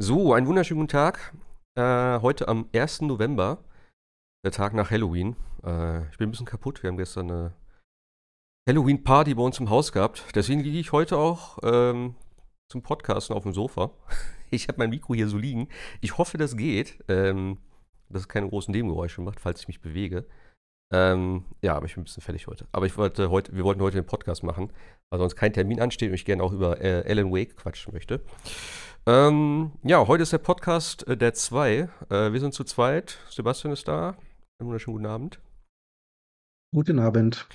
So, einen wunderschönen guten Tag. Äh, heute am 1. November, der Tag nach Halloween. Äh, ich bin ein bisschen kaputt. Wir haben gestern eine Halloween-Party bei uns im Haus gehabt. Deswegen liege ich heute auch ähm, zum Podcasten auf dem Sofa. Ich habe mein Mikro hier so liegen. Ich hoffe, das geht. Ähm, dass es keine großen Nebengeräusche macht, falls ich mich bewege. Ähm, ja, aber ich bin ein bisschen fertig heute. Aber ich wollte heute, wir wollten heute den Podcast machen, weil sonst kein Termin ansteht und ich gerne auch über äh, Alan Wake quatschen möchte. Ähm, ja, heute ist der Podcast äh, der zwei. Äh, wir sind zu zweit. Sebastian ist da. Einen wunderschönen guten Abend. Guten Abend.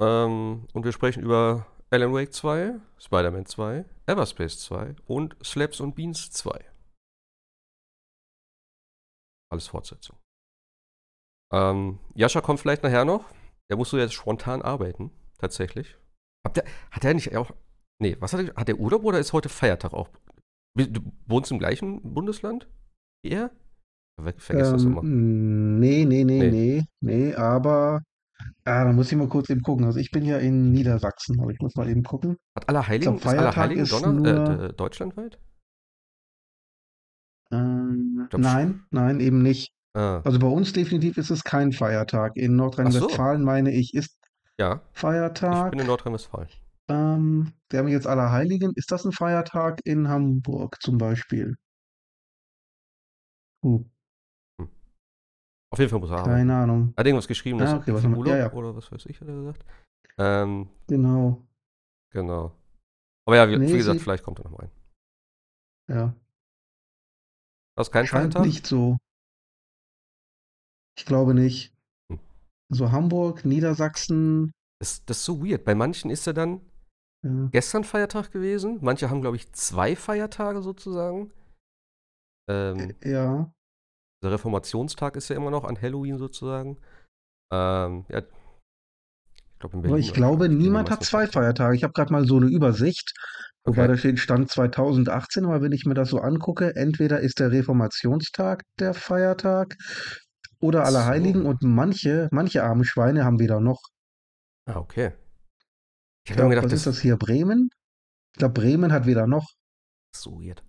Ähm, und wir sprechen über Alan Wake 2, Spider-Man 2, Everspace 2 und Slaps und Beans 2. Alles Fortsetzung. Ähm, Jascha kommt vielleicht nachher noch. Der muss so jetzt spontan arbeiten, tatsächlich. Hat er nicht auch. Nee, was hat er? Hat der Urlaub oder ist heute Feiertag auch? Du wohnst im gleichen Bundesland wie er? Ver vergesst das immer. Ähm, nee, nee, nee, nee, nee, nee, aber ah, da muss ich mal kurz eben gucken. Also ich bin ja in Niedersachsen, aber ich muss mal eben gucken. Hat Allerheiligen, glaub, Feiertag ist Allerheiligen Donner, nur, äh, deutschlandweit? ähm, glaub, nein, nein, eben nicht. ah. Also bei uns definitiv ist es kein Feiertag. In Ach so, Nordrhein-Westfalen, meine ich, ist ja. Ich bin in Feiertag. Nordrhein-Westfalen. Ähm, wir haben jetzt Allerheiligen. Ist das ein Feiertag in Hamburg zum Beispiel? Hm. Auf jeden Fall muss er arbeiten. keine Ahnung. Er hat irgendwas geschrieben, Ah, okay, was wir? Ja, Urlaub ja, oder was weiß ich, hat er gesagt. Ähm, genau. genau. Aber ja, wie, wie Nee, gesagt, sie, vielleicht kommt er noch rein. ja, Das ist kein scheint Feiertag? nicht so. Ich glaube nicht. Hm. So Hamburg, Niedersachsen, Das, das ist so weird. Bei manchen ist er dann ja, gestern Feiertag gewesen. Manche haben, glaube ich, zwei Feiertage sozusagen. Ähm, äh, ja. der Reformationstag ist ja immer noch an Halloween sozusagen. Ähm, ja, ich Aber Berlin ich glaube, niemand hat zwei Feiertage. Ich habe gerade mal so eine Übersicht, wobei Okay. da steht Stand 2018, aber wenn ich mir das so angucke, entweder ist der Reformationstag der Feiertag oder Allerheiligen so. und manche, manche arme Schweine haben weder noch. Ah, okay. Ich habe glaube, gedacht, was ist das hier? Bremen? Ich glaube, Bremen hat weder noch. ist so weird.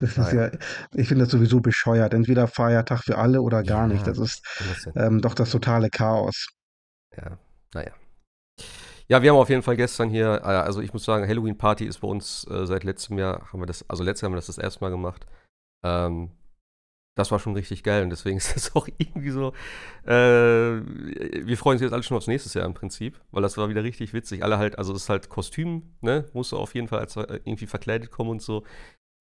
Das ist Naja. ja, ich finde das sowieso bescheuert. Entweder Feiertag für alle oder gar nicht. Ja, Das ist soll das denn? ähm, doch das totale Chaos. Ja, naja. Ja, wir haben auf jeden Fall gestern hier, äh, also ich muss sagen, Halloween Party ist bei uns äh, seit letztem Jahr, haben wir das, also letztes Jahr haben wir das das erste Mal gemacht. Ähm, das war schon richtig geil und deswegen ist das auch irgendwie so, äh, wir freuen uns jetzt alle schon aufs nächste Jahr im Prinzip, weil das war wieder richtig witzig. Alle halt, also es ist halt Kostüm, ne, musst du auf jeden Fall als, äh, irgendwie verkleidet kommen und so.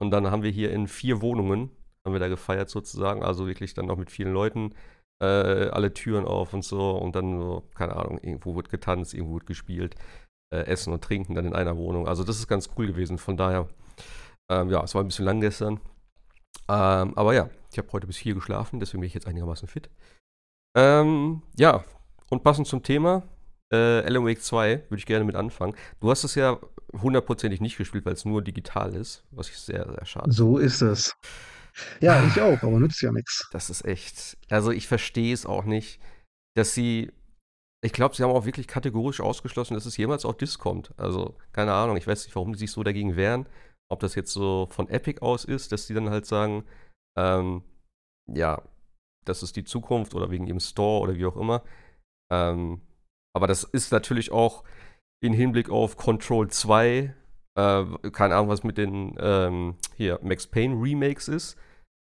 Und dann haben wir hier in vier Wohnungen, haben wir da gefeiert sozusagen, also wirklich dann auch mit vielen Leuten, äh, alle Türen auf und so und dann so, keine Ahnung, irgendwo wird getanzt, irgendwo wird gespielt, äh, Essen und Trinken dann in einer Wohnung. Also das ist ganz cool gewesen, von daher, ähm, ja, es war ein bisschen lang gestern. Ähm, aber ja, ich habe heute bis vier geschlafen, deswegen bin ich jetzt einigermaßen fit. Ähm, ja, und passend zum Thema, äh, Alan Wake 2 würde ich gerne mit anfangen. Du hast es ja hundertprozentig nicht gespielt, weil es nur digital ist, was ich sehr, sehr schade So ist es. Ja, ich auch, aber nützt ja nichts. Das ist echt, also ich verstehe es auch nicht, dass sie, ich glaube, sie haben auch wirklich kategorisch ausgeschlossen, dass es jemals auf Disc kommt. Also, keine Ahnung, ich weiß nicht, warum die sich so dagegen wehren. Ob das jetzt so von Epic aus ist, dass die dann halt sagen, ähm, ja, das ist die Zukunft oder wegen ihrem Store oder wie auch immer. Ähm, aber das ist natürlich auch in Hinblick auf Control 2, äh, keine Ahnung, was mit den ähm, hier Max Payne Remakes ist.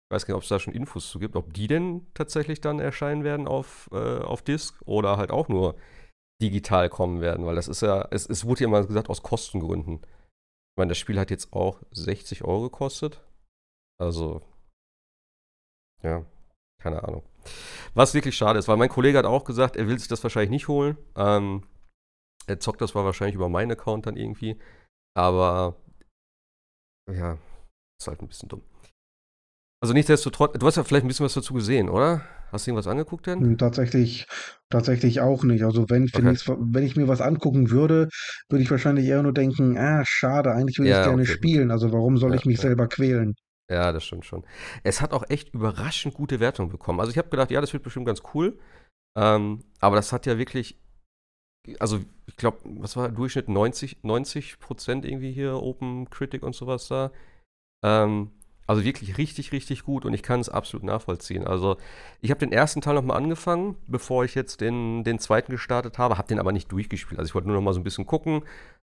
Ich weiß gar nicht, ob es da schon Infos zu gibt, ob die denn tatsächlich dann erscheinen werden auf, äh, auf Disc oder halt auch nur digital kommen werden, weil das ist ja, es, es wurde ja immer gesagt, aus Kostengründen. Meine, das Spiel hat jetzt auch 60 Euro gekostet. Also, ja, keine Ahnung. Was wirklich schade ist, weil mein Kollege hat auch gesagt, er will sich das wahrscheinlich nicht holen. Ähm, er zockt das wahrscheinlich über meinen Account dann irgendwie. Aber ja, ist halt ein bisschen dumm. Also nichtsdestotrotz, du hast ja vielleicht ein bisschen was dazu gesehen, oder? Hast du irgendwas angeguckt denn? Hm, Tatsächlich, tatsächlich auch nicht. Also wenn, Okay. wenn ich mir was angucken würde, würde ich wahrscheinlich eher nur denken, ah, schade, eigentlich ich es Ja, gerne okay, spielen. Also warum soll Ja, ich mich ja. selber quälen? Ja, das stimmt schon. Es hat auch echt überraschend gute Wertungen bekommen. Also ich habe gedacht, ja, das wird bestimmt ganz cool. Ähm, aber das hat ja wirklich, also ich glaube, was war der Durchschnitt? 90, 90 Prozent irgendwie hier Open Critic und sowas da. Ähm, Also wirklich richtig, richtig gut und ich kann es absolut nachvollziehen. Also ich habe den ersten Teil nochmal angefangen, bevor ich jetzt den, den zweiten gestartet habe, habe den aber nicht durchgespielt. Also ich wollte nur nochmal so ein bisschen gucken,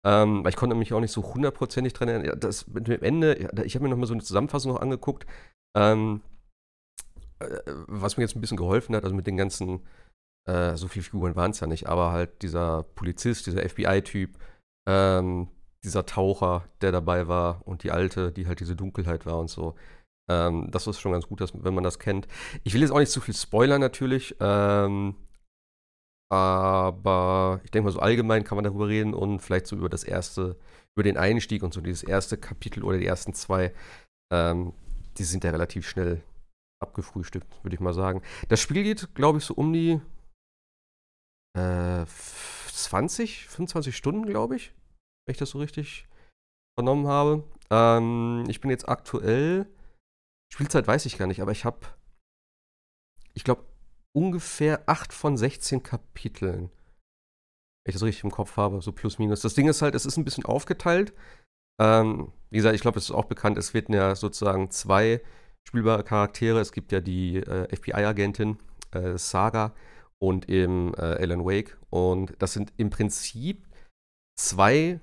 ähm, weil ich konnte mich auch nicht so hundertprozentig dran erinnern. Das mit dem Ende, ich habe mir nochmal so eine Zusammenfassung noch angeguckt, ähm, äh, was mir jetzt ein bisschen geholfen hat, also mit den ganzen, äh, so viele Figuren waren es ja nicht, aber halt dieser Polizist, dieser FBI-Typ, ähm, dieser Taucher, der dabei war und die alte, die halt diese Dunkelheit war und so. Ähm, das ist schon ganz gut, dass, wenn man das kennt. Ich will jetzt auch nicht zu viel spoilern natürlich, ähm, aber ich denke mal so allgemein kann man darüber reden und vielleicht so über das erste, über den Einstieg und so dieses erste Kapitel oder die ersten zwei, ähm, die sind ja relativ schnell abgefrühstückt, würde ich mal sagen. Das Spiel geht, glaube ich, so um die äh, 20, 25 Stunden, glaube ich wenn ich das so richtig vernommen habe. Ähm, ich bin jetzt aktuell, Spielzeit weiß ich gar nicht, aber ich habe, ich glaube, ungefähr 8 von 16 Kapiteln. Wenn ich das richtig im Kopf habe, so plus minus. Das Ding ist halt, es ist ein bisschen aufgeteilt. Ähm, wie gesagt, ich glaube, es ist auch bekannt, es werden ja sozusagen zwei spielbare Charaktere. Es gibt ja die äh, FBI-Agentin äh, Saga und eben äh, Alan Wake. Und das sind im Prinzip zwei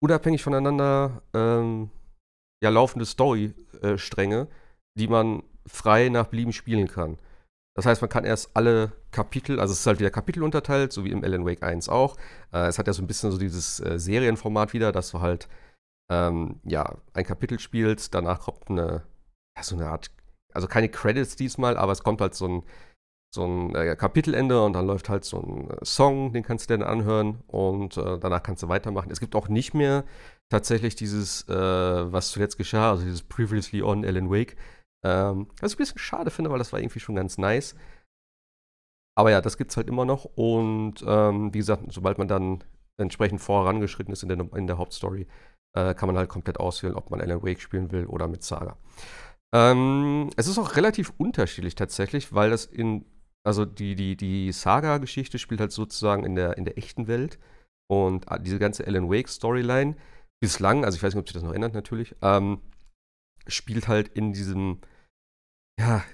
unabhängig voneinander ähm, ja, laufende Story-Stränge, äh, die man frei nach Belieben spielen kann. Das heißt, man kann erst alle Kapitel, also es ist halt wieder Kapitel unterteilt, so wie im Alan Wake 1 auch. Äh, es hat ja so ein bisschen so dieses äh, Serienformat wieder, dass du halt ähm, ja, ein Kapitel spielst, danach kommt eine, ja, so eine Art, also keine Credits diesmal, aber es kommt halt so ein so ein äh, Kapitelende und dann läuft halt so ein äh, Song, den kannst du dann anhören und äh, danach kannst du weitermachen. Es gibt auch nicht mehr tatsächlich dieses, äh, was zuletzt geschah, also dieses Previously on Alan Wake. Ähm, was ich ein bisschen schade finde, weil das war irgendwie schon ganz nice. Aber ja, das gibt es halt immer noch und ähm, wie gesagt, sobald man dann entsprechend vorangeschritten ist in der, in der Hauptstory, kann man halt komplett auswählen, ob man Alan Wake spielen will oder mit Saga. Ähm, es ist auch relativ unterschiedlich tatsächlich, weil das in also die, die, die Saga-Geschichte spielt halt sozusagen in der, in der echten Welt. Und diese ganze Alan Wake-Storyline bislang, also ich weiß nicht, ob sich das noch ändert natürlich, ähm, spielt halt in diesem, ja,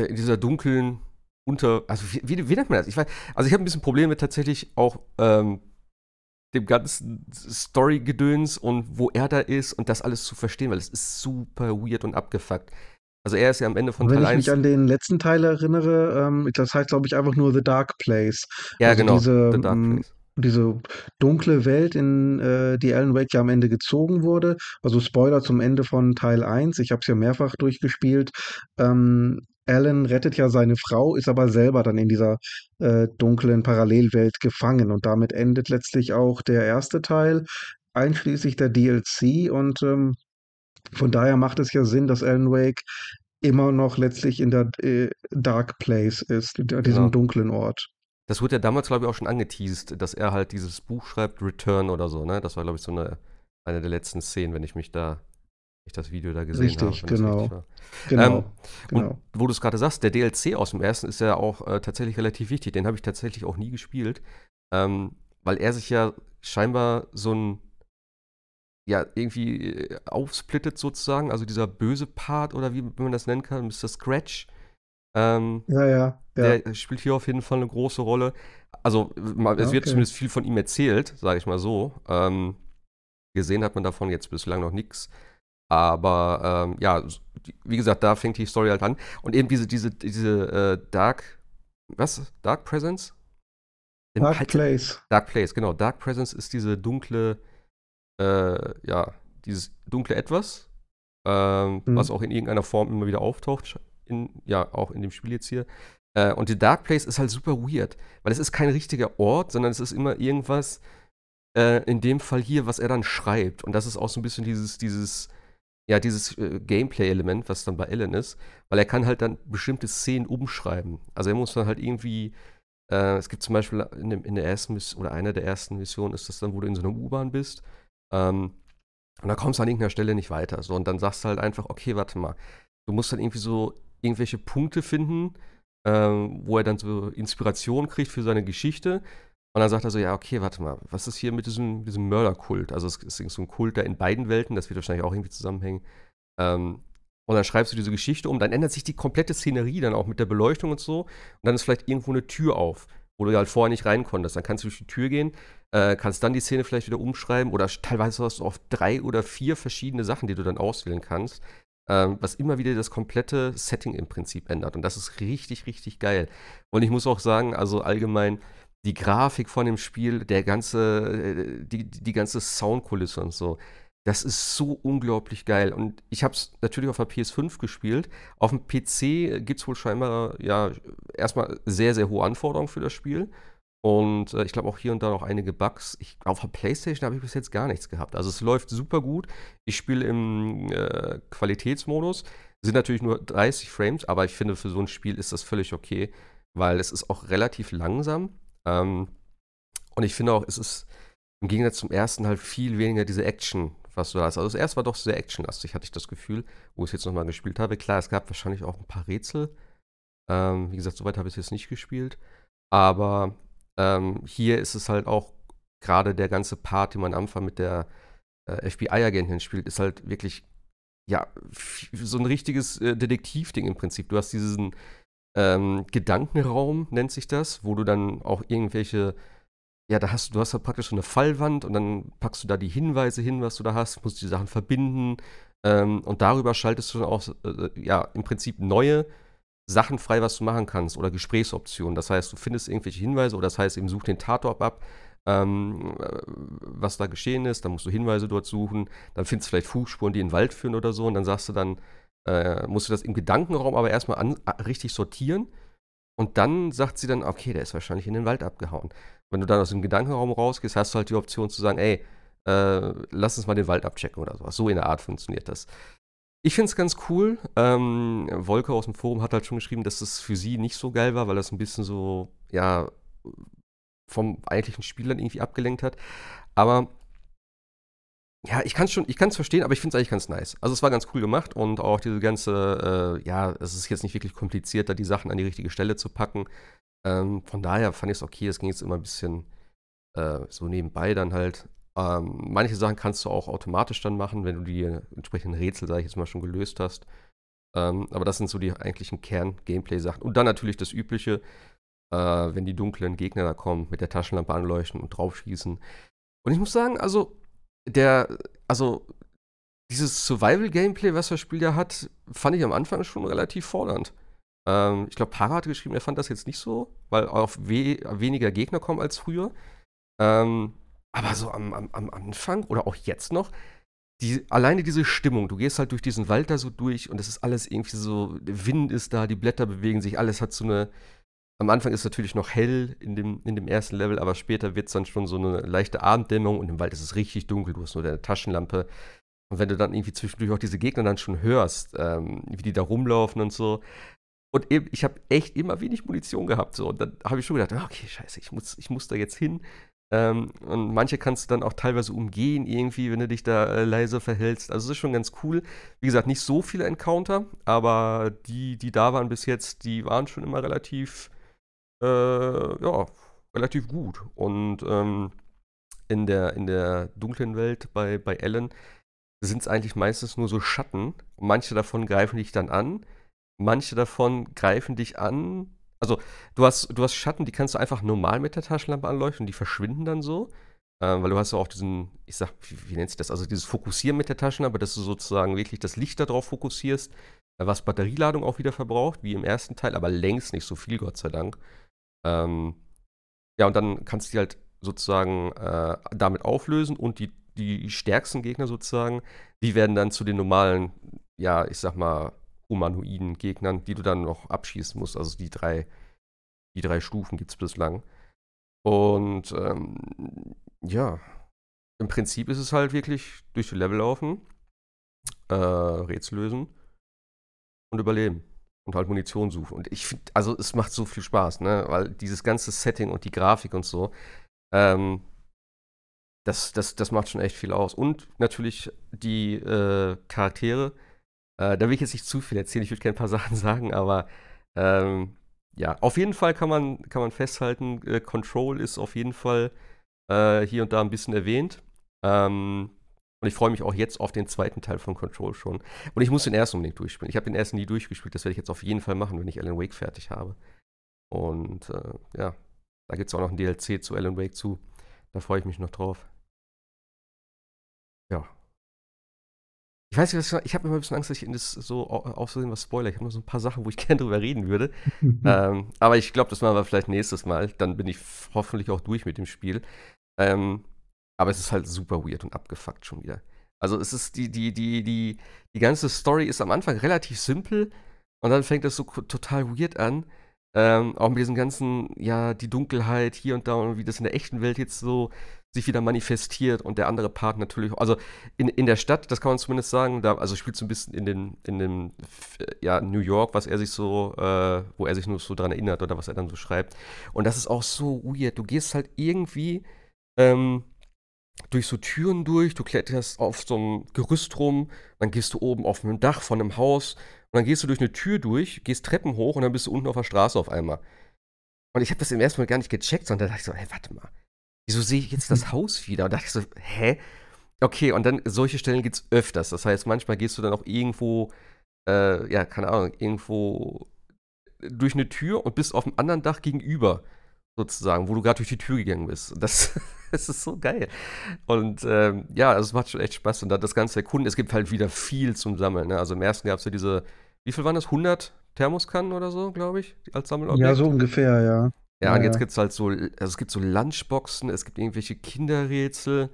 äh, in dieser dunklen unter, also wie, wie, nennt man das? Ich weiß, also ich habe ein bisschen Probleme tatsächlich auch ähm, dem ganzen Story-Gedöns und wo er da ist und das alles zu verstehen, weil es ist super weird und abgefuckt. Also er ist ja am Ende von Wenn Teil 1. Wenn ich mich an den letzten Teil erinnere, ähm, das heißt, glaube ich, einfach nur The Dark Place. Ja, also genau. Diese, The Dark Place. Diese dunkle Welt, in äh, die Alan Wake ja am Ende gezogen wurde. Also Spoiler zum Ende von Teil 1. Ich habe es ja mehrfach durchgespielt. Ähm, Alan rettet ja seine Frau, ist aber selber dann in dieser äh, dunklen Parallelwelt gefangen. Und damit endet letztlich auch der erste Teil, einschließlich der DLC. Und ähm, von daher macht es ja Sinn, dass Alan Wake immer noch letztlich in der äh, Dark Place ist, in diesem genau. dunklen Ort. Das wurde ja damals, glaube ich, auch schon angeteased, dass er halt dieses Buch schreibt, Return oder so, ne? Das war, glaube ich, so eine, eine der letzten Szenen, wenn ich mich da, ich das Video da gesehen richtig, habe. Genau. Richtig genau. Ähm, genau. Und wo du es gerade sagst, der DLC aus dem ersten ist ja auch äh, tatsächlich relativ wichtig. Den habe ich tatsächlich auch nie gespielt, ähm, weil er sich ja scheinbar so ein ja, irgendwie äh, aufsplittet sozusagen, also dieser böse Part oder wie, man das nennen kann, Mr. Scratch. Ähm, ja, ja, ja. Der spielt hier auf jeden Fall eine große Rolle. Also, es okay. wird zumindest viel von ihm erzählt, sage ich mal so. Ähm, gesehen hat man davon jetzt bislang noch nichts. Aber ähm, ja, wie gesagt, da fängt die Story halt an. Und eben diese, diese, diese äh, Dark, was? Dark Presence? Dark halt, Place. Dark Place, genau. Dark Presence ist diese dunkle äh, ja, dieses dunkle Etwas, ähm, mhm. was auch in irgendeiner Form immer wieder auftaucht, in, ja, auch in dem Spiel jetzt hier. Äh, und die Dark Place ist halt super weird, weil es ist kein richtiger Ort, sondern es ist immer irgendwas, äh, in dem Fall hier, was er dann schreibt. Und das ist auch so ein bisschen dieses, dieses, ja, dieses äh, Gameplay-Element, was dann bei Ellen ist, weil er kann halt dann bestimmte Szenen umschreiben. Also er muss dann halt irgendwie äh, es gibt zum Beispiel in, dem, in der ersten Mission oder einer der ersten Missionen ist das dann, wo du in so einer U-Bahn bist ähm, und da kommst du an irgendeiner Stelle nicht weiter. So, und dann sagst du halt einfach, okay, warte mal. Du musst dann irgendwie so irgendwelche Punkte finden, ähm, wo er dann so Inspiration kriegt für seine Geschichte. Und dann sagt er so, ja, okay, warte mal, was ist hier mit diesem, diesem Mörderkult? Also es ist so ein Kult, der in beiden Welten, das wird wahrscheinlich auch irgendwie zusammenhängen, ähm, Und dann schreibst du diese Geschichte um, dann ändert sich die komplette Szenerie dann auch mit der Beleuchtung und so. Und dann ist vielleicht irgendwo eine Tür auf, wo du halt vorher nicht rein konntest. Dann kannst du durch die Tür gehen, äh, kannst dann die Szene vielleicht wieder umschreiben oder teilweise hast du auch drei oder vier verschiedene Sachen, die du dann auswählen kannst. Ähm, was immer wieder das komplette Setting im Prinzip ändert. Und das ist richtig, richtig geil. Und ich muss auch sagen, also allgemein, die Grafik von dem Spiel, der ganze, äh, die, die ganze Soundkulisse und so, das ist so unglaublich geil. Und ich habe es natürlich auf der PS5 gespielt. Auf dem PC gibt es wohl scheinbar ja erstmal sehr, sehr hohe Anforderungen für das Spiel. Und äh, ich glaube auch hier und da noch einige Bugs. Ich, auf der PlayStation habe ich bis jetzt gar nichts gehabt. Also es läuft super gut. Ich spiele im äh, Qualitätsmodus. Sind natürlich nur 30 Frames, aber ich finde, für so ein Spiel ist das völlig okay, weil es ist auch relativ langsam. Ähm, und ich finde auch, es ist im Gegensatz zum ersten halt viel weniger diese Action, was du hast. Also das erste war doch sehr actionlastig, hatte ich das Gefühl, wo ich es jetzt nochmal gespielt habe. Klar, es gab wahrscheinlich auch ein paar Rätsel. Ähm, wie gesagt, soweit habe ich es jetzt nicht gespielt. Aber ähm, hier ist es halt auch gerade der ganze Part, den man am Anfang mit der äh, FBI-Agentin spielt, ist halt wirklich, ja, so ein richtiges äh, Detektivding im Prinzip. Du hast diesen ähm, Gedankenraum, nennt sich das, wo du dann auch irgendwelche ja, da hast du, hast halt praktisch so eine Fallwand und dann packst du da die Hinweise hin, was du da hast, musst die Sachen verbinden ähm, und darüber schaltest du dann auch, äh, ja, im Prinzip neue Sachen frei, was du machen kannst oder Gesprächsoptionen. Das heißt, du findest irgendwelche Hinweise oder das heißt eben, such den Tatort ab, ähm, äh, was da geschehen ist, dann musst du Hinweise dort suchen, dann findest du vielleicht Fußspuren, die in den Wald führen oder so und dann sagst du dann, äh, musst du das im Gedankenraum aber erstmal an, richtig sortieren und dann sagt sie dann, okay, der ist wahrscheinlich in den Wald abgehauen. Wenn du dann aus dem Gedankenraum rausgehst, hast du halt die Option zu sagen, ey, äh, lass uns mal den Wald abchecken oder sowas. So in der Art funktioniert das. Ich finde es ganz cool. Ähm, Wolke aus dem Forum hat halt schon geschrieben, dass es für sie nicht so geil war, weil das ein bisschen so, ja, vom eigentlichen Spiel dann irgendwie abgelenkt hat. Aber ja, ich kann es schon, ich kann es verstehen, aber ich finde es eigentlich ganz nice. Also es war ganz cool gemacht und auch diese ganze, äh, ja, es ist jetzt nicht wirklich kompliziert, da die Sachen an die richtige Stelle zu packen. Ähm, von daher fand ich es okay, es ging jetzt immer ein bisschen äh, so nebenbei dann halt. Ähm, manche Sachen kannst du auch automatisch dann machen, wenn du die entsprechenden Rätsel, sage ich jetzt mal, schon gelöst hast. Ähm, aber das sind so die eigentlichen Kern-Gameplay-Sachen. Und dann natürlich das Übliche, äh, wenn die dunklen Gegner da kommen, mit der Taschenlampe anleuchten und draufschießen. Und ich muss sagen, also, der, also, dieses Survival-Gameplay, was das Spiel ja hat, fand ich am Anfang schon relativ fordernd. Ähm, ich glaube, Para hat geschrieben, er fand das jetzt nicht so, weil auf we weniger Gegner kommen als früher. Ähm, aber so am, am, am, Anfang oder auch jetzt noch, die, alleine diese Stimmung, du gehst halt durch diesen Wald da so durch und es ist alles irgendwie so, der Wind ist da, die Blätter bewegen sich, alles hat so eine. Am Anfang ist es natürlich noch hell in dem, in dem ersten Level, aber später wird es dann schon so eine leichte Abenddämmerung und im Wald ist es richtig dunkel, du hast nur deine Taschenlampe. Und wenn du dann irgendwie zwischendurch auch diese Gegner dann schon hörst, ähm, wie die da rumlaufen und so, und eben, ich habe echt immer wenig Munition gehabt. So. Und dann habe ich schon gedacht, okay, scheiße, ich muss, ich muss da jetzt hin. Ähm, und manche kannst du dann auch teilweise umgehen, irgendwie, wenn du dich da äh, leise verhältst. Also, das ist schon ganz cool. Wie gesagt, nicht so viele Encounter, aber die, die da waren bis jetzt, die waren schon immer relativ, äh, ja, relativ gut. Und ähm, in, der, in der dunklen Welt bei, bei Ellen sind es eigentlich meistens nur so Schatten. Manche davon greifen dich dann an manche davon greifen dich an. Also, du hast, du hast Schatten, die kannst du einfach normal mit der Taschenlampe anleuchten, die verschwinden dann so. Ähm, weil du hast ja auch diesen, ich sag, wie, wie nennt sich das? Also dieses Fokussieren mit der Taschenlampe, dass du sozusagen wirklich das Licht darauf fokussierst, äh, was Batterieladung auch wieder verbraucht, wie im ersten Teil, aber längst nicht so viel, Gott sei Dank. Ähm, ja, und dann kannst du die halt sozusagen äh, damit auflösen und die, die stärksten Gegner sozusagen, die werden dann zu den normalen, ja, ich sag mal, humanoiden Gegnern, die du dann noch abschießen musst. Also die drei, die drei Stufen gibt es bislang. Und ähm, ja, im Prinzip ist es halt wirklich durch die Level laufen, äh, Rätsel lösen und überleben. Und halt Munition suchen. Und ich finde, also es macht so viel Spaß, ne? Weil dieses ganze Setting und die Grafik und so, ähm, das, das, das macht schon echt viel aus. Und natürlich die äh, Charaktere, äh, da will ich jetzt nicht zu viel erzählen, ich würde gerne ein paar Sachen sagen, aber ähm, ja, auf jeden Fall kann man, kann man festhalten, äh, Control ist auf jeden Fall äh, hier und da ein bisschen erwähnt. Ähm, Und ich freue mich auch jetzt auf den zweiten Teil von Control schon. Und ich muss den ersten unbedingt durchspielen. Ich habe den ersten nie durchgespielt. Das werde ich jetzt auf jeden Fall machen, wenn ich Alan Wake fertig habe. Und äh, ja, da gibt es auch noch ein DLC zu Alan Wake zu. Da freue ich mich noch drauf. Ich weiß nicht, was ich, ich habe immer ein bisschen Angst, dass ich in das so aufsehen was Spoiler. Ich habe noch so ein paar Sachen, wo ich gerne drüber reden würde. ähm, aber ich glaube, das machen wir vielleicht nächstes Mal. Dann bin ich hoffentlich auch durch mit dem Spiel. Ähm, aber es ist halt super weird und abgefuckt schon wieder. Also es ist die, die, die, die, die ganze Story ist am Anfang relativ simpel und dann fängt es so total weird an. Ähm, auch mit diesem ganzen, ja, die Dunkelheit hier und da und wie das in der echten Welt jetzt so sich wieder manifestiert und der andere Part natürlich, also in, in der Stadt, das kann man zumindest sagen, da, also spielt so ein bisschen in den, in dem, ja, New York, was er sich so, äh, wo er sich nur so dran erinnert oder was er dann so schreibt. Und das ist auch so weird. Du gehst halt irgendwie, ähm, durch so Türen durch, du kletterst auf so einem Gerüst rum, dann gehst du oben auf einem Dach von einem Haus und dann gehst du durch eine Tür durch, gehst Treppen hoch und dann bist du unten auf der Straße auf einmal. Und ich habe das im ersten Mal gar nicht gecheckt, sondern da dachte ich so, hey, warte mal, wieso sehe ich jetzt das Haus wieder? Und da dachte ich so, hä? Okay, und dann solche Stellen gibt es öfters. Das heißt, manchmal gehst du dann auch irgendwo, äh, ja, keine Ahnung, irgendwo durch eine Tür und bist auf dem anderen Dach gegenüber sozusagen, wo du gerade durch die Tür gegangen bist. Das, das ist so geil. Und ähm, ja, also es macht schon echt Spaß. Und dann das ganze Erkunden, es gibt halt wieder viel zum Sammeln. Ne? Also im ersten gab es ja diese, wie viel waren das? 100 Thermoskannen oder so, glaube ich, als Sammelobjekt? Ja, so ungefähr, ja. Ja, und jetzt gibt es halt so, also es gibt so Lunchboxen, es gibt irgendwelche Kinderrätsel.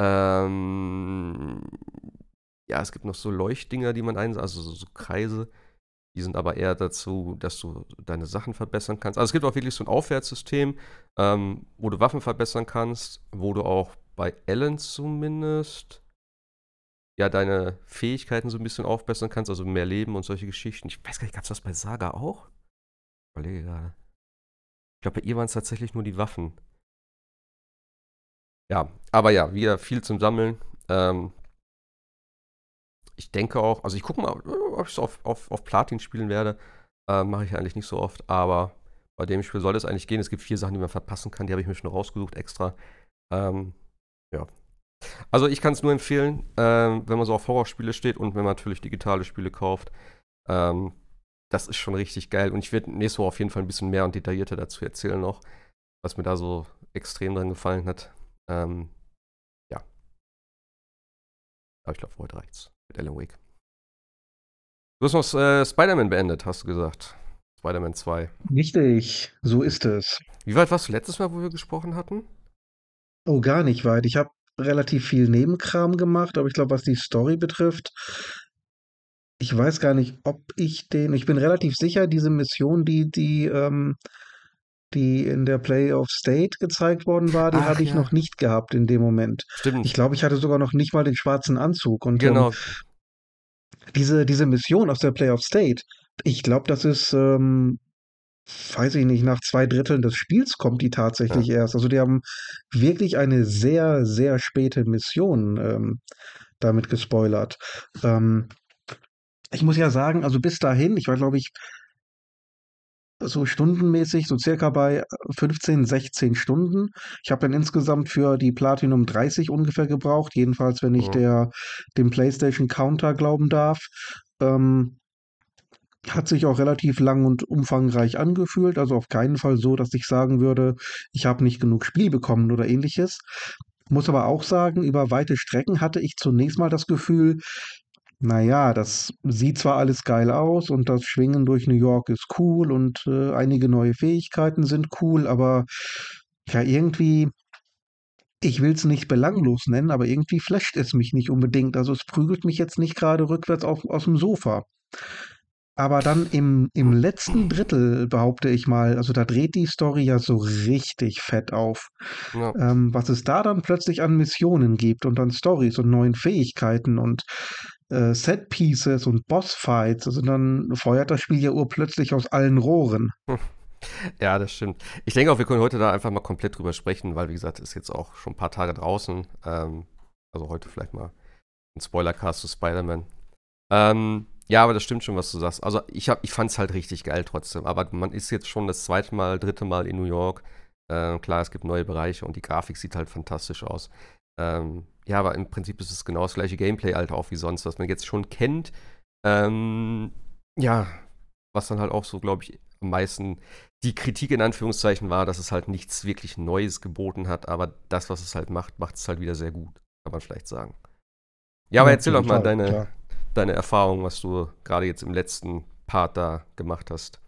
Ähm, ja, es gibt noch so Leuchtdinger, die man einsetzt, also so, so Kreise. Die sind aber eher dazu, dass du deine Sachen verbessern kannst. Also es gibt auch wirklich so ein Aufwärtssystem, ähm, wo du Waffen verbessern kannst, wo du auch bei Ellen zumindest ja deine Fähigkeiten so ein bisschen aufbessern kannst, also mehr Leben und solche Geschichten. Ich weiß gar nicht, gab es das bei Saga auch? Ich überlege gerade. Ich glaube, bei ihr waren es tatsächlich nur die Waffen. Ja, aber ja, wieder viel zum Sammeln. Ähm, ich denke auch, also ich gucke mal, ob ich es auf, auf, auf Platin spielen werde. Äh, Mache ich eigentlich nicht so oft, aber bei dem Spiel soll es eigentlich gehen. Es gibt vier Sachen, die man verpassen kann, die habe ich mir schon rausgesucht extra. Ähm, ja. Also ich kann es nur empfehlen, ähm, wenn man so auf Horrorspiele steht und wenn man natürlich digitale Spiele kauft. Ähm, das ist schon richtig geil. Und ich werde nächste Woche auf jeden Fall ein bisschen mehr und detaillierter dazu erzählen noch, was mir da so extrem dran gefallen hat. Ähm, ja. Aber ich glaube, heute reicht's mit Alan Wake. Du hast noch äh, Spider-Man beendet, hast du gesagt. Spider-Man 2. Richtig, so ist es. Wie weit warst du letztes Mal, wo wir gesprochen hatten? Oh, gar nicht weit. Ich habe relativ viel Nebenkram gemacht, aber ich glaube, was die Story betrifft, ich weiß gar nicht, ob ich den. Ich bin relativ sicher, diese Mission, die, die, ähm, die in der Play of State gezeigt worden war, die habe ich ja. noch nicht gehabt in dem Moment. Stimmt. Ich glaube, ich hatte sogar noch nicht mal den schwarzen Anzug. Und genau. Ähm, diese, diese Mission aus der Play of State, ich glaube, das ist, ähm, weiß ich nicht, nach zwei Dritteln des Spiels kommt die tatsächlich ja. erst. Also die haben wirklich eine sehr, sehr späte Mission ähm, damit gespoilert. Ähm, ich muss ja sagen, also bis dahin, ich war, glaube ich, so stundenmäßig, so circa bei 15, äh, 16 Stunden. Ich habe dann insgesamt für die Platinum 30 ungefähr gebraucht, jedenfalls wenn ich oh. der, dem PlayStation Counter glauben darf. Ähm, hat sich auch relativ lang und umfangreich angefühlt, also auf keinen Fall so, dass ich sagen würde, ich habe nicht genug Spiel bekommen oder ähnliches. Muss aber auch sagen, über weite Strecken hatte ich zunächst mal das Gefühl, naja, das sieht zwar alles geil aus und das Schwingen durch New York ist cool und äh, einige neue Fähigkeiten sind cool, aber ja, irgendwie, ich will es nicht belanglos nennen, aber irgendwie flasht es mich nicht unbedingt. Also es prügelt mich jetzt nicht gerade rückwärts auf, aus dem Sofa. Aber dann im, im letzten Drittel, behaupte ich mal, also da dreht die Story ja so richtig fett auf. Ja. Ähm, was es da dann plötzlich an Missionen gibt und an Stories und neuen Fähigkeiten und äh, Set-Pieces und Bossfights. Also dann feuert das Spiel ja urplötzlich aus allen Rohren. Ja, das stimmt. Ich denke auch, wir können heute da einfach mal komplett drüber sprechen, weil, wie gesagt, ist jetzt auch schon ein paar Tage draußen. Ähm, also heute vielleicht mal ein Spoilercast zu Spider-Man. Ähm, ja, aber das stimmt schon, was du sagst. Also ich, ich fand es halt richtig geil trotzdem. Aber man ist jetzt schon das zweite Mal, dritte Mal in New York. Äh, klar, es gibt neue Bereiche und die Grafik sieht halt fantastisch aus. Ähm, ja, aber im Prinzip ist es genau das gleiche Gameplay halt auch wie sonst, was man jetzt schon kennt. Ähm, ja, was dann halt auch so, glaube ich, am meisten die Kritik in Anführungszeichen war, dass es halt nichts wirklich Neues geboten hat, aber das, was es halt macht, macht es halt wieder sehr gut, kann man vielleicht sagen. Ja, aber erzähl doch mal deine, deine Erfahrung, was du gerade jetzt im letzten Part da gemacht hast.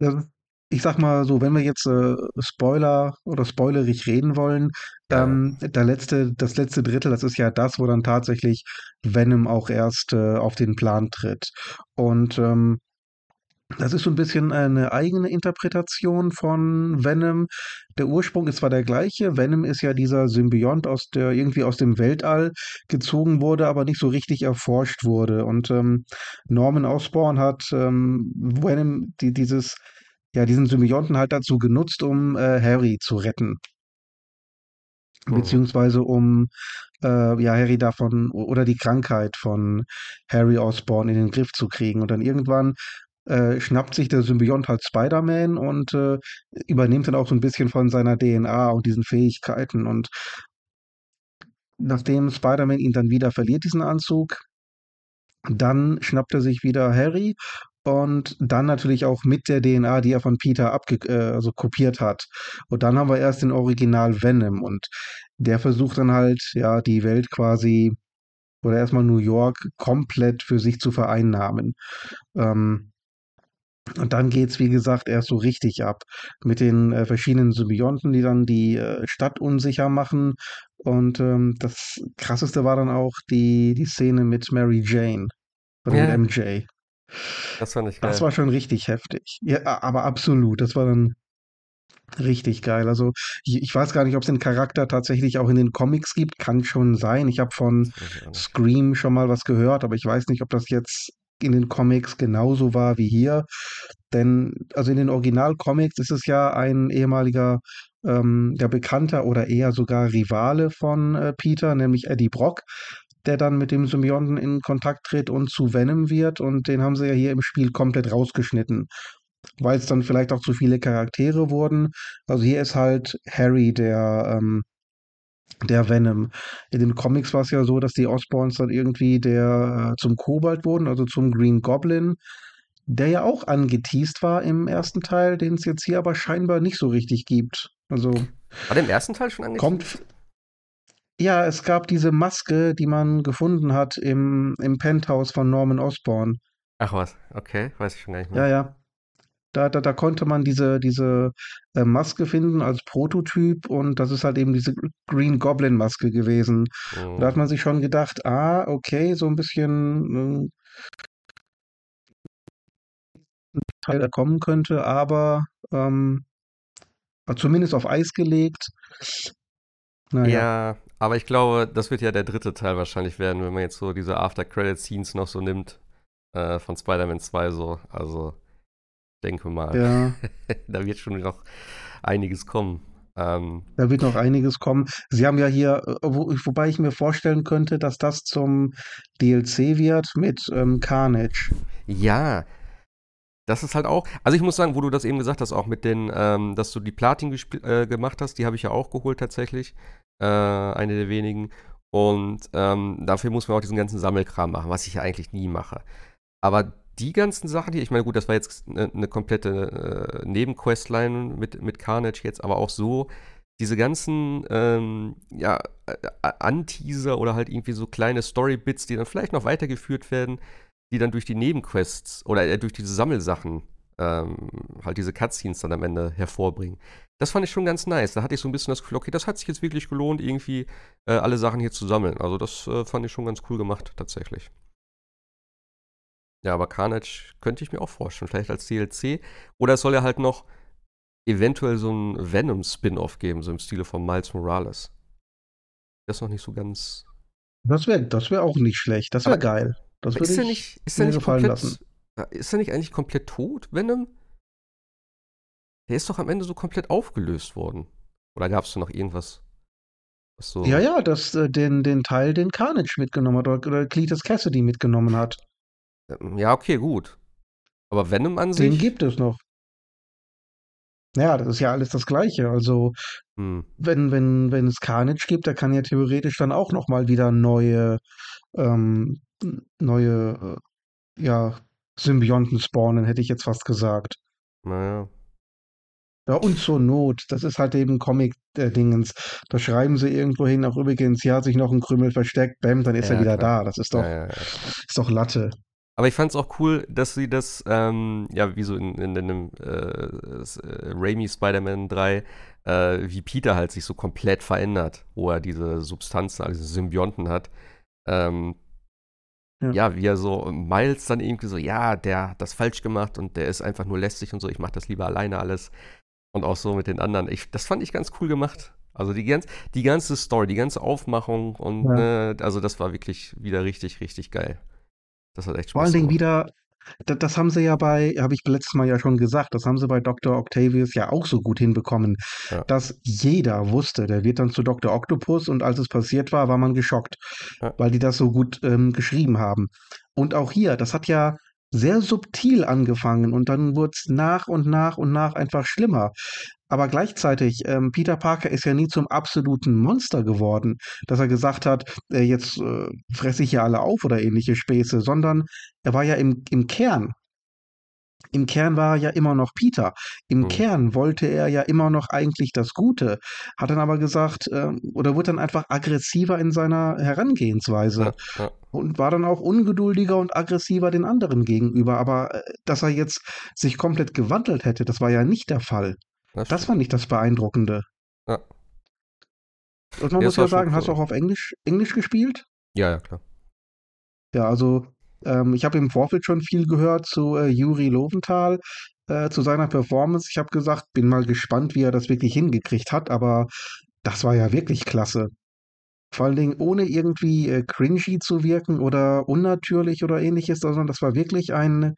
Ja, ich sag mal so, wenn wir jetzt äh, Spoiler oder spoilerig reden wollen, ähm, der letzte, das letzte Drittel, das ist ja das, wo dann tatsächlich Venom auch erst äh, auf den Plan tritt. Und ähm, das ist so ein bisschen eine eigene Interpretation von Venom. Der Ursprung ist zwar der gleiche, Venom ist ja dieser Symbiont, aus der irgendwie aus dem Weltall gezogen wurde, aber nicht so richtig erforscht wurde. Und ähm, Norman Osborn hat ähm, Venom, die, dieses, ja, diesen Symbionten halt dazu genutzt, um äh, Harry zu retten. Mhm. Beziehungsweise um äh, ja, Harry davon oder die Krankheit von Harry Osborn in den Griff zu kriegen. Und dann irgendwann äh, schnappt sich der Symbiont halt Spider-Man und äh, übernimmt dann auch so ein bisschen von seiner DNA und diesen Fähigkeiten. Und nachdem Spider-Man ihn dann wieder verliert, diesen Anzug, dann schnappt er sich wieder Harry und dann natürlich auch mit der DNA, die er von Peter abge äh, also kopiert hat. Und dann haben wir erst den Original Venom und der versucht dann halt, ja, die Welt quasi oder erstmal New York komplett für sich zu vereinnahmen. Ähm, Und dann geht's, wie gesagt, erst so richtig ab mit den äh, verschiedenen Symbionten, die dann die äh, Stadt unsicher machen. Und ähm, das Krasseste war dann auch die, die Szene mit Mary Jane mit Ja, MJ. Das fand ich Das geil. war schon richtig heftig. Ja, aber absolut. Das war dann richtig geil. Also ich, ich weiß gar nicht, ob es den Charakter tatsächlich auch in den Comics gibt. Kann schon sein. Ich habe von Das ich. Scream schon mal was gehört, aber ich weiß nicht, ob das jetzt in den Comics genauso war wie hier. Denn, also in den Originalcomics ist es ja ein ehemaliger, ähm, ja, Bekannter oder eher sogar Rivale von äh, Peter, nämlich Eddie Brock, der dann mit dem Symbionten in Kontakt tritt und zu Venom wird. Und den haben sie ja hier im Spiel komplett rausgeschnitten, weil es dann vielleicht auch zu viele Charaktere wurden. Also hier ist halt Harry der, ähm, der Venom. In den Comics war es ja so, dass die Osborns dann irgendwie der äh, zum Kobold wurden, also zum Green Goblin, der ja auch angeteased war im ersten Teil, den es jetzt hier aber scheinbar nicht so richtig gibt. Also War der im ersten Teil schon kommt, angeteased? Ja, es gab diese Maske, die man gefunden hat im, im Penthouse von Norman Osborn. Ach was, okay, weiß ich schon gar nicht Ja, mehr. ja. Da, da, da konnte man diese, diese äh, Maske finden als Prototyp und das ist halt eben diese Green Goblin Maske gewesen. Und da hat man sich schon gedacht, ah, okay, so ein bisschen äh, Teil kommen könnte, aber ähm, zumindest auf Eis gelegt. Naja, Ja, aber ich glaube, das wird ja der dritte Teil wahrscheinlich werden, wenn man jetzt so diese After-Credit-Scenes noch so nimmt äh, von Spider-Man 2 so. Also, denke mal, ja, da wird schon noch einiges kommen. Ähm, da wird noch einiges kommen. Sie haben ja hier, äh, wo, wobei ich mir vorstellen könnte, dass das zum DLC wird mit ähm, Carnage. ja, das ist halt auch. Also ich muss sagen, wo du das eben gesagt hast, auch mit den, ähm, dass du die Platin äh, gemacht hast, die habe ich ja auch geholt tatsächlich. Äh, eine der wenigen. Und ähm, dafür muss man auch diesen ganzen Sammelkram machen, was ich ja eigentlich nie mache. Aber die ganzen Sachen hier, ich meine, gut, das war jetzt eine, eine komplette äh, Nebenquestline mit, mit Carnage jetzt, aber auch so, diese ganzen, ähm, ja, äh, Anteaser oder halt irgendwie so kleine Story-Bits, die dann vielleicht noch weitergeführt werden, die dann durch die Nebenquests oder äh, durch diese Sammelsachen ähm, halt diese Cutscenes dann am Ende hervorbringen. Das fand ich schon ganz nice. Da hatte ich so ein bisschen das Gefühl, okay, das hat sich jetzt wirklich gelohnt, irgendwie äh, alle Sachen hier zu sammeln. Also das äh, fand ich schon ganz cool gemacht, tatsächlich. Ja, aber Carnage könnte ich mir auch vorstellen. Vielleicht als DLC. Oder es soll ja halt noch eventuell so ein Venom-Spin-Off geben, so im Stile von Miles Morales. Das ist noch nicht so ganz. Das wäre das wär auch nicht schlecht. Das wäre geil. Das würde ist er ich nicht, ist mir nicht gefallen lassen. komplett. äh, Ist er nicht eigentlich komplett tot, Venom? Der ist doch am Ende so komplett aufgelöst worden. Oder gab es da noch irgendwas, was Ja, so. ja, das, äh, den, den Teil, den Carnage mitgenommen hat oder, oder Cletus Cassidy mitgenommen hat. ähm, Ja, okay, gut. Aber Venom an Den sich. gibt es noch. Ja, das ist ja alles das Gleiche. Also, Hm, wenn, wenn, wenn es Carnage gibt, der kann ja theoretisch dann auch nochmal wieder neue, ähm, neue, äh, ja, Symbionten spawnen, hätte ich jetzt fast gesagt. naja. Ja, und zur Not, das ist halt eben Comic-Dingens. Da schreiben sie irgendwo hin, auch übrigens, hier hat sich noch ein Krümel versteckt, bam, dann ist er Ja, wieder klar. da. Das ist doch, ja, ja. ist doch Latte. Aber ich fand es auch cool, dass sie das, ähm, ja, wie so in, in, in einem äh, äh, Raimi Spider-Man 3, äh, wie Peter halt sich so komplett verändert, wo er diese Substanzen, also diese Symbionten hat. Ähm, Ja. ja, wie er so Miles dann irgendwie so, ja, der hat das falsch gemacht und der ist einfach nur lästig und so, ich mach das lieber alleine alles. Und auch so mit den anderen. Ich, das fand ich ganz cool gemacht. Also die, ganz, die ganze Story, die ganze Aufmachung und Ja. ne, also das war wirklich wieder richtig, richtig geil. Das hat echt Vor Spaß allen Dingen wieder, da- das haben sie ja bei, habe ich letztes Mal ja schon gesagt, das haben sie bei Dr. Octavius ja auch so gut hinbekommen, Ja. dass jeder wusste, der wird dann zu Dr. Octopus und als es passiert war, war man geschockt, Ja. weil die das so gut ähm, geschrieben haben. Und auch hier, das hat ja sehr subtil angefangen und dann wurde es nach und nach und nach einfach schlimmer. Aber gleichzeitig, ähm, Peter Parker ist ja nie zum absoluten Monster geworden, dass er gesagt hat, äh, jetzt äh, fresse ich ja alle auf oder ähnliche Späße, sondern er war ja im, im Kern. Im Kern war er ja immer noch Peter. Im Mhm. Kern wollte er ja immer noch eigentlich das Gute, hat dann aber gesagt, ähm, oder wurde dann einfach aggressiver in seiner Herangehensweise Ja, ja. und war dann auch ungeduldiger und aggressiver den anderen gegenüber. Aber äh, dass er jetzt sich komplett gewandelt hätte, das war ja nicht der Fall. Das Das fand ich das Beeindruckende. Ja. Und man Ja, muss ja sagen, hast du auch auf Englisch, Englisch gespielt? Ja, ja, klar. Ja, also ähm, ich habe im Vorfeld schon viel gehört zu äh, Juri Lowenthal, äh, zu seiner Performance. Ich habe gesagt, bin mal gespannt, wie er das wirklich hingekriegt hat, aber das war ja wirklich klasse. Vor allen Dingen ohne irgendwie äh, cringy zu wirken oder unnatürlich oder ähnliches, sondern das war wirklich ein,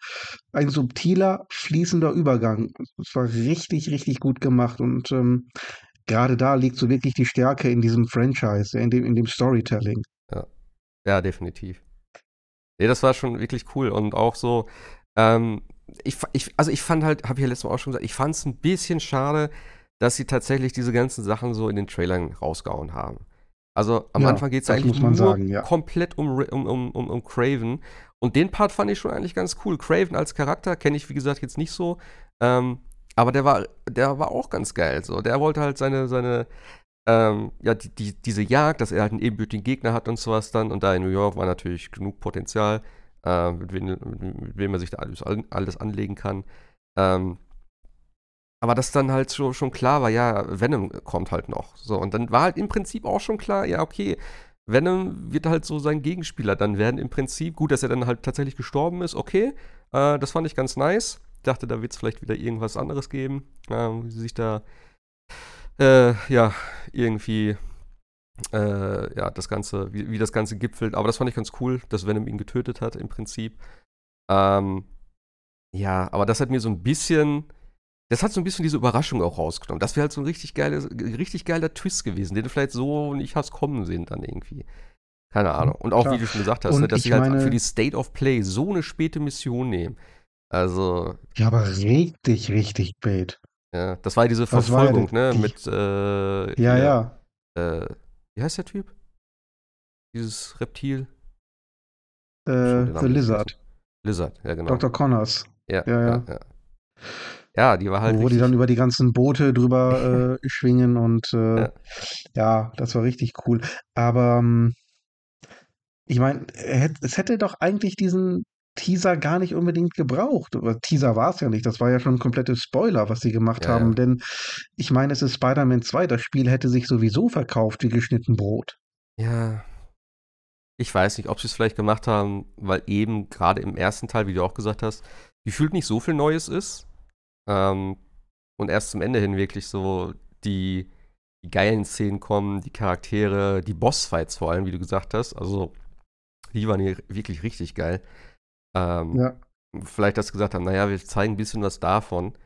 ein subtiler, fließender Übergang. Das war richtig, richtig gut gemacht und ähm, gerade da liegt so wirklich die Stärke in diesem Franchise, in dem, in dem Storytelling. Ja. ja, definitiv. Nee, das war schon wirklich cool und auch so, ähm, ich, ich, also ich fand halt, habe ich ja letztes Mal auch schon gesagt, ich fand es ein bisschen schade, dass sie tatsächlich diese ganzen Sachen so in den Trailern rausgehauen haben. Also am Ja, Anfang geht es eigentlich man nur sagen, ja. komplett um, um, um, um, um Craven. Und den Part fand ich schon eigentlich ganz cool. Craven als Charakter kenne ich, wie gesagt, jetzt nicht so. Ähm, aber der war, der war auch ganz geil. So. Der wollte halt seine, seine, ähm, ja, die, die, diese Jagd, dass er halt einen ebenbürtigen Gegner hat und sowas dann. Und da in New York war natürlich genug Potenzial, äh, mit, wem, mit, wem er sich da alles, alles anlegen kann. Ähm, aber dass dann halt schon, schon klar war, ja, Venom kommt halt noch. So, und dann war halt im Prinzip auch schon klar, ja, okay, Venom wird halt so sein Gegenspieler dann werden im Prinzip. Gut, dass er dann halt tatsächlich gestorben ist, okay. Äh, das fand ich ganz nice. Dachte, da wird es vielleicht wieder irgendwas anderes geben, äh, sich da, äh, ja, irgendwie, äh, ja, das Ganze, wie, wie das Ganze gipfelt. Aber das fand ich ganz cool, dass Venom ihn getötet hat im Prinzip. Ähm, ja, aber das hat mir so ein bisschen, das hat so ein bisschen diese Überraschung auch rausgenommen. Das wäre halt so ein richtig, geile, richtig geiler Twist gewesen, den du vielleicht so nicht hast kommen sehen dann irgendwie. Keine Ahnung. Und auch, Klar. wie du schon gesagt hast, ne, dass sie halt für die State of Play so eine späte Mission nehmen. Also, Ja, aber richtig, richtig spät. ja, das war ja diese Das war ja Verfolgung, ne, die- mit, äh, Ja, hier, ja. Äh, wie heißt der Typ? Dieses Reptil? Äh, The Lizard. Lizard, ja, genau. Dr. Connors. Ja, Ja, ja, ja. Ja. Die war halt wo die dann über die ganzen Boote drüber äh, schwingen und äh, Ja. ja. das war richtig cool. Aber ähm, ich meine, es hätte doch eigentlich diesen Teaser gar nicht unbedingt gebraucht. Oder Teaser war es ja nicht, das war ja schon ein komplettes Spoiler, was sie gemacht Ja, haben. ja. Denn ich meine, es ist Spider-Man 2, das Spiel hätte sich sowieso verkauft wie geschnitten Brot. Ja. Ich weiß nicht, ob sie es vielleicht gemacht haben, weil eben gerade im ersten Teil, wie du auch gesagt hast, gefühlt nicht so viel Neues ist. Ähm, und erst zum Ende hin wirklich so die, die geilen Szenen kommen, die Charaktere, die Bossfights vor allem, wie du gesagt hast. Also, die waren hier wirklich richtig geil. Ähm, Ja. vielleicht, dass sie gesagt haben, naja, wir zeigen ein bisschen was davon,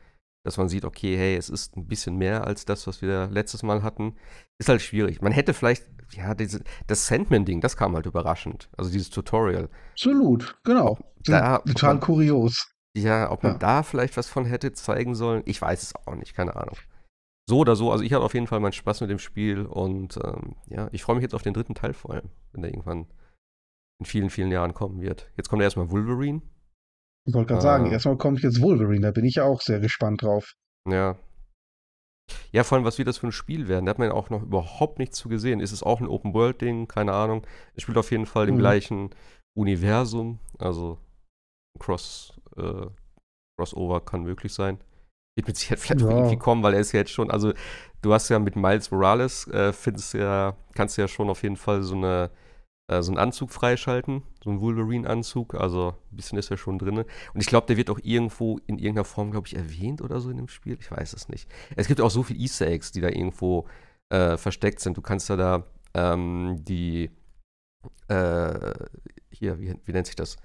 dass man sieht, okay, hey, es ist ein bisschen mehr als das, was wir letztes Mal hatten. Ist halt schwierig. Man hätte vielleicht, ja, diese, das Sandman-Ding, das kam halt überraschend. Also dieses Tutorial. Absolut, genau. Da- Total man- kurios. Ja, ob man Ja. da vielleicht was von hätte zeigen sollen, ich weiß es auch nicht, keine Ahnung. So oder so, also ich hatte auf jeden Fall meinen Spaß mit dem Spiel und ähm, ja, ich freue mich jetzt auf den dritten Teil vor allem, wenn der irgendwann in vielen, vielen Jahren kommen wird. Jetzt kommt erstmal Wolverine. Ich wollte gerade sagen, Ah. erstmal kommt jetzt Wolverine, da bin ich ja auch sehr gespannt drauf. Ja. Ja, vor allem, was wird das für ein Spiel werden? Da hat man ja auch noch überhaupt nichts zu gesehen. Ist es auch ein Open-World-Ding? Keine Ahnung. Es spielt auf jeden Fall im Mhm. gleichen Universum. Also Cross, äh, Crossover kann möglich sein. Wird mit Sicherheit vielleicht Ja. irgendwie kommen, weil er ist ja jetzt schon, also du hast ja mit Miles Morales, äh, findest ja, kannst du ja schon auf jeden Fall so eine äh, so einen Anzug freischalten, so einen Wolverine-Anzug, also ein bisschen ist er schon drin. Und ich glaube, der wird auch irgendwo in irgendeiner Form, glaube ich, erwähnt oder so in dem Spiel. Ich weiß es nicht. Es gibt auch so viele Easter Eggs, die da irgendwo äh, versteckt sind. Du kannst ja da ähm, die, äh, hier, wie, wie nennt sich das?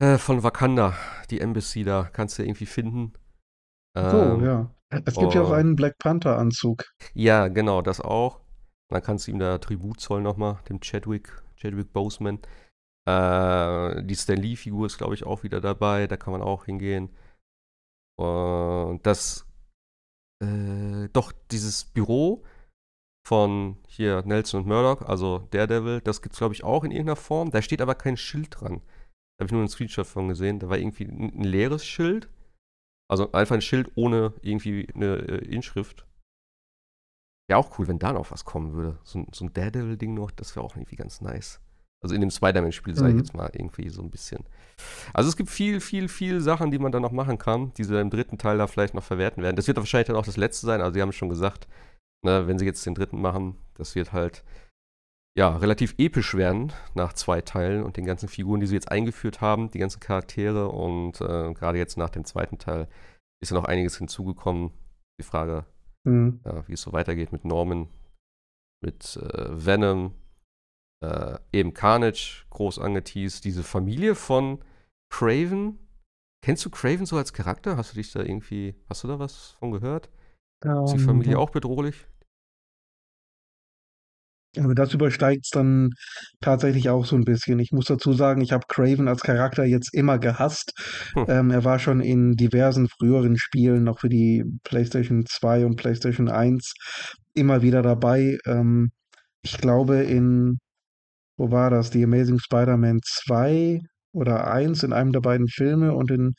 Äh, von Wakanda, die Embassy da, kannst du irgendwie finden. So, Ähm, ja. Es gibt ja auch oh. einen Black Panther-Anzug. Ja, genau, das auch. Dann kannst du ihm da Tribut zollen nochmal, dem Chadwick, Chadwick Boseman. Äh, die Stan Lee-Figur ist, glaube ich, auch wieder dabei. Da kann man auch hingehen. Und das, äh, doch, dieses Büro von hier Nelson und Murdoch, also Daredevil, das gibt es, glaube ich, auch in irgendeiner Form. Da steht aber kein Schild dran. Da habe ich nur einen Screenshot von gesehen. Da war irgendwie ein, leeres Schild. Also einfach ein Schild ohne irgendwie eine äh, Inschrift. Wäre auch cool, wenn da noch was kommen würde. So, ein- so ein Daredevil-Ding noch, das wäre auch irgendwie ganz nice. Also in dem Spider-Man-Spiel, sage ich Mhm. jetzt mal, irgendwie so ein bisschen. Also es gibt viel, viel, viel Sachen, die man dann noch machen kann, die sie im dritten Teil da vielleicht noch verwerten werden. Das wird wahrscheinlich dann auch das letzte sein. Also sie haben schon gesagt, ne, wenn sie jetzt den dritten machen, das wird halt ja, relativ episch werden nach zwei Teilen und den ganzen Figuren, die sie jetzt eingeführt haben, die ganzen Charaktere und äh, gerade jetzt nach dem zweiten Teil ist ja noch einiges hinzugekommen. Die Frage, Hm. ja, wie es so weitergeht mit Norman, mit äh, Venom, äh, eben Carnage groß angeteased, diese Familie von Craven. Kennst du Craven so als Charakter? Hast du dich da irgendwie, hast du da was von gehört? Ist die Ähm, Familie auch bedrohlich? Aber das übersteigt es dann tatsächlich auch so ein bisschen. Ich muss dazu sagen, ich habe Craven als Charakter jetzt immer gehasst. Hm. Ähm, er war schon in diversen früheren Spielen, noch für die PlayStation 2 und PlayStation 1, immer wieder dabei. Ähm, ich glaube in, wo war das? The Amazing Spider-Man 2 oder 1 in einem der beiden Filme und in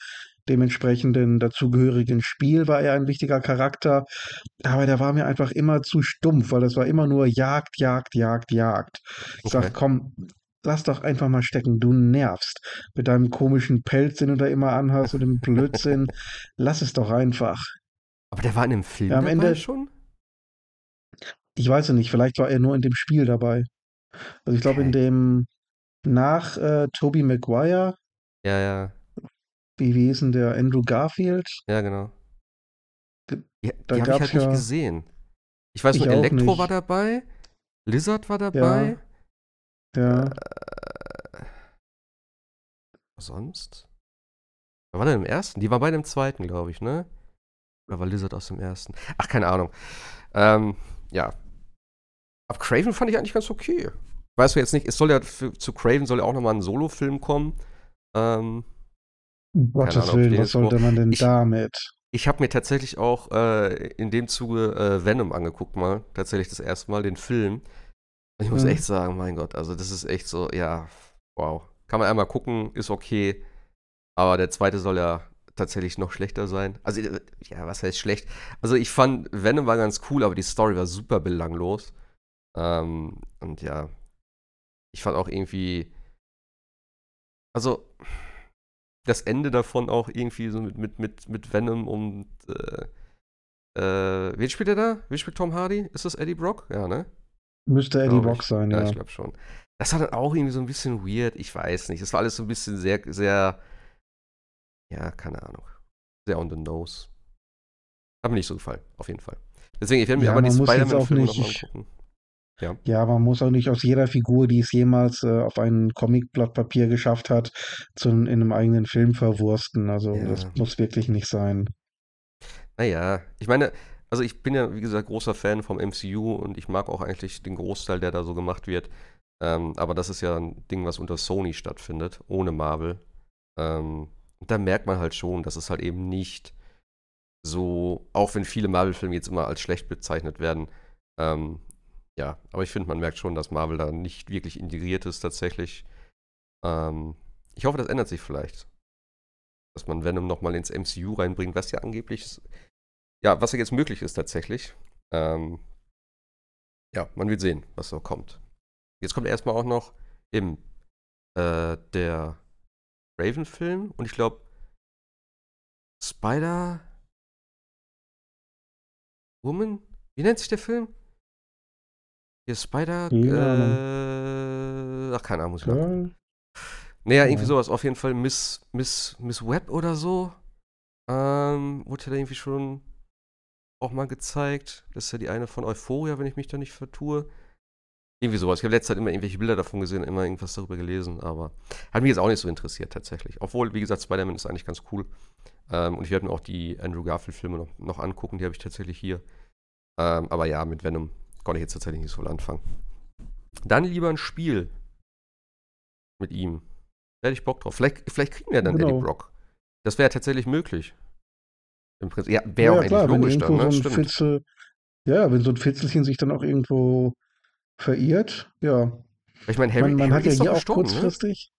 dem entsprechenden dazugehörigen Spiel war er ein wichtiger Charakter. Aber der war mir einfach immer zu stumpf, weil das war immer nur Jagd, Jagd, Jagd, Jagd. Ich Okay. sag, komm, lass doch einfach mal stecken, du nervst. Mit deinem komischen Pelz, den du da immer anhast und dem Blödsinn. Lass es doch einfach. Aber der war in dem Film Ja, am Ende- schon? Ich weiß ja nicht, vielleicht war er nur in dem Spiel dabei. Also ich glaube, in Okay. dem nach äh, Tobey Maguire, Ja, ja, wie, wie hieß denn der? Andrew Garfield? ja, genau. Ge- Ja, da die habe ich halt nicht ja- gesehen. Ich weiß Ich nur, Elektro nicht. war dabei, Lizard war dabei. Ja. Äh, was sonst? Wer war denn im ersten? Die war beide im zweiten, glaube ich, ne? Oder war Lizard aus dem ersten? Ach, keine Ahnung. Ähm, ja. Ab Craven fand ich eigentlich ganz okay. Weißt du jetzt nicht, es soll ja für, zu Craven soll ja auch nochmal ein Solo-Film kommen. Ähm, Um Gottes Willen, was sollte man denn Ich- damit? ich habe mir tatsächlich auch äh, in dem Zuge äh, Venom angeguckt, mal. Tatsächlich das erste Mal, den Film. Und ich muss Mhm. echt sagen, mein Gott, also das ist echt so, ja, wow. Kann man einmal gucken, ist okay. Aber der zweite soll ja tatsächlich noch schlechter sein. Also, ja, was heißt schlecht? Also, ich fand, Venom war ganz cool, aber die Story war super belanglos. Ähm, und ja, ich fand auch irgendwie, also, das Ende davon auch irgendwie so mit, mit, mit, mit Venom und, äh, äh, wen spielt er da? Wen spielt Tom Hardy? Ist das Eddie Brock? Ja, ne? Müsste Eddie Brock sein, Ja, ja. ich glaube schon. Das war dann auch irgendwie so ein bisschen weird. Ich weiß nicht. Das war alles so ein bisschen sehr, sehr, ja, keine Ahnung. Sehr on the nose. Hat mir nicht so gefallen, auf jeden Fall. Deswegen, ich werde mir Ja, aber die Spider-Man-Filme nicht- nochmal angucken. Ja, man muss auch nicht aus jeder Figur, die es jemals äh, auf ein Comicblatt Papier geschafft hat, zu, in einem eigenen Film verwursten. Also Ja. das muss wirklich nicht sein. Naja, ich meine, also ich bin ja, wie gesagt, großer Fan vom MCU und ich mag auch eigentlich den Großteil, der da so gemacht wird. Ähm, aber das ist ja ein Ding, was unter Sony stattfindet, ohne Marvel. Ähm, da merkt man halt schon, dass es halt eben nicht so, auch wenn viele Marvel-Filme jetzt immer als schlecht bezeichnet werden, ähm, ja, aber ich finde, man merkt schon, dass Marvel da nicht wirklich integriert ist tatsächlich. Ähm, ich hoffe, das ändert sich vielleicht. Dass man Venom nochmal ins MCU reinbringt, was ja angeblich, ja, was ja jetzt möglich ist tatsächlich. Ähm, ja, man wird sehen, was so kommt. Jetzt kommt erstmal auch noch eben äh, der Raven-Film und ich glaube Spider Woman? Wie nennt sich der Film? Hier Spider. Ja. Äh, ach, keine Ahnung, muss ich nachgucken. Naja, irgendwie sowas. Auf jeden Fall Miss, Miss, Miss Webb oder so. Ähm, wurde ja da irgendwie schon auch mal gezeigt. Das ist ja die eine von Euphoria, wenn ich mich da nicht vertue. Irgendwie sowas. Ich habe letzte Zeit immer irgendwelche Bilder davon gesehen, immer irgendwas darüber gelesen, aber hat mich jetzt auch nicht so interessiert tatsächlich. Obwohl, wie gesagt, Spider-Man ist eigentlich ganz cool. Ähm, und ich werde mir auch die Andrew Garfield-Filme noch, noch angucken, die habe ich tatsächlich hier. Ähm, aber ja, mit Venom konnte ich jetzt tatsächlich nicht so viel anfangen. Dann lieber ein Spiel mit ihm. Da hätte ich Bock drauf. Vielleicht, vielleicht kriegen wir dann genau. Eddie Brock. Das wäre tatsächlich möglich. Im Prinzip. Ja, wäre ja, auch klar, eigentlich logisch dann, ne? So Fitzel, ja, wenn so ein Fitzelchen sich dann auch irgendwo verirrt, ja. Ich meine, Harry, man, man Harry hat ja hier auch ne? kurzfristig.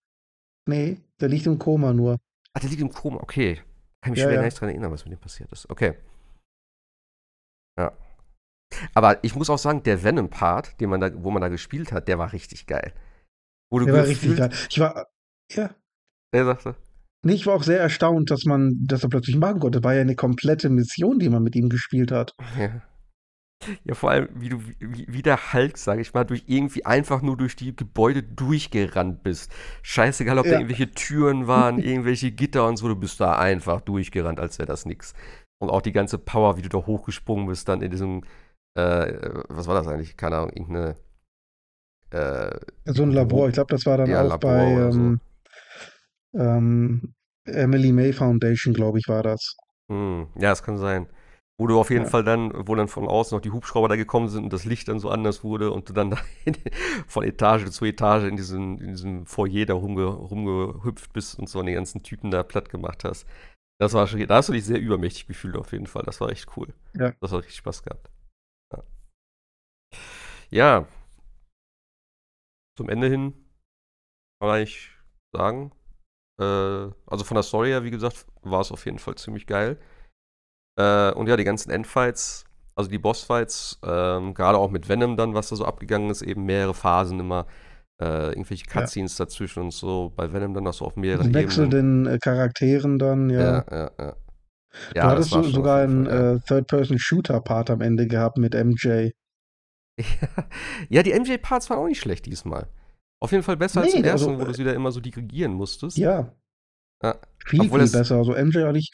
Ne? Nee, der liegt im Koma nur. Ah, der liegt im Koma, okay. Kann mich ja, schwer ja. nicht dran erinnern, was mit dem passiert ist. Okay. Ja. Aber ich muss auch sagen, der Venom-Part, den man da, wo man da gespielt hat, der war richtig geil. Wo der war richtig geil. Ich war, ja. Der sagte. Nee, ich war auch sehr erstaunt, dass man das plötzlich machen konnte. Das war ja eine komplette Mission, die man mit ihm gespielt hat. Ja. Ja, vor allem, wie du, wie, wie der Hulk, sage ich mal, durch irgendwie einfach nur durch die Gebäude durchgerannt bist. Scheißegal, ob ja. da irgendwelche Türen waren, irgendwelche Gitter und so, du bist da einfach durchgerannt, als wäre das nix. Und auch die ganze Power, wie du da hochgesprungen bist, dann in diesem, äh, was war das eigentlich? Keine Ahnung, irgendeine. Äh, so ein Labor, ich glaube, das war dann ja, auch Labor bei ähm, so. ähm, Emily May Foundation, glaube ich, war das. Hm, ja, das kann sein. Wo du auf jeden ja. Fall dann, wo dann von außen noch die Hubschrauber da gekommen sind und das Licht dann so anders wurde und du dann da von Etage zu Etage in diesem, in diesem Foyer da rumge, rumgehüpft bist und so die ganzen Typen da platt gemacht hast. Das war schon, da hast du dich sehr übermächtig gefühlt auf jeden Fall. Das war echt cool. Ja. Das hat richtig Spaß gehabt. Ja. Zum Ende hin kann ich sagen, äh, also von der Story her, wie gesagt, war es auf jeden Fall ziemlich geil. Äh, und ja, die ganzen Endfights, also die Bossfights, ähm, gerade auch mit Venom dann, was da so abgegangen ist, eben mehrere Phasen immer, äh, irgendwelche Cutscenes ja. dazwischen und so, bei Venom dann auch so auf mehreren Ebenen. wechselnden äh, Charakteren dann, ja. Ja, ja, ja. Ja, du hattest so, sogar einen äh, Third-Person-Shooter-Part am Ende gehabt mit MJ. ja, die MJ-Parts waren auch nicht schlecht diesmal. Auf jeden Fall besser nee, als im ersten, also, wo du sie da immer so dirigieren musstest. Ja. ja. Viel, viel besser. Also MJ hatte ich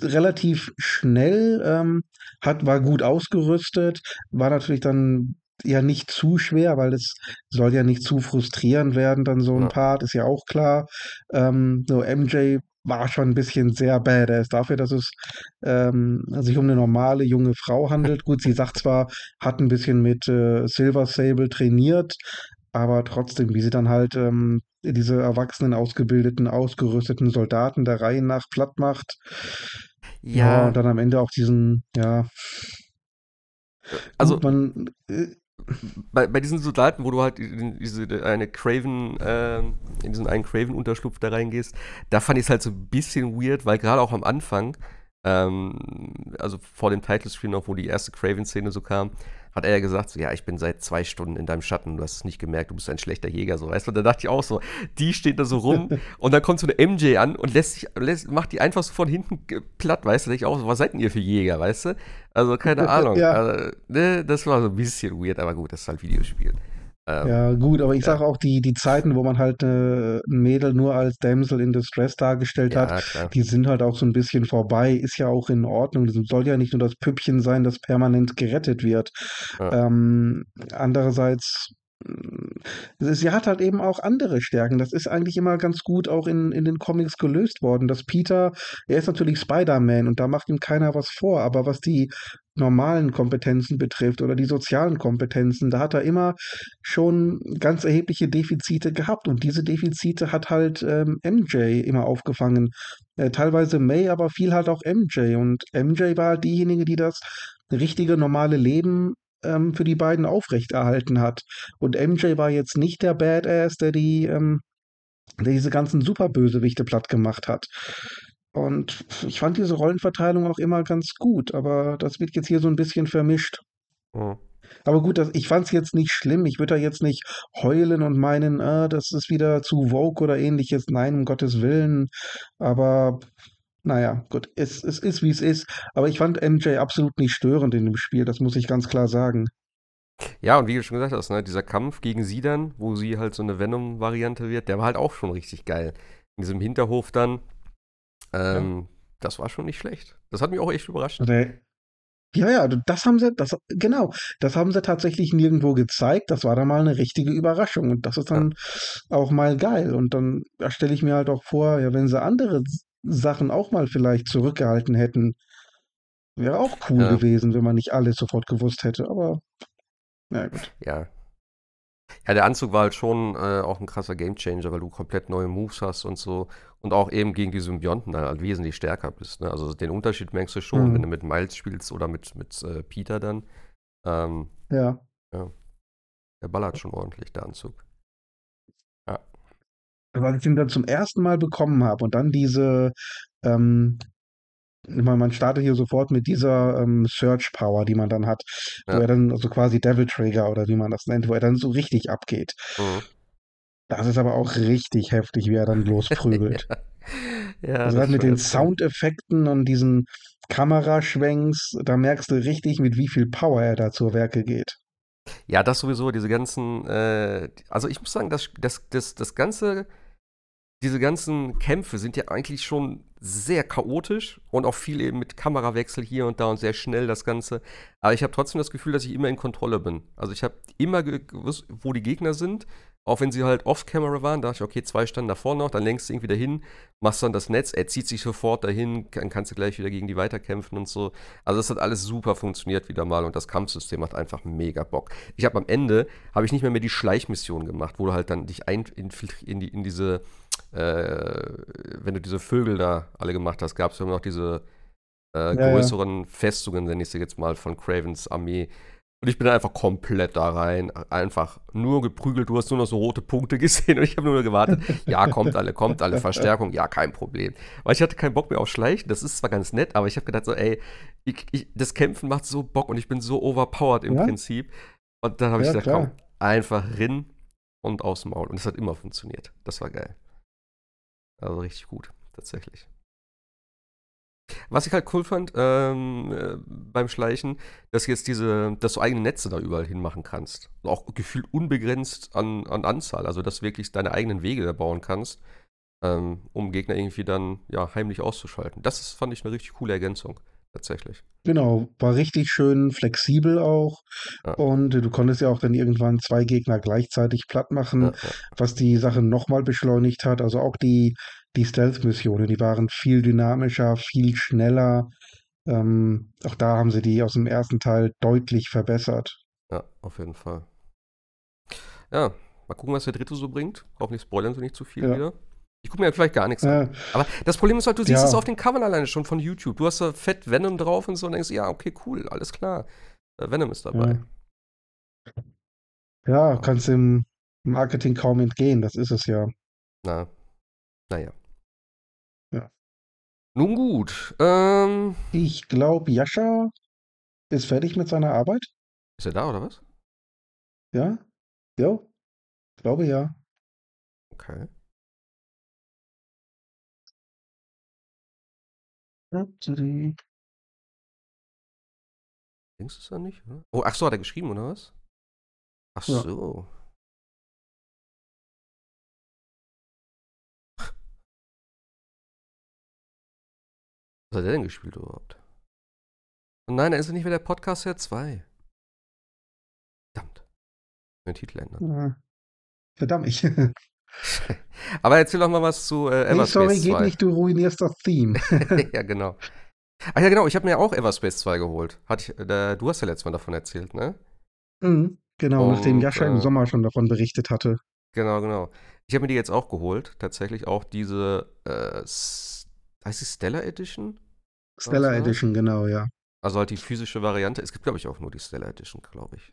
relativ schnell, ähm, hat, war gut ausgerüstet, war natürlich dann ja nicht zu schwer, weil es soll ja nicht zu frustrierend werden, dann so ein ja. Part, ist ja auch klar. Ähm, so MJ war schon ein bisschen sehr badass dafür, dass es ähm, sich um eine normale junge Frau handelt. Gut, sie sagt zwar, hat ein bisschen mit äh, Silver Sable trainiert, aber trotzdem, wie sie dann halt ähm, diese erwachsenen, ausgebildeten, ausgerüsteten Soldaten der Reihe nach platt macht. Ja. ja und dann am Ende auch diesen, ja. Also, Gut, man, äh, bei, bei diesen Soldaten, wo du halt in diese eine Craven, äh, in diesen einen Craven-Unterschlupf da reingehst, da fand ich es halt so ein bisschen weird, weil gerade auch am Anfang, ähm, also vor dem Title-Screen noch, wo die erste Craven-Szene so kam, hat er ja gesagt, so, ja, ich bin seit zwei Stunden in deinem Schatten, du hast es nicht gemerkt, du bist ein schlechter Jäger, so, weißt du, und da dachte ich auch so, die steht da so rum und dann kommt so eine MJ an und lässt sich, lässt, macht die einfach so von hinten platt, weißt du, da ich auch so, was seid denn ihr für Jäger, weißt du? Also, keine Ahnung, ja. also, ne, das war so ein bisschen weird, aber gut, das ist halt Videospiel. Ähm, ja, gut, aber ich sage auch, die, die Zeiten, wo man halt äh, ein Mädel nur als Damsel in Distress dargestellt ja, hat, klar. die sind halt auch so ein bisschen vorbei. Ist ja auch in Ordnung. Das soll ja nicht nur das Püppchen sein, das permanent gerettet wird. Ja. Ähm, andererseits sie hat halt eben auch andere Stärken. Das ist eigentlich immer ganz gut auch in, in den Comics gelöst worden. Dass Peter, er ist natürlich Spider-Man und da macht ihm keiner was vor, aber was die normalen Kompetenzen betrifft oder die sozialen Kompetenzen, da hat er immer schon ganz erhebliche Defizite gehabt und diese Defizite hat halt ähm, MJ immer aufgefangen. äh, teilweise May, aber viel halt auch MJ. Und MJ war halt diejenige, die das richtige, normale Leben ähm, für die beiden aufrechterhalten hat. Und MJ war jetzt nicht der Badass, der die, ähm, der diese ganzen Superbösewichte platt gemacht hat. Und ich fand diese Rollenverteilung auch immer ganz gut, aber das wird jetzt hier so ein bisschen vermischt. Mhm. Aber gut, das, ich fand es jetzt nicht schlimm. Ich würde da jetzt nicht heulen und meinen, ah, das ist wieder zu Vogue oder ähnliches. Nein, um Gottes Willen. Aber naja, gut, es, es ist, wie es ist. Aber ich fand MJ absolut nicht störend in dem Spiel, das muss ich ganz klar sagen. Ja, und wie du schon gesagt hast, ne, dieser Kampf gegen sie dann, wo sie halt so eine Venom-Variante wird, der war halt auch schon richtig geil. In diesem Hinterhof dann, ähm, ja. das war schon nicht schlecht. Das hat mich auch echt überrascht. Also, ja, ja, das haben sie, das, genau, das haben sie tatsächlich nirgendwo gezeigt. Das war dann mal eine richtige Überraschung und das ist dann ja. auch mal geil. Und dann da stelle ich mir halt auch vor, ja, wenn sie andere Sachen auch mal vielleicht zurückgehalten hätten, wäre auch cool ja. gewesen, wenn man nicht alles sofort gewusst hätte. Aber na gut. Ja. Ja, der Anzug war halt schon äh, auch ein krasser Gamechanger, weil du komplett neue Moves hast und so. Und auch eben gegen die Symbionten dann halt wesentlich stärker bist. Ne? Also den Unterschied merkst du schon, mhm. wenn du mit Miles spielst oder mit, mit äh, Peter dann. Ähm, ja. ja. Der ballert schon ordentlich, der Anzug. Weil ich ihn dann zum ersten Mal bekommen habe und dann diese, ähm, man startet hier sofort mit dieser ähm, Search Power, die man dann hat, ja. wo er dann, also quasi Devil Trigger oder wie man das nennt, wo er dann so richtig abgeht. Mhm. Das ist aber auch richtig heftig, wie er dann losprügelt. ja. ja also halt mit den Soundeffekten und diesen Kameraschwenks, da merkst du richtig, mit wie viel Power er da zur Werke geht. Ja, das sowieso, diese ganzen, äh, also ich muss sagen, das, das, das, das ganze, diese ganzen Kämpfe sind ja eigentlich schon sehr chaotisch und auch viel eben mit Kamerawechsel hier und da und sehr schnell das Ganze. Aber ich habe trotzdem das Gefühl, dass ich immer in Kontrolle bin. Also ich habe immer gewusst, wo die Gegner sind auch wenn sie halt off-camera waren, dachte ich, okay, zwei standen davor noch, dann lenkst du irgendwie dahin, machst dann das Netz, er zieht sich sofort dahin, dann kannst du gleich wieder gegen die weiterkämpfen und so. Also das hat alles super funktioniert wieder mal und das Kampfsystem macht einfach mega Bock. Ich habe am Ende, habe ich nicht mehr mehr die Schleichmission gemacht, wo du halt dann dich ein, in, in, die, in diese, äh, wenn du diese Vögel da alle gemacht hast, gab es immer noch diese äh, größeren ja. Festungen, nenne ich sie jetzt mal, von Cravens Armee, und ich bin einfach komplett da rein, einfach nur geprügelt. Du hast nur noch so rote Punkte gesehen und ich habe nur gewartet. Ja, kommt alle, kommt alle, Verstärkung, ja, kein Problem. Weil ich hatte keinen Bock mehr auf Schleichen. Das ist zwar ganz nett, aber ich habe gedacht so, ey, ich, ich, das Kämpfen macht so Bock und ich bin so overpowered im ja? Prinzip. Und dann habe ich ja, gesagt, klar. komm, einfach rin und aus dem Maul. Und es hat immer funktioniert. Das war geil. Also richtig gut, tatsächlich. Was ich halt cool fand ähm, äh, beim Schleichen, dass jetzt diese, dass du eigene Netze da überall hinmachen kannst. Auch gefühlt unbegrenzt an, an Anzahl. Also dass du wirklich deine eigenen Wege da bauen kannst, ähm, um Gegner irgendwie dann ja heimlich auszuschalten. Das ist, fand ich eine richtig coole Ergänzung tatsächlich. Genau, war richtig schön flexibel auch. Ja. Und du konntest ja auch dann irgendwann zwei Gegner gleichzeitig platt machen, ja, ja. was die Sache nochmal beschleunigt hat. Also auch die, die Stealth-Missionen, die waren viel dynamischer, viel schneller. Ähm, auch da haben sie die aus dem ersten Teil deutlich verbessert. Ja, auf jeden Fall. Ja, mal gucken, was der dritte so bringt. Hoffentlich spoilern sie nicht zu viel wieder. Ich gucke mir vielleicht gar nichts ja. an. Aber das Problem ist halt, du siehst ja. es auf den Covern alleine schon von YouTube. Du hast da fett Venom drauf und so und denkst, ja, okay, cool, alles klar. Äh, Venom ist dabei. Ja, ja kannst dem Marketing kaum entgehen, das ist es ja. Na, naja. Nun gut. Ähm, ich glaube, Jascha ist fertig mit seiner Arbeit. Ist er da oder was? Ja? Jo. Ich glaube ja. Okay. Denkst du es ja nicht, oder? Oh, ach so, hat er geschrieben, oder was? Ach ja. so. Was hat er denn gespielt überhaupt? Und nein, er ist nicht mehr der Podcast Herr 2. Verdammt. Den Titel ändern. Verdammt, ich. Aber erzähl doch mal was zu äh, Everspace nee, sorry, 2. geht nicht, du ruinierst das Theme. ja, genau. Ach ja, genau, ich habe mir auch Everspace 2 geholt. Hat ich, äh, du hast ja letztes Mal davon erzählt, ne? Mhm, genau, Und, nachdem Jascha äh, im Sommer schon davon berichtet hatte. Genau, genau. Ich habe mir die jetzt auch geholt, tatsächlich auch diese äh, heißt die Stellar Edition? Stellar Edition, genau, ja. Also halt die physische Variante. Es gibt, glaube ich, auch nur die Stellar Edition, glaube ich.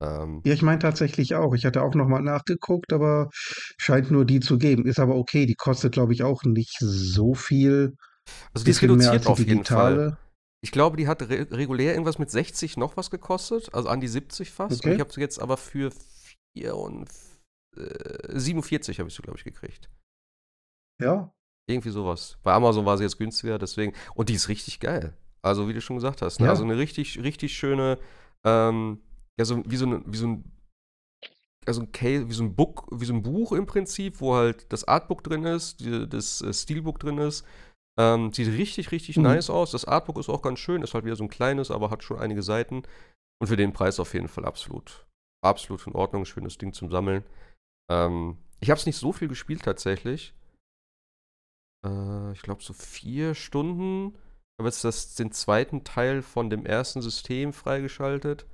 Ähm, ja, ich meine tatsächlich auch. Ich hatte auch nochmal nachgeguckt, aber scheint nur die zu geben. Ist aber okay, die kostet, glaube ich, auch nicht so viel. Also die ist reduziert auf jeden Fall. Ich glaube, die hat re regulär irgendwas mit 60 noch was gekostet, also an die 70 fast. Okay. Und ich habe sie jetzt aber für 4 und, äh, 47 habe ich sie, glaube ich, gekriegt. Ja. Irgendwie sowas. Bei Amazon war sie jetzt günstiger, deswegen. Und die ist richtig geil. Also, wie du schon gesagt hast. Ne? Ja. Also eine richtig, richtig schöne, ähm, ja, so wie so, eine, wie so ein also ein Case, wie so ein Book, wie so ein Buch im Prinzip, wo halt das Artbook drin ist, die, das äh, Steelbook drin ist ähm, sieht richtig, richtig mhm. nice aus. Das Artbook ist auch ganz schön, ist halt wieder so ein kleines, aber hat schon einige Seiten. Und für den Preis auf jeden Fall absolut, absolut in Ordnung. Schönes Ding zum Sammeln. Ähm, ich habe es nicht so viel gespielt tatsächlich. Äh, ich glaube so vier Stunden. Ich habe jetzt das, den zweiten Teil von dem ersten System freigeschaltet.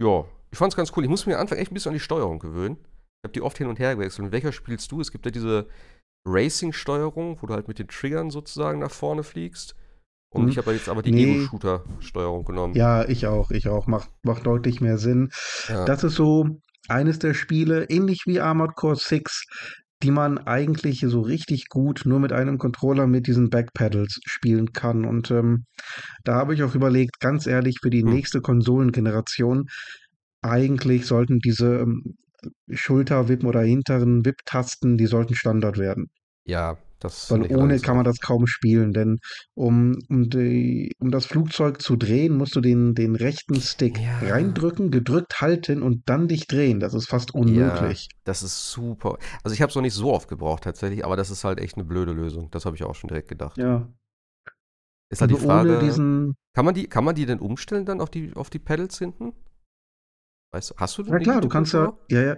Ja, ich fand es ganz cool. Ich muss mir am Anfang echt ein bisschen an die Steuerung gewöhnen. Ich habe die oft hin und her gewechselt. Und welcher spielst du? Es gibt ja diese Racing-Steuerung, wo du halt mit den Triggern sozusagen nach vorne fliegst. Und hm. ich habe jetzt aber die nee. Ego-Shooter-Steuerung genommen. Ja, ich auch, ich auch. Macht, macht deutlich mehr Sinn. Ja. Das ist so eines der Spiele, ähnlich wie Armored Core 6, die man eigentlich so richtig gut nur mit einem Controller mit diesen Backpedals spielen kann. Und ähm, da habe ich auch überlegt, ganz ehrlich, für die hm. nächste Konsolengeneration, eigentlich sollten diese ähm, Schulter-Wippen oder hinteren Wip-Tasten, die sollten Standard werden. Ja, das Weil ohne kann man das kaum spielen, denn um, um, die, um das Flugzeug zu drehen, musst du den, den rechten Stick ja. reindrücken, gedrückt halten und dann dich drehen. Das ist fast unmöglich. Ja, das ist super. Also ich habe es noch nicht so oft gebraucht tatsächlich, aber das ist halt echt eine blöde Lösung. Das habe ich auch schon direkt gedacht. Ja. Ist halt die also Frage, kann man die, kann man die denn umstellen dann auf die, auf die Pedals hinten? Weißt du, hast du den Ja klar, du kannst ja, ja, ja,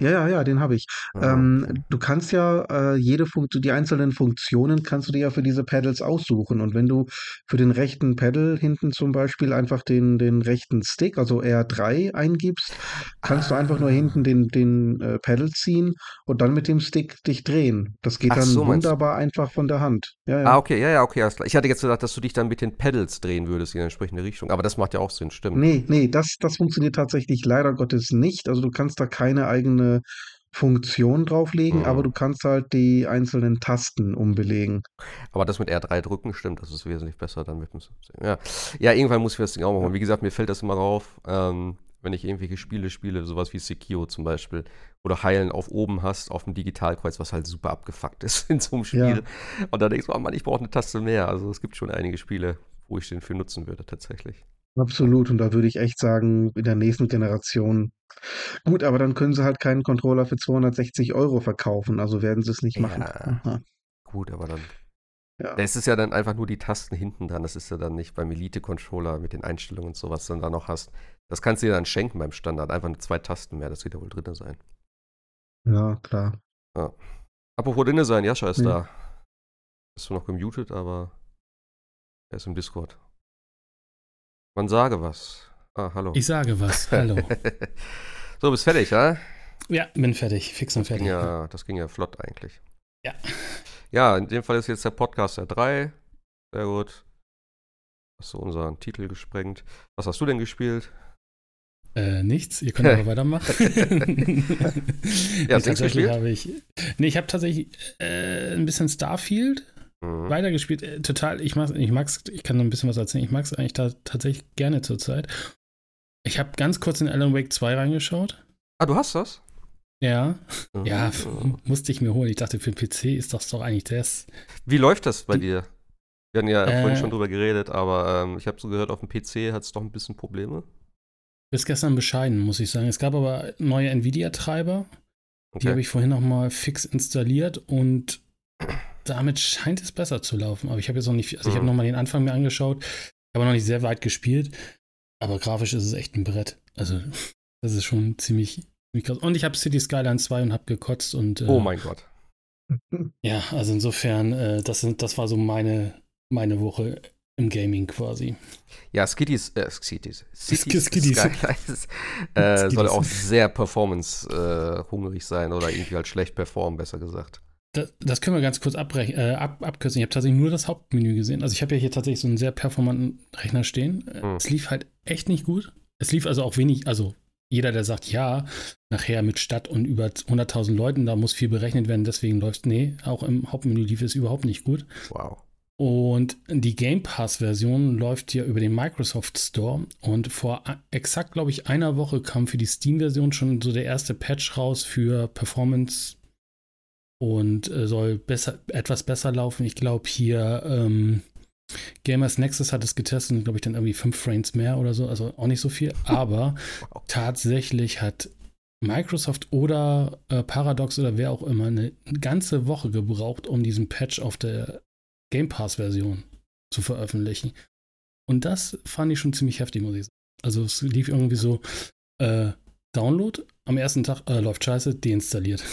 ja, ja, ja, den habe ich. Ah, Ähm, okay. du kannst ja äh, jede Funktion, die einzelnen Funktionen kannst du dir ja für diese Pedals aussuchen. Und wenn du für den rechten Pedal hinten zum Beispiel einfach den, den rechten Stick, also R3 eingibst, kannst du einfach nur hinten den, den äh, Pedal ziehen und dann mit dem Stick dich drehen. Das geht Ach dann so, wunderbar einfach von der Hand. Ja, Ah, okay, ja, ja, okay, alles klar. Ich hatte jetzt gedacht, dass du dich dann mit den Pedals drehen würdest in eine entsprechende Richtung. Aber das macht ja auch Sinn, stimmt. Nee, nee, das, das funktioniert tatsächlich leider Gottes nicht. Also du kannst da keine eigene Funktion drauflegen, mhm. aber du kannst halt die einzelnen Tasten umbelegen. Aber das mit R3 drücken stimmt, das ist wesentlich besser dann mit dem ja. ja, irgendwann muss ich das Ding auch machen. Wie gesagt, mir fällt das immer drauf, ähm, wenn ich irgendwelche Spiele spiele, sowas wie Sekiro zum Beispiel, oder Heilen auf oben hast, auf dem Digitalkreuz, was halt super abgefuckt ist in so einem Spiel. Ja. Und dann denkst du, oh Mann, ich brauche eine Taste mehr. Also es gibt schon einige Spiele, wo ich den für nutzen würde, tatsächlich. Absolut, und da würde ich echt sagen, in der nächsten Generation Gut, aber dann können sie halt keinen Controller für 260 Euro verkaufen, also werden sie es nicht machen. Ja, gut, aber dann. Ja. Das ist ja dann einfach nur die Tasten hinten dran. Das ist ja dann nicht beim Elite-Controller mit den Einstellungen und so, was du dann da noch hast. Das kannst du dir dann schenken beim Standard. Einfach nur zwei Tasten mehr, das wird ja wohl drin sein. Ja, klar. Ja. Apropos drin sein, Jascha ist ja. da. Bist du noch gemutet, aber er ist im Discord. Man sage was. Ah, hallo. Ich sage was. Hallo. so, bist fertig, ja? Ja, bin fertig. Fix und fertig. Ja, das ging ja flott eigentlich. Ja. Ja, in dem Fall ist jetzt der Podcast der 3. Sehr gut. Hast du unseren Titel gesprengt. Was hast du denn gespielt? Äh, nichts. Ihr könnt aber weitermachen. ja, nichts gespielt? Habe ich, nee, ich habe tatsächlich äh, ein bisschen Starfield mhm. weitergespielt. Äh, total, ich mag ich mag's, ich kann noch ein bisschen was erzählen. Ich mag es eigentlich da, tatsächlich gerne zurzeit. Ich habe ganz kurz in Alan Wake 2 reingeschaut. Ah, du hast das? Ja. Mhm. Ja, musste ich mir holen. Ich dachte, für den PC ist das doch eigentlich das. Wie läuft das bei dir? Wir hatten ja äh, vorhin schon drüber geredet, aber ähm, ich habe so gehört, auf dem PC hat es doch ein bisschen Probleme. Bis gestern bescheiden, muss ich sagen. Es gab aber neue Nvidia-Treiber. Okay. Die habe ich vorhin nochmal fix installiert und damit scheint es besser zu laufen. Aber ich habe jetzt noch nicht, also ich habe mhm. nochmal den Anfang mir angeschaut, aber noch nicht sehr weit gespielt. Aber grafisch ist es echt ein Brett. Also, das ist schon ziemlich, ziemlich krass. Und ich habe City Skyline 2 und habe gekotzt und. Äh, oh mein Gott. Ja, also insofern, äh, das, sind, das war so meine, meine Woche im Gaming quasi. Ja, Skitties, äh, Skitties, Skitties, Skitties. Skylines, äh, soll auch sehr performance-hungrig äh, sein oder irgendwie halt schlecht performen, besser gesagt. Das, das, können wir ganz kurz äh, ab, abkürzen. Ich habe tatsächlich nur das Hauptmenü gesehen. Also ich habe ja hier tatsächlich so einen sehr performanten Rechner stehen. Mhm. Es lief halt echt nicht gut. Es lief also auch wenig, also jeder, der sagt, ja, nachher mit Stadt und über 100.000 Leuten, da muss viel berechnet werden, deswegen läuft, nee, auch im Hauptmenü lief es überhaupt nicht gut. Wow. Und die Game Pass-Version läuft ja über den Microsoft Store. Und vor exakt, glaube ich, einer Woche kam für die Steam-Version schon so der erste Patch raus für Performance und äh, soll besser, etwas besser laufen. Ich glaube, hier ähm, Gamers Nexus hat es getestet und glaube ich dann irgendwie fünf Frames mehr oder so, also auch nicht so viel. Aber wow. tatsächlich hat Microsoft oder äh, Paradox oder wer auch immer eine ganze Woche gebraucht, um diesen Patch auf der Game Pass-Version zu veröffentlichen. Und das fand ich schon ziemlich heftig, muss ich sagen. Also es lief irgendwie so, äh, Download, am ersten Tag äh, läuft scheiße, deinstalliert.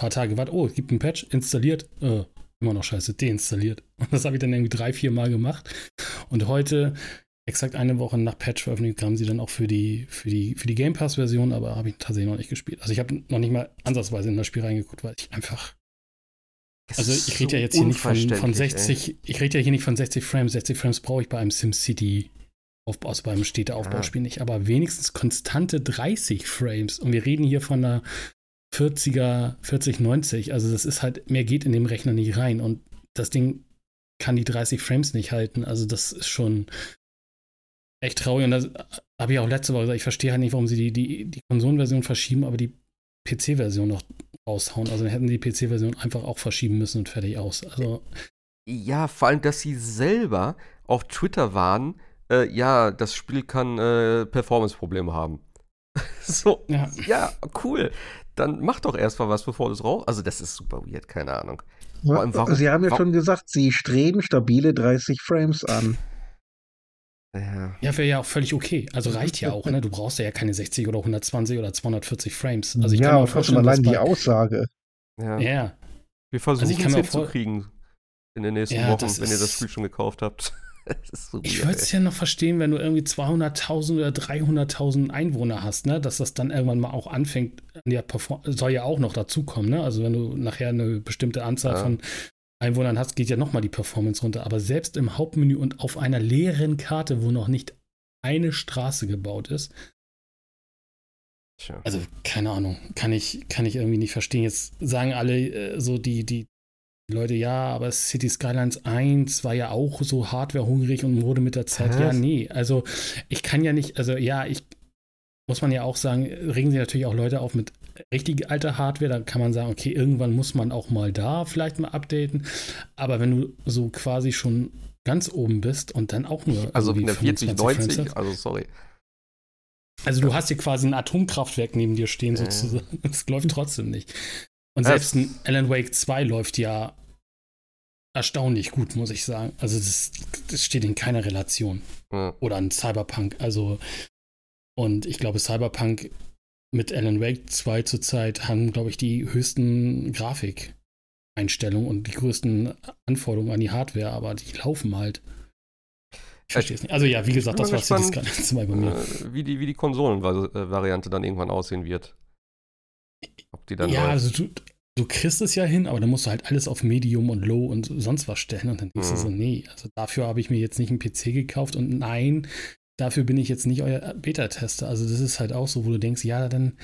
Ein paar Tage gewartet, oh, es gibt einen Patch, installiert, äh, immer noch scheiße, deinstalliert. Und das habe ich dann irgendwie drei, vier Mal gemacht. Und heute, exakt eine Woche nach Patch-Veröffentlichung, kamen sie dann auch für die, für die, für die Game Pass-Version, aber habe ich tatsächlich noch nicht gespielt. Also ich habe noch nicht mal ansatzweise in das Spiel reingeguckt, weil ich einfach. Das also ich rede so ja jetzt hier nicht von, von 60, ey. ich rede ja hier nicht von 60 Frames. 60 Frames brauche ich bei einem SimCity Aufbau, also beim Städteaufbauspiel ah. nicht, aber wenigstens konstante 30 Frames. Und wir reden hier von einer 40er, 40, 90. Also das ist halt, mehr geht in dem Rechner nicht rein. Und das Ding kann die 30 Frames nicht halten. Also das ist schon echt traurig. Und das habe ich auch letzte Woche gesagt, ich verstehe halt nicht, warum sie die, die, die Konsolenversion verschieben, aber die PC-Version noch raushauen. Also dann hätten die PC-Version einfach auch verschieben müssen und fertig aus. Also ja, vor allem, dass sie selber auf Twitter waren, äh, ja, das Spiel kann äh, Performance-Probleme haben. so, ja. ja. cool dann mach doch erst mal was, bevor du es rauchst. Also, das ist super weird, keine Ahnung. Allem, warum, Sie haben ja schon gesagt, Sie streben stabile 30 Frames an. Ja, ja wäre ja auch völlig okay. Also reicht ja auch, ne? Du brauchst ja keine 60 oder 120 oder 240 Frames. Also ich ja, kann mir trotzdem allein die Aussage. Ja. ja. Wir versuchen also es hinzukriegen in den nächsten ja, Wochen, wenn ihr das Spiel schon gekauft habt. so ich würde es ja noch verstehen, wenn du irgendwie 200.000 oder 300.000 Einwohner hast, ne? dass das dann irgendwann mal auch anfängt, ja, soll ja auch noch dazukommen. Ne? Also wenn du nachher eine bestimmte Anzahl ja. von Einwohnern hast, geht ja nochmal die Performance runter. Aber selbst im Hauptmenü und auf einer leeren Karte, wo noch nicht eine Straße gebaut ist, also keine Ahnung, kann ich, kann ich irgendwie nicht verstehen. Jetzt sagen alle äh, so die, die die Leute, ja, aber City Skylines 1 war ja auch so hardwarehungrig und wurde mit der Zeit, Was? ja, nee. Also ich kann ja nicht, also ja, ich muss man ja auch sagen, regen sich natürlich auch Leute auf mit richtig alter Hardware, da kann man sagen, okay, irgendwann muss man auch mal da vielleicht mal updaten. Aber wenn du so quasi schon ganz oben bist und dann auch nur. Also in der 40, 90, also sorry. Also du hast hier quasi ein Atomkraftwerk neben dir stehen, äh. sozusagen. Das läuft trotzdem nicht. Und selbst ein Alan Wake 2 läuft ja erstaunlich gut, muss ich sagen. Also das, das steht in keiner Relation. Ja. Oder ein Cyberpunk. Also, und ich glaube, Cyberpunk mit Alan Wake 2 zurzeit haben, glaube ich, die höchsten Grafikeinstellungen und die größten Anforderungen an die Hardware, aber die laufen halt. Ich verstehe es nicht. Also ja, wie gesagt, das war City Skylines 2 bei mir. Äh, wie die, wie die Konsolenvariante dann irgendwann aussehen wird. Ob die dann ja, läuft. also du, du kriegst es ja hin, aber dann musst du halt alles auf Medium und Low und sonst was stellen. Und dann denkst mhm. du so, mhm. nee, also dafür habe ich mir jetzt nicht einen PC gekauft und nein, dafür bin ich jetzt nicht euer Beta-Tester. Also das ist halt auch so, wo du denkst, ja, dann,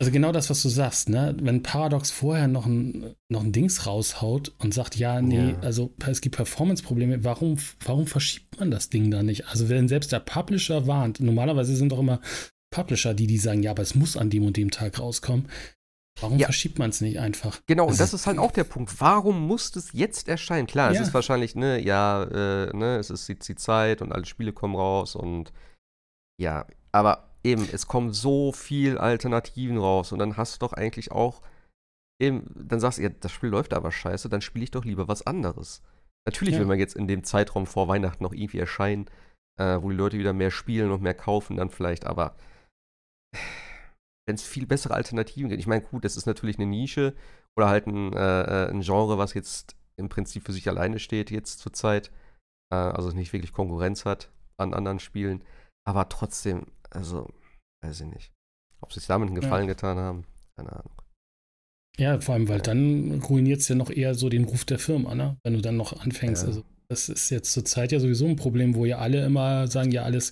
also genau das, was du sagst, ne? Wenn Paradox vorher noch ein, noch ein Dings raushaut und sagt, ja, nee, ja. also es gibt Performance-Probleme, warum, warum verschiebt man das Ding da nicht? Also wenn selbst der Publisher warnt, normalerweise sind doch immer Publisher, die, die sagen, ja, aber es muss an dem und dem Tag rauskommen. Warum ja. verschiebt man es nicht einfach? Genau, und das ist halt auch der Punkt. Warum muss es jetzt erscheinen? Klar, ja. es ist wahrscheinlich, ne, ja, äh, ne, es ist die, die Zeit und alle Spiele kommen raus und ja, aber eben, es kommen so viel Alternativen raus und dann hast du doch eigentlich auch eben, dann sagst du, ja, das Spiel läuft aber scheiße, dann spiele ich doch lieber was anderes. Natürlich ja. will man jetzt in dem Zeitraum vor Weihnachten noch irgendwie erscheinen, äh, wo die Leute wieder mehr spielen und mehr kaufen, dann vielleicht, aber wenn es viel bessere Alternativen gibt. Ich meine, gut, das ist natürlich eine Nische oder halt ein, äh, äh, ein Genre, was jetzt im Prinzip für sich alleine steht jetzt zur Zeit. Äh, also nicht wirklich Konkurrenz hat an anderen Spielen. Aber trotzdem, also, weiß ich nicht. Ob sie es damit einen Gefallen ja. getan haben, keine Ahnung. Ja, vor allem, weil dann ruiniert es ja noch eher so den Ruf der Firma, ne? Wenn du dann noch anfängst. Ja. Also, das ist jetzt zur Zeit ja sowieso ein Problem, wo ja alle immer sagen, ja, alles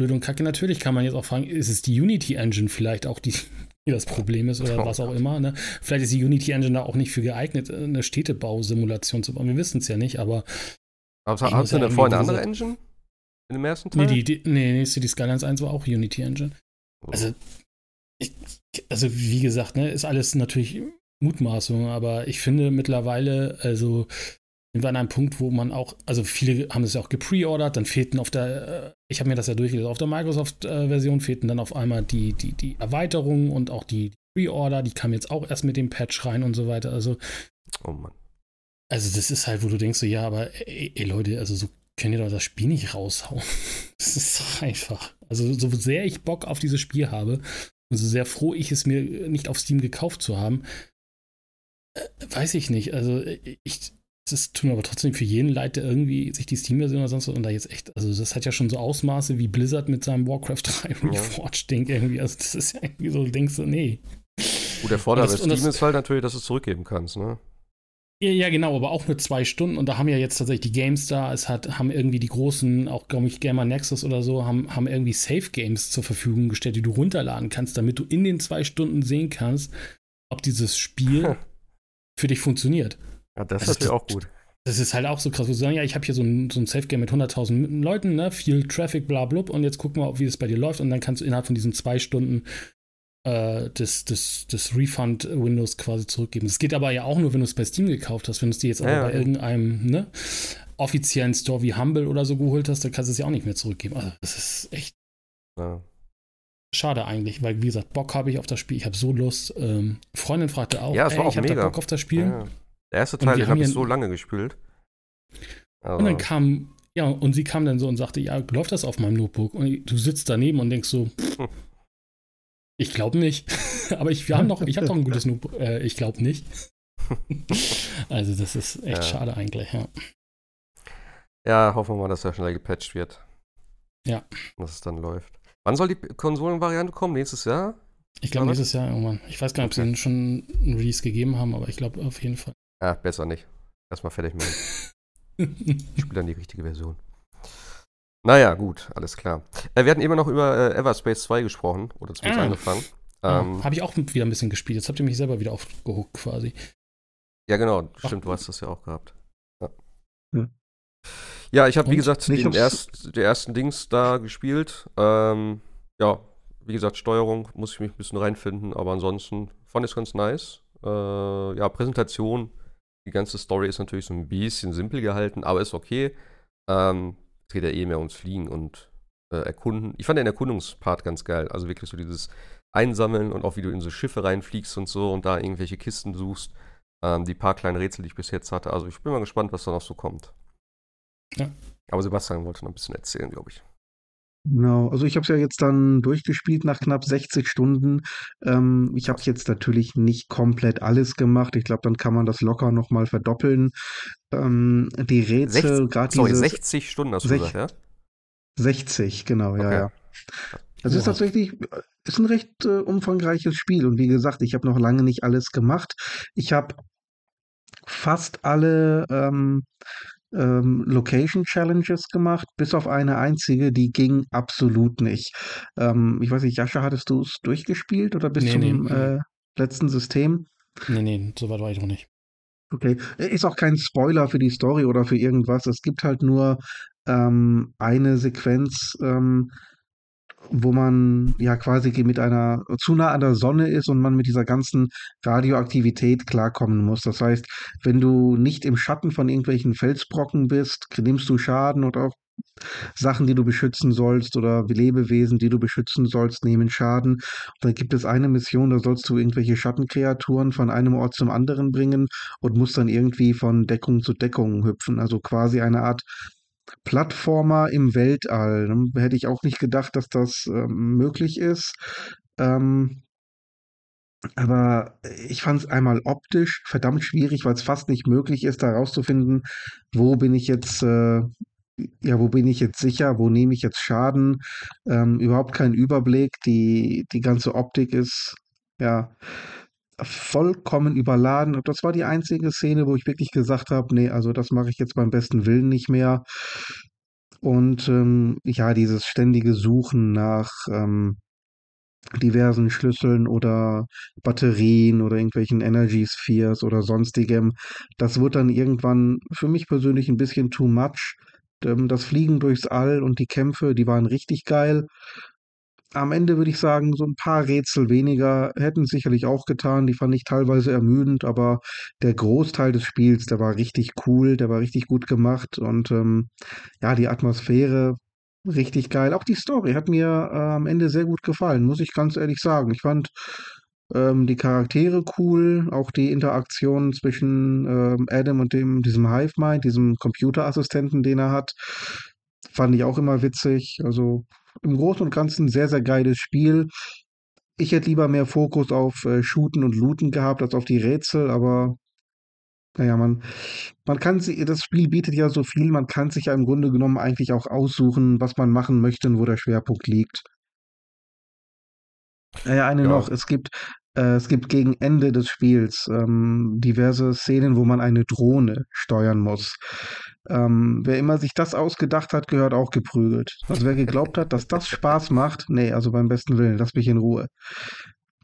blöd und kacke. Natürlich kann man jetzt auch fragen, ist es die Unity Engine vielleicht auch, die, die das Problem ist oder oh, was auch immer. Ne? Vielleicht ist die Unity Engine da auch nicht für geeignet, eine Städtebausimulation zu bauen. Wir wissen es ja nicht, aber. Aber hast du eine vorher eine andere Engine? In dem ersten Teil? Nee, die, die, nee, nee, City Skylines 1 war auch Unity Engine. Oh. Also, ich, also wie gesagt, ne, ist alles natürlich Mutmaßung, aber ich finde mittlerweile, also sind wir an einem Punkt, wo man auch, also viele haben es ja auch gepreordert, dann fehlten auf der, äh, ich habe mir das ja durchgelesen, auf der Microsoft-Version fehlten dann auf einmal die, die, die Erweiterungen und auch die Preorder, die kamen jetzt auch erst mit dem Patch rein und so weiter. Also, oh Mann. Also, das ist halt, wo du denkst, so, ja, aber ey, ey Leute, also so könnt ihr doch das Spiel nicht raushauen. Das ist doch einfach. Also, so sehr ich Bock auf dieses Spiel habe und so sehr froh ich es mir nicht auf Steam gekauft zu haben, äh, weiß ich nicht. Also, ich, es tut mir aber trotzdem für jeden leid, der irgendwie sich die Steam-Version oder sonst was und da jetzt echt, also das hat ja schon so Ausmaße wie Blizzard mit seinem Warcraft 3 Reforged-Ding irgendwie. Also das ist ja irgendwie so, denkst du, nee. Gut, der Vorteil bei Steam ist halt natürlich, dass du es zurückgeben kannst, ne? Ja, ja, genau, aber auch nur zwei Stunden. Und da haben ja jetzt tatsächlich die Games da, es hat, haben irgendwie die großen, auch glaube ich, Gamer Nexus oder so, haben, haben irgendwie Safe Games zur Verfügung gestellt, die du runterladen kannst, damit du in den zwei Stunden sehen kannst, ob dieses Spiel für dich funktioniert. Ja, das also ist natürlich auch gut. Das ist halt auch so krass, wo sie sagen, ja, ich habe hier so ein, so ein Safe-Game mit 100.000 Leuten, ne, viel Traffic, bla, bla, und jetzt gucken wir, wie das bei dir läuft und dann kannst du innerhalb von diesen zwei Stunden äh, das, das, das Refund-Windows quasi zurückgeben. Das geht aber ja auch nur, wenn du es bei Steam gekauft hast. Wenn du es dir jetzt aber ja, bei ja. irgendeinem ne, offiziellen Store wie Humble oder so geholt hast, dann kannst du es ja auch nicht mehr zurückgeben. Also das ist echt ja. schade eigentlich, weil wie gesagt, Bock habe ich auf das Spiel. Ich habe so Lust. Ähm, Freundin fragte auch, ja, es war ey, auch ich habe Bock auf das Spiel. Der erste Teil, den habe ich so lange gespielt. Aber und dann kam, ja, und sie kam dann so und sagte, ja, läuft das auf meinem Notebook? Und du sitzt daneben und denkst so, hm. ich glaube nicht. Aber ich, wir haben noch, ich habe noch ein gutes Notebook. Äh, ich glaube nicht. also das ist echt ja. schade eigentlich, ja. Ja, hoffen wir mal, dass er schnell gepatcht wird. Ja. Dass es dann läuft. Wann soll die Konsolenvariante kommen? Nächstes Jahr? Ich glaube nächstes Jahr irgendwann. Ich weiß gar nicht, ob sie schon ein Release gegeben haben, aber ich glaube auf jeden Fall. Ja, besser nicht. Erstmal fertig machen. ich spiele dann die richtige Version. Naja, gut, alles klar. Äh, wir hatten eben noch über äh, Everspace 2 gesprochen, oder zumindest ah. angefangen. Ähm, ah, Habe ich auch wieder ein bisschen gespielt. Jetzt habt ihr mich selber wieder aufgehuckt quasi. Ja, genau. Stimmt, du hast das ja auch gehabt. Ja, hm. ja ich habe, wie gesagt, den erst, die ersten Dings da gespielt. Ähm, ja, wie gesagt, Steuerung muss ich mich ein bisschen reinfinden, aber ansonsten fand ich es ganz nice. Äh, ja, Präsentation die ganze Story ist natürlich so ein bisschen simpel gehalten, aber ist okay. Ähm, es geht ja eh mehr ums Fliegen und äh, Erkunden. Ich fand den Erkundungspart ganz geil. Also wirklich so dieses Einsammeln und auch wie du in so Schiffe reinfliegst und so und da irgendwelche Kisten suchst. Ähm, die paar kleinen Rätsel, die ich bis jetzt hatte. Also ich bin mal gespannt, was da noch so kommt. Ja. Aber Sebastian wollte noch ein bisschen erzählen, glaube ich. Genau, also ich habe es ja jetzt dann durchgespielt nach knapp 60 Stunden. Ähm, ich habe jetzt natürlich nicht komplett alles gemacht. Ich glaube, dann kann man das locker nochmal verdoppeln. Ähm, die Rätsel, gerade Sorry, 60 Stunden hast du gesagt, ja? 60, genau, okay. ja, ja. Das ist tatsächlich, ist ein recht äh, umfangreiches Spiel. Und wie gesagt, ich habe noch lange nicht alles gemacht. Ich habe fast alle ähm, ähm, Location Challenges gemacht, bis auf eine einzige, die ging absolut nicht. Ähm, ich weiß nicht, Jascha, hattest du es durchgespielt oder bis nee, zum nee. Äh, letzten System? Nee, nee, so weit war ich noch nicht. Okay, ist auch kein Spoiler für die Story oder für irgendwas. Es gibt halt nur ähm, eine Sequenz, ähm, wo man ja quasi mit einer zu nah an der Sonne ist und man mit dieser ganzen Radioaktivität klarkommen muss. Das heißt, wenn du nicht im Schatten von irgendwelchen Felsbrocken bist, nimmst du Schaden oder auch Sachen, die du beschützen sollst oder Lebewesen, die du beschützen sollst, nehmen Schaden. Und dann gibt es eine Mission, da sollst du irgendwelche Schattenkreaturen von einem Ort zum anderen bringen und musst dann irgendwie von Deckung zu Deckung hüpfen. Also quasi eine Art Plattformer im Weltall. Hätte ich auch nicht gedacht, dass das ähm, möglich ist. Ähm, aber ich fand es einmal optisch verdammt schwierig, weil es fast nicht möglich ist, da herauszufinden, wo bin ich jetzt, äh, ja, wo bin ich jetzt sicher, wo nehme ich jetzt Schaden? Ähm, überhaupt keinen Überblick. Die, die ganze Optik ist, ja, vollkommen überladen. Und das war die einzige Szene, wo ich wirklich gesagt habe, nee, also das mache ich jetzt beim besten Willen nicht mehr. Und ähm, ja, dieses ständige Suchen nach ähm, diversen Schlüsseln oder Batterien oder irgendwelchen Energy Spheres oder sonstigem, das wird dann irgendwann für mich persönlich ein bisschen too much. Ähm, das Fliegen durchs All und die Kämpfe, die waren richtig geil am Ende würde ich sagen, so ein paar Rätsel weniger hätten sicherlich auch getan. Die fand ich teilweise ermüdend, aber der Großteil des Spiels, der war richtig cool, der war richtig gut gemacht und ähm, ja, die Atmosphäre richtig geil. Auch die Story hat mir äh, am Ende sehr gut gefallen, muss ich ganz ehrlich sagen. Ich fand ähm, die Charaktere cool, auch die Interaktion zwischen ähm, Adam und dem, diesem Hive Mind, diesem Computerassistenten, den er hat, fand ich auch immer witzig. Also im Großen und Ganzen sehr, sehr geiles Spiel. Ich hätte lieber mehr Fokus auf äh, Shooten und Looten gehabt als auf die Rätsel, aber naja, man, man kann sich, das Spiel bietet ja so viel, man kann sich ja im Grunde genommen eigentlich auch aussuchen, was man machen möchte und wo der Schwerpunkt liegt. Naja, eine ja. noch. Es gibt äh, es gibt gegen Ende des Spiels ähm, diverse Szenen, wo man eine Drohne steuern muss. Ähm, wer immer sich das ausgedacht hat, gehört auch geprügelt. Also wer geglaubt hat, dass das Spaß macht, nee, also beim besten Willen, lass mich in Ruhe.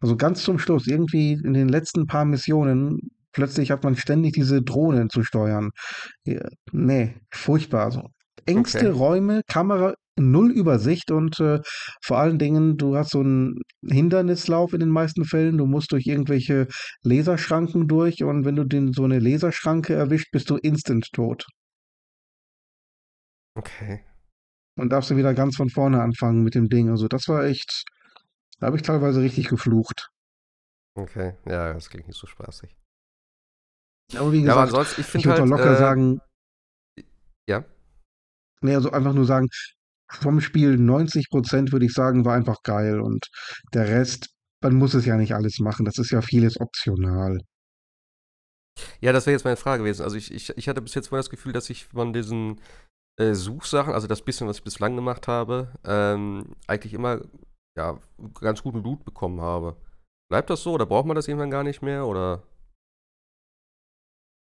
Also ganz zum Schluss, irgendwie in den letzten paar Missionen, plötzlich hat man ständig diese Drohnen zu steuern. Nee, furchtbar. So. Engste okay. Räume, Kamera null Übersicht und äh, vor allen Dingen, du hast so einen Hindernislauf in den meisten Fällen. Du musst durch irgendwelche Laserschranken durch und wenn du den, so eine Laserschranke erwischt, bist du instant tot. Okay. Und darfst du wieder ganz von vorne anfangen mit dem Ding. Also das war echt, da habe ich teilweise richtig geflucht. Okay, ja, das klingt nicht so spaßig. Aber wie gesagt, ja, aber ich, ich würde halt, locker äh, sagen. Ja. Nee, also einfach nur sagen, vom Spiel 90 Prozent würde ich sagen, war einfach geil und der Rest, man muss es ja nicht alles machen, das ist ja vieles optional. Ja, das wäre jetzt meine Frage gewesen. Also ich, ich, ich hatte bis jetzt mal das Gefühl, dass ich von diesen äh, Suchsachen, also das bisschen, was ich bislang gemacht habe, ähm, eigentlich immer ja, ganz guten Loot bekommen habe. Bleibt das so oder braucht man das irgendwann gar nicht mehr oder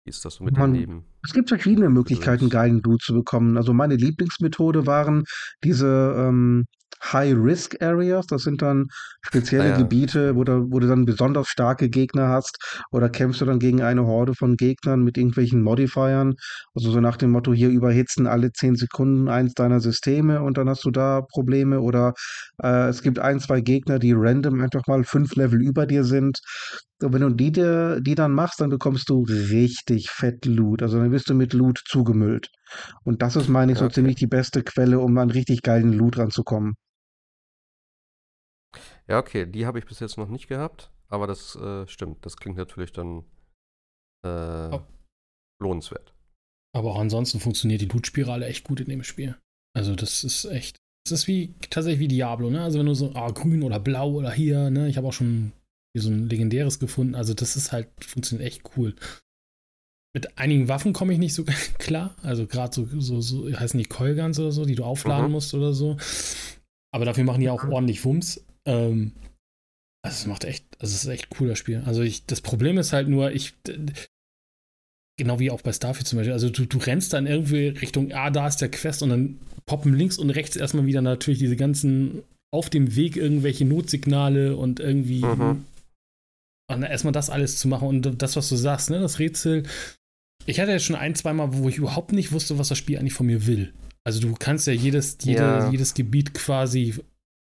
wie ist das so mit Man, dem Leben? es gibt verschiedene Möglichkeiten, geilen Blut zu bekommen. Also meine Lieblingsmethode waren diese ähm, High-Risk-Areas. Das sind dann spezielle ah, ja. Gebiete, wo du, wo du dann besonders starke Gegner hast. Oder kämpfst du dann gegen eine Horde von Gegnern mit irgendwelchen Modifiern. Also so nach dem Motto, hier überhitzen alle 10 Sekunden eins deiner Systeme und dann hast du da Probleme. Oder äh, es gibt ein, zwei Gegner, die random einfach mal fünf Level über dir sind. Und wenn du die, die dann machst, dann bekommst du richtig fett Loot. Also dann wirst du mit Loot zugemüllt. Und das ist, meine ich, so okay. ziemlich die beste Quelle, um an richtig geilen Loot ranzukommen. Ja, okay, die habe ich bis jetzt noch nicht gehabt, aber das äh, stimmt. Das klingt natürlich dann äh, oh. lohnenswert. Aber auch ansonsten funktioniert die Loot-Spirale echt gut in dem Spiel. Also, das ist echt. Das ist wie tatsächlich wie Diablo, ne? Also wenn du so, ah, grün oder blau oder hier, ne? Ich habe auch schon hier so ein legendäres gefunden. Also, das ist halt, funktioniert echt cool. Mit einigen Waffen komme ich nicht so klar. Also gerade so, so, so, heißen die Coilguns oder so, die du aufladen mhm. musst oder so. Aber dafür machen die auch ordentlich Wumms. Ähm, also es macht echt, also es ist echt ein cooler Spiel. Also ich, das Problem ist halt nur, ich, genau wie auch bei Starfield zum Beispiel, also du, du rennst dann irgendwie Richtung, ah, da ist der Quest und dann poppen links und rechts erstmal wieder natürlich diese ganzen auf dem Weg irgendwelche Notsignale und irgendwie mhm. Und erstmal das alles zu machen und das, was du sagst, ne, das Rätsel. Ich hatte ja schon ein, zweimal, wo ich überhaupt nicht wusste, was das Spiel eigentlich von mir will. Also du kannst ja jedes, jede, ja. jedes Gebiet quasi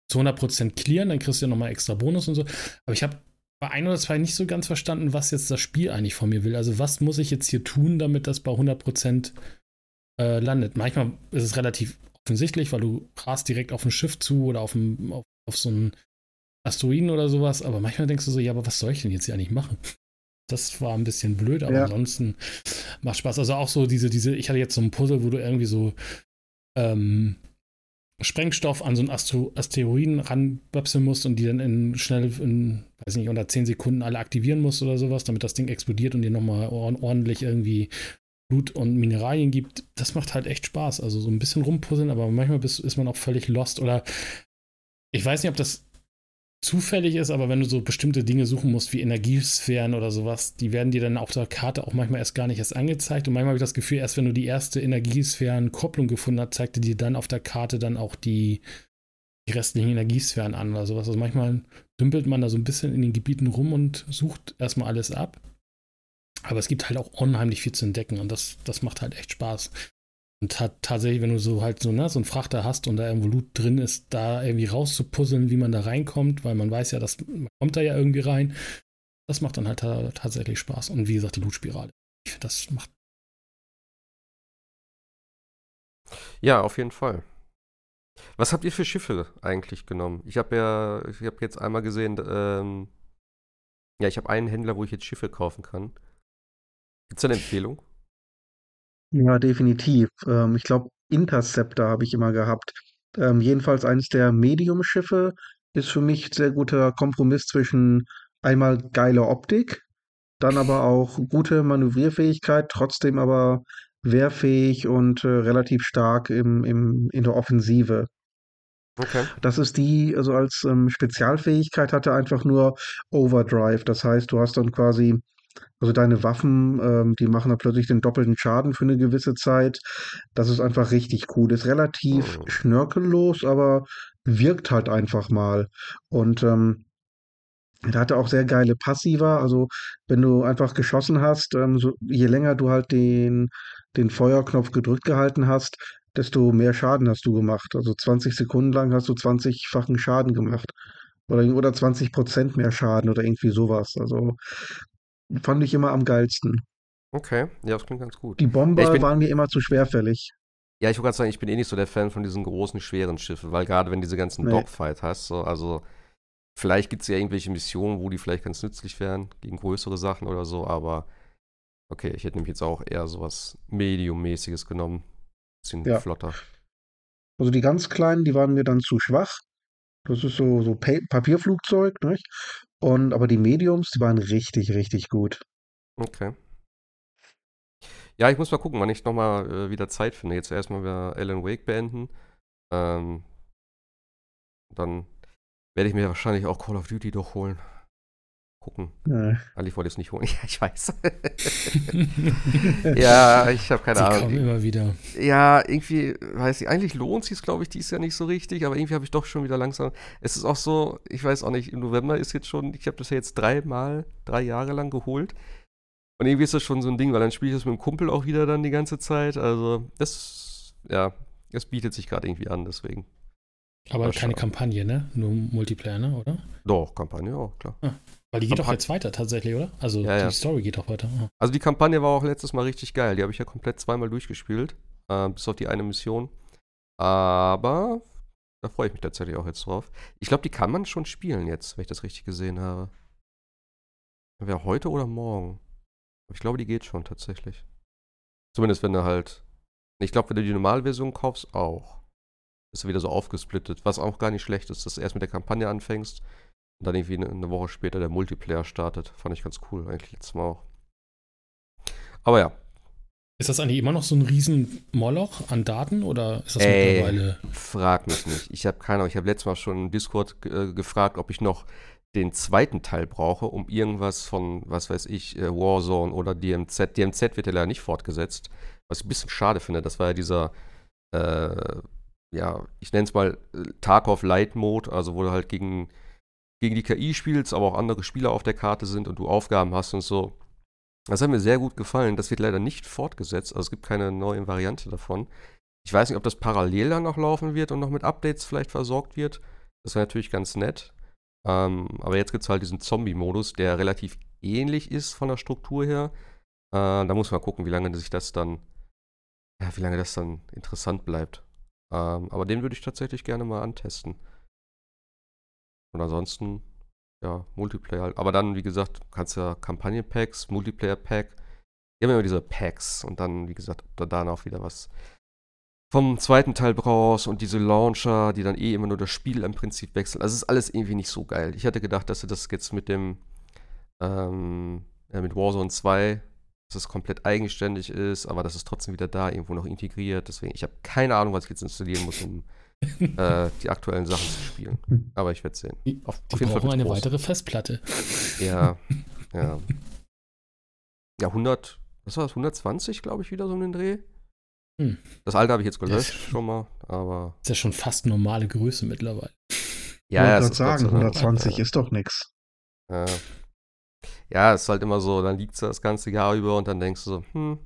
zu 100% clearen, dann kriegst du ja nochmal extra Bonus und so. Aber ich habe bei ein oder zwei nicht so ganz verstanden, was jetzt das Spiel eigentlich von mir will. Also was muss ich jetzt hier tun, damit das bei 100% äh, landet? Manchmal ist es relativ offensichtlich, weil du rast direkt auf ein Schiff zu oder auf, ein, auf, auf so einen Asteroiden oder sowas. Aber manchmal denkst du so, ja, aber was soll ich denn jetzt hier eigentlich machen? Das war ein bisschen blöd, aber ja. ansonsten macht Spaß. Also auch so diese, diese, ich hatte jetzt so ein Puzzle, wo du irgendwie so ähm, Sprengstoff an so einen Astro Asteroiden ranböpseln musst und die dann in schnell in, weiß nicht, unter 10 Sekunden alle aktivieren musst oder sowas, damit das Ding explodiert und dir nochmal ordentlich irgendwie Blut und Mineralien gibt. Das macht halt echt Spaß. Also so ein bisschen rumpuzzeln, aber manchmal bist, ist man auch völlig lost oder ich weiß nicht, ob das zufällig ist, aber wenn du so bestimmte Dinge suchen musst, wie Energiesphären oder sowas, die werden dir dann auf der Karte auch manchmal erst gar nicht erst angezeigt. Und manchmal habe ich das Gefühl, erst wenn du die erste Energiesphärenkopplung gefunden hast, zeigte dir dann auf der Karte dann auch die, die restlichen Energiesphären an oder sowas. Also manchmal dümpelt man da so ein bisschen in den Gebieten rum und sucht erstmal alles ab. Aber es gibt halt auch unheimlich viel zu entdecken und das, das macht halt echt Spaß. Und hat tatsächlich, wenn du so halt so, ne, so einen Frachter hast und da irgendwo Loot drin ist, da irgendwie rauszupuzzeln, wie man da reinkommt, weil man weiß ja, dass man kommt da ja irgendwie rein. Das macht dann halt tatsächlich Spaß. Und wie gesagt, die Loot-Spirale. Ich finde, das macht. Ja, auf jeden Fall. Was habt ihr für Schiffe eigentlich genommen? Ich habe ja, ich habe jetzt einmal gesehen, ähm, ja, ich habe einen Händler, wo ich jetzt Schiffe kaufen kann. Gibt es eine Empfehlung? Ja, definitiv. Ähm, ich glaube, Interceptor habe ich immer gehabt. Ähm, jedenfalls eines der Medium-Schiffe ist für mich sehr guter Kompromiss zwischen einmal geiler Optik, dann aber auch gute Manövrierfähigkeit, trotzdem aber wehrfähig und äh, relativ stark im, im, in der Offensive. Okay. Das ist die, also als ähm, Spezialfähigkeit hatte einfach nur Overdrive. Das heißt, du hast dann quasi also deine Waffen, ähm, die machen dann plötzlich den doppelten Schaden für eine gewisse Zeit. Das ist einfach richtig cool. Ist relativ Oh. schnörkellos, aber wirkt halt einfach mal. Und ähm, der hatte auch sehr geile Passiva. Also wenn du einfach geschossen hast, ähm, so, je länger du halt den, den Feuerknopf gedrückt gehalten hast, desto mehr Schaden hast du gemacht. Also 20 Sekunden lang hast du 20-fachen Schaden gemacht. Oder, oder 20 Prozent mehr Schaden oder irgendwie sowas. Also fand ich immer am geilsten. Okay, ja, das klingt ganz gut. Die Ja, Bomber bin, waren mir immer zu schwerfällig. ja, ich wollte gerade sagen, ich bin eh nicht so der Fan von diesen großen, schweren Schiffen, weil gerade wenn diese ganzen Nee. Dogfight hast, so, also vielleicht gibt es ja irgendwelche Missionen, wo die vielleicht ganz nützlich wären, gegen größere Sachen oder so, aber okay, ich hätte nämlich jetzt auch eher sowas Medium-mäßiges genommen. Bisschen Ja. flotter. Also die ganz kleinen, die waren mir dann zu schwach. Das ist so, so Pa Papierflugzeug, nicht? Und aber die Mediums, die waren richtig, richtig gut. Okay. Ja, ich muss mal gucken, wann ich nochmal äh, wieder Zeit finde. Jetzt erstmal wieder Alan Wake beenden. Ähm, dann werde ich mir wahrscheinlich auch Call of Duty doch holen. Gucken. Ja. Eigentlich wollte es nicht holen. Ja, ich weiß. ja, ich habe keine Sie Ahnung. kommen immer wieder. Ja, irgendwie, weiß ich, eigentlich lohnt sich glaube ich, dies Jahr nicht so richtig, aber irgendwie habe ich doch schon wieder langsam. Es ist auch so, ich weiß auch nicht, im November ist jetzt schon, ich habe das ja jetzt dreimal, drei Jahre lang geholt. Und irgendwie ist das schon so ein Ding, weil dann spiele ich das mit dem Kumpel auch wieder dann die ganze Zeit. Also, das, ja, es bietet sich gerade irgendwie an, deswegen. Aber keine. Kampagne, ne? Nur Multiplayer, ne? Oder? Doch, Kampagne auch, klar. Weil die geht doch jetzt weiter tatsächlich, oder? Also Ja, ja. die Story geht doch weiter. Ah. Also die Kampagne war auch letztes Mal richtig geil. Die habe ich ja komplett zweimal durchgespielt. Äh, bis auf die eine Mission. Aber da freue ich mich tatsächlich auch jetzt drauf. Ich glaube, die kann man schon spielen jetzt, wenn ich das richtig gesehen habe. Wäre heute oder morgen. Aber ich glaube, die geht schon tatsächlich. Zumindest wenn du halt. Ich glaube, wenn du die Normalversion kaufst, auch. Ist ja wieder so aufgesplittet, was auch gar nicht schlecht ist, dass du erst mit der Kampagne anfängst und dann irgendwie eine, eine Woche später der Multiplayer startet. Fand ich ganz cool, eigentlich letztes Mal auch. Aber ja, Ist das eigentlich immer noch so ein riesen Moloch an Daten oder ist das Ey. mittlerweile? frag mich nicht. Ich habe keine Ahnung. Ich habe letztes Mal schon im Discord äh, gefragt, ob ich noch den zweiten Teil brauche, um irgendwas von, was weiß ich, äh, Warzone oder DMZ. DMZ wird ja leider nicht fortgesetzt, was ich ein bisschen schade finde. Das war ja dieser, äh, ja, ich nenne es mal äh, Tarkov Light Mode, also wo du halt gegen, gegen die KI spielst, aber auch andere Spieler auf der Karte sind und du Aufgaben hast und so. Das hat mir sehr gut gefallen. Das wird leider nicht fortgesetzt, also es gibt keine neue Variante davon. Ich weiß nicht, ob das parallel dann noch laufen wird und noch mit Updates vielleicht versorgt wird. Das wäre natürlich ganz nett. Ähm, aber jetzt gibt es halt diesen Zombie-Modus, der relativ ähnlich ist von der Struktur her. Äh, da muss man gucken, wie lange sich das dann, ja, wie lange das dann interessant bleibt. Ähm, aber den würde ich tatsächlich gerne mal antesten. Und ansonsten, ja, Multiplayer. halt. Aber dann, wie gesagt, kannst ja Kampagnen-Packs, Multiplayer-Pack. Die haben immer diese Packs und dann, wie gesagt, ob du da noch wieder was vom zweiten Teil brauchst und diese Launcher, die dann eh immer nur das Spiel im Prinzip wechseln. Also es ist alles irgendwie nicht so geil. Ich hatte gedacht, dass sie das jetzt mit dem ähm, ja, mit Warzone 2, dass es komplett eigenständig ist, aber das ist trotzdem wieder da irgendwo noch integriert. Deswegen, ich habe keine Ahnung, was ich jetzt installieren muss, um äh, die aktuellen Sachen zu spielen. Aber ich werde sehen. Die, auf, die auf jeden brauchen Fall eine weitere Festplatte. Ja, ja. Ja, 100, was war das, 120, glaube ich, wieder so um den Dreh. Hm. Das alte habe ich jetzt gelöscht das schon mal, aber. Ist ja schon fast normale Größe mittlerweile. Ja, ich wollte ja, sagen, 120 ist doch nichts. Ja. ja, es ist halt immer so, dann liegt es das ganze Jahr über und dann denkst du so, hm,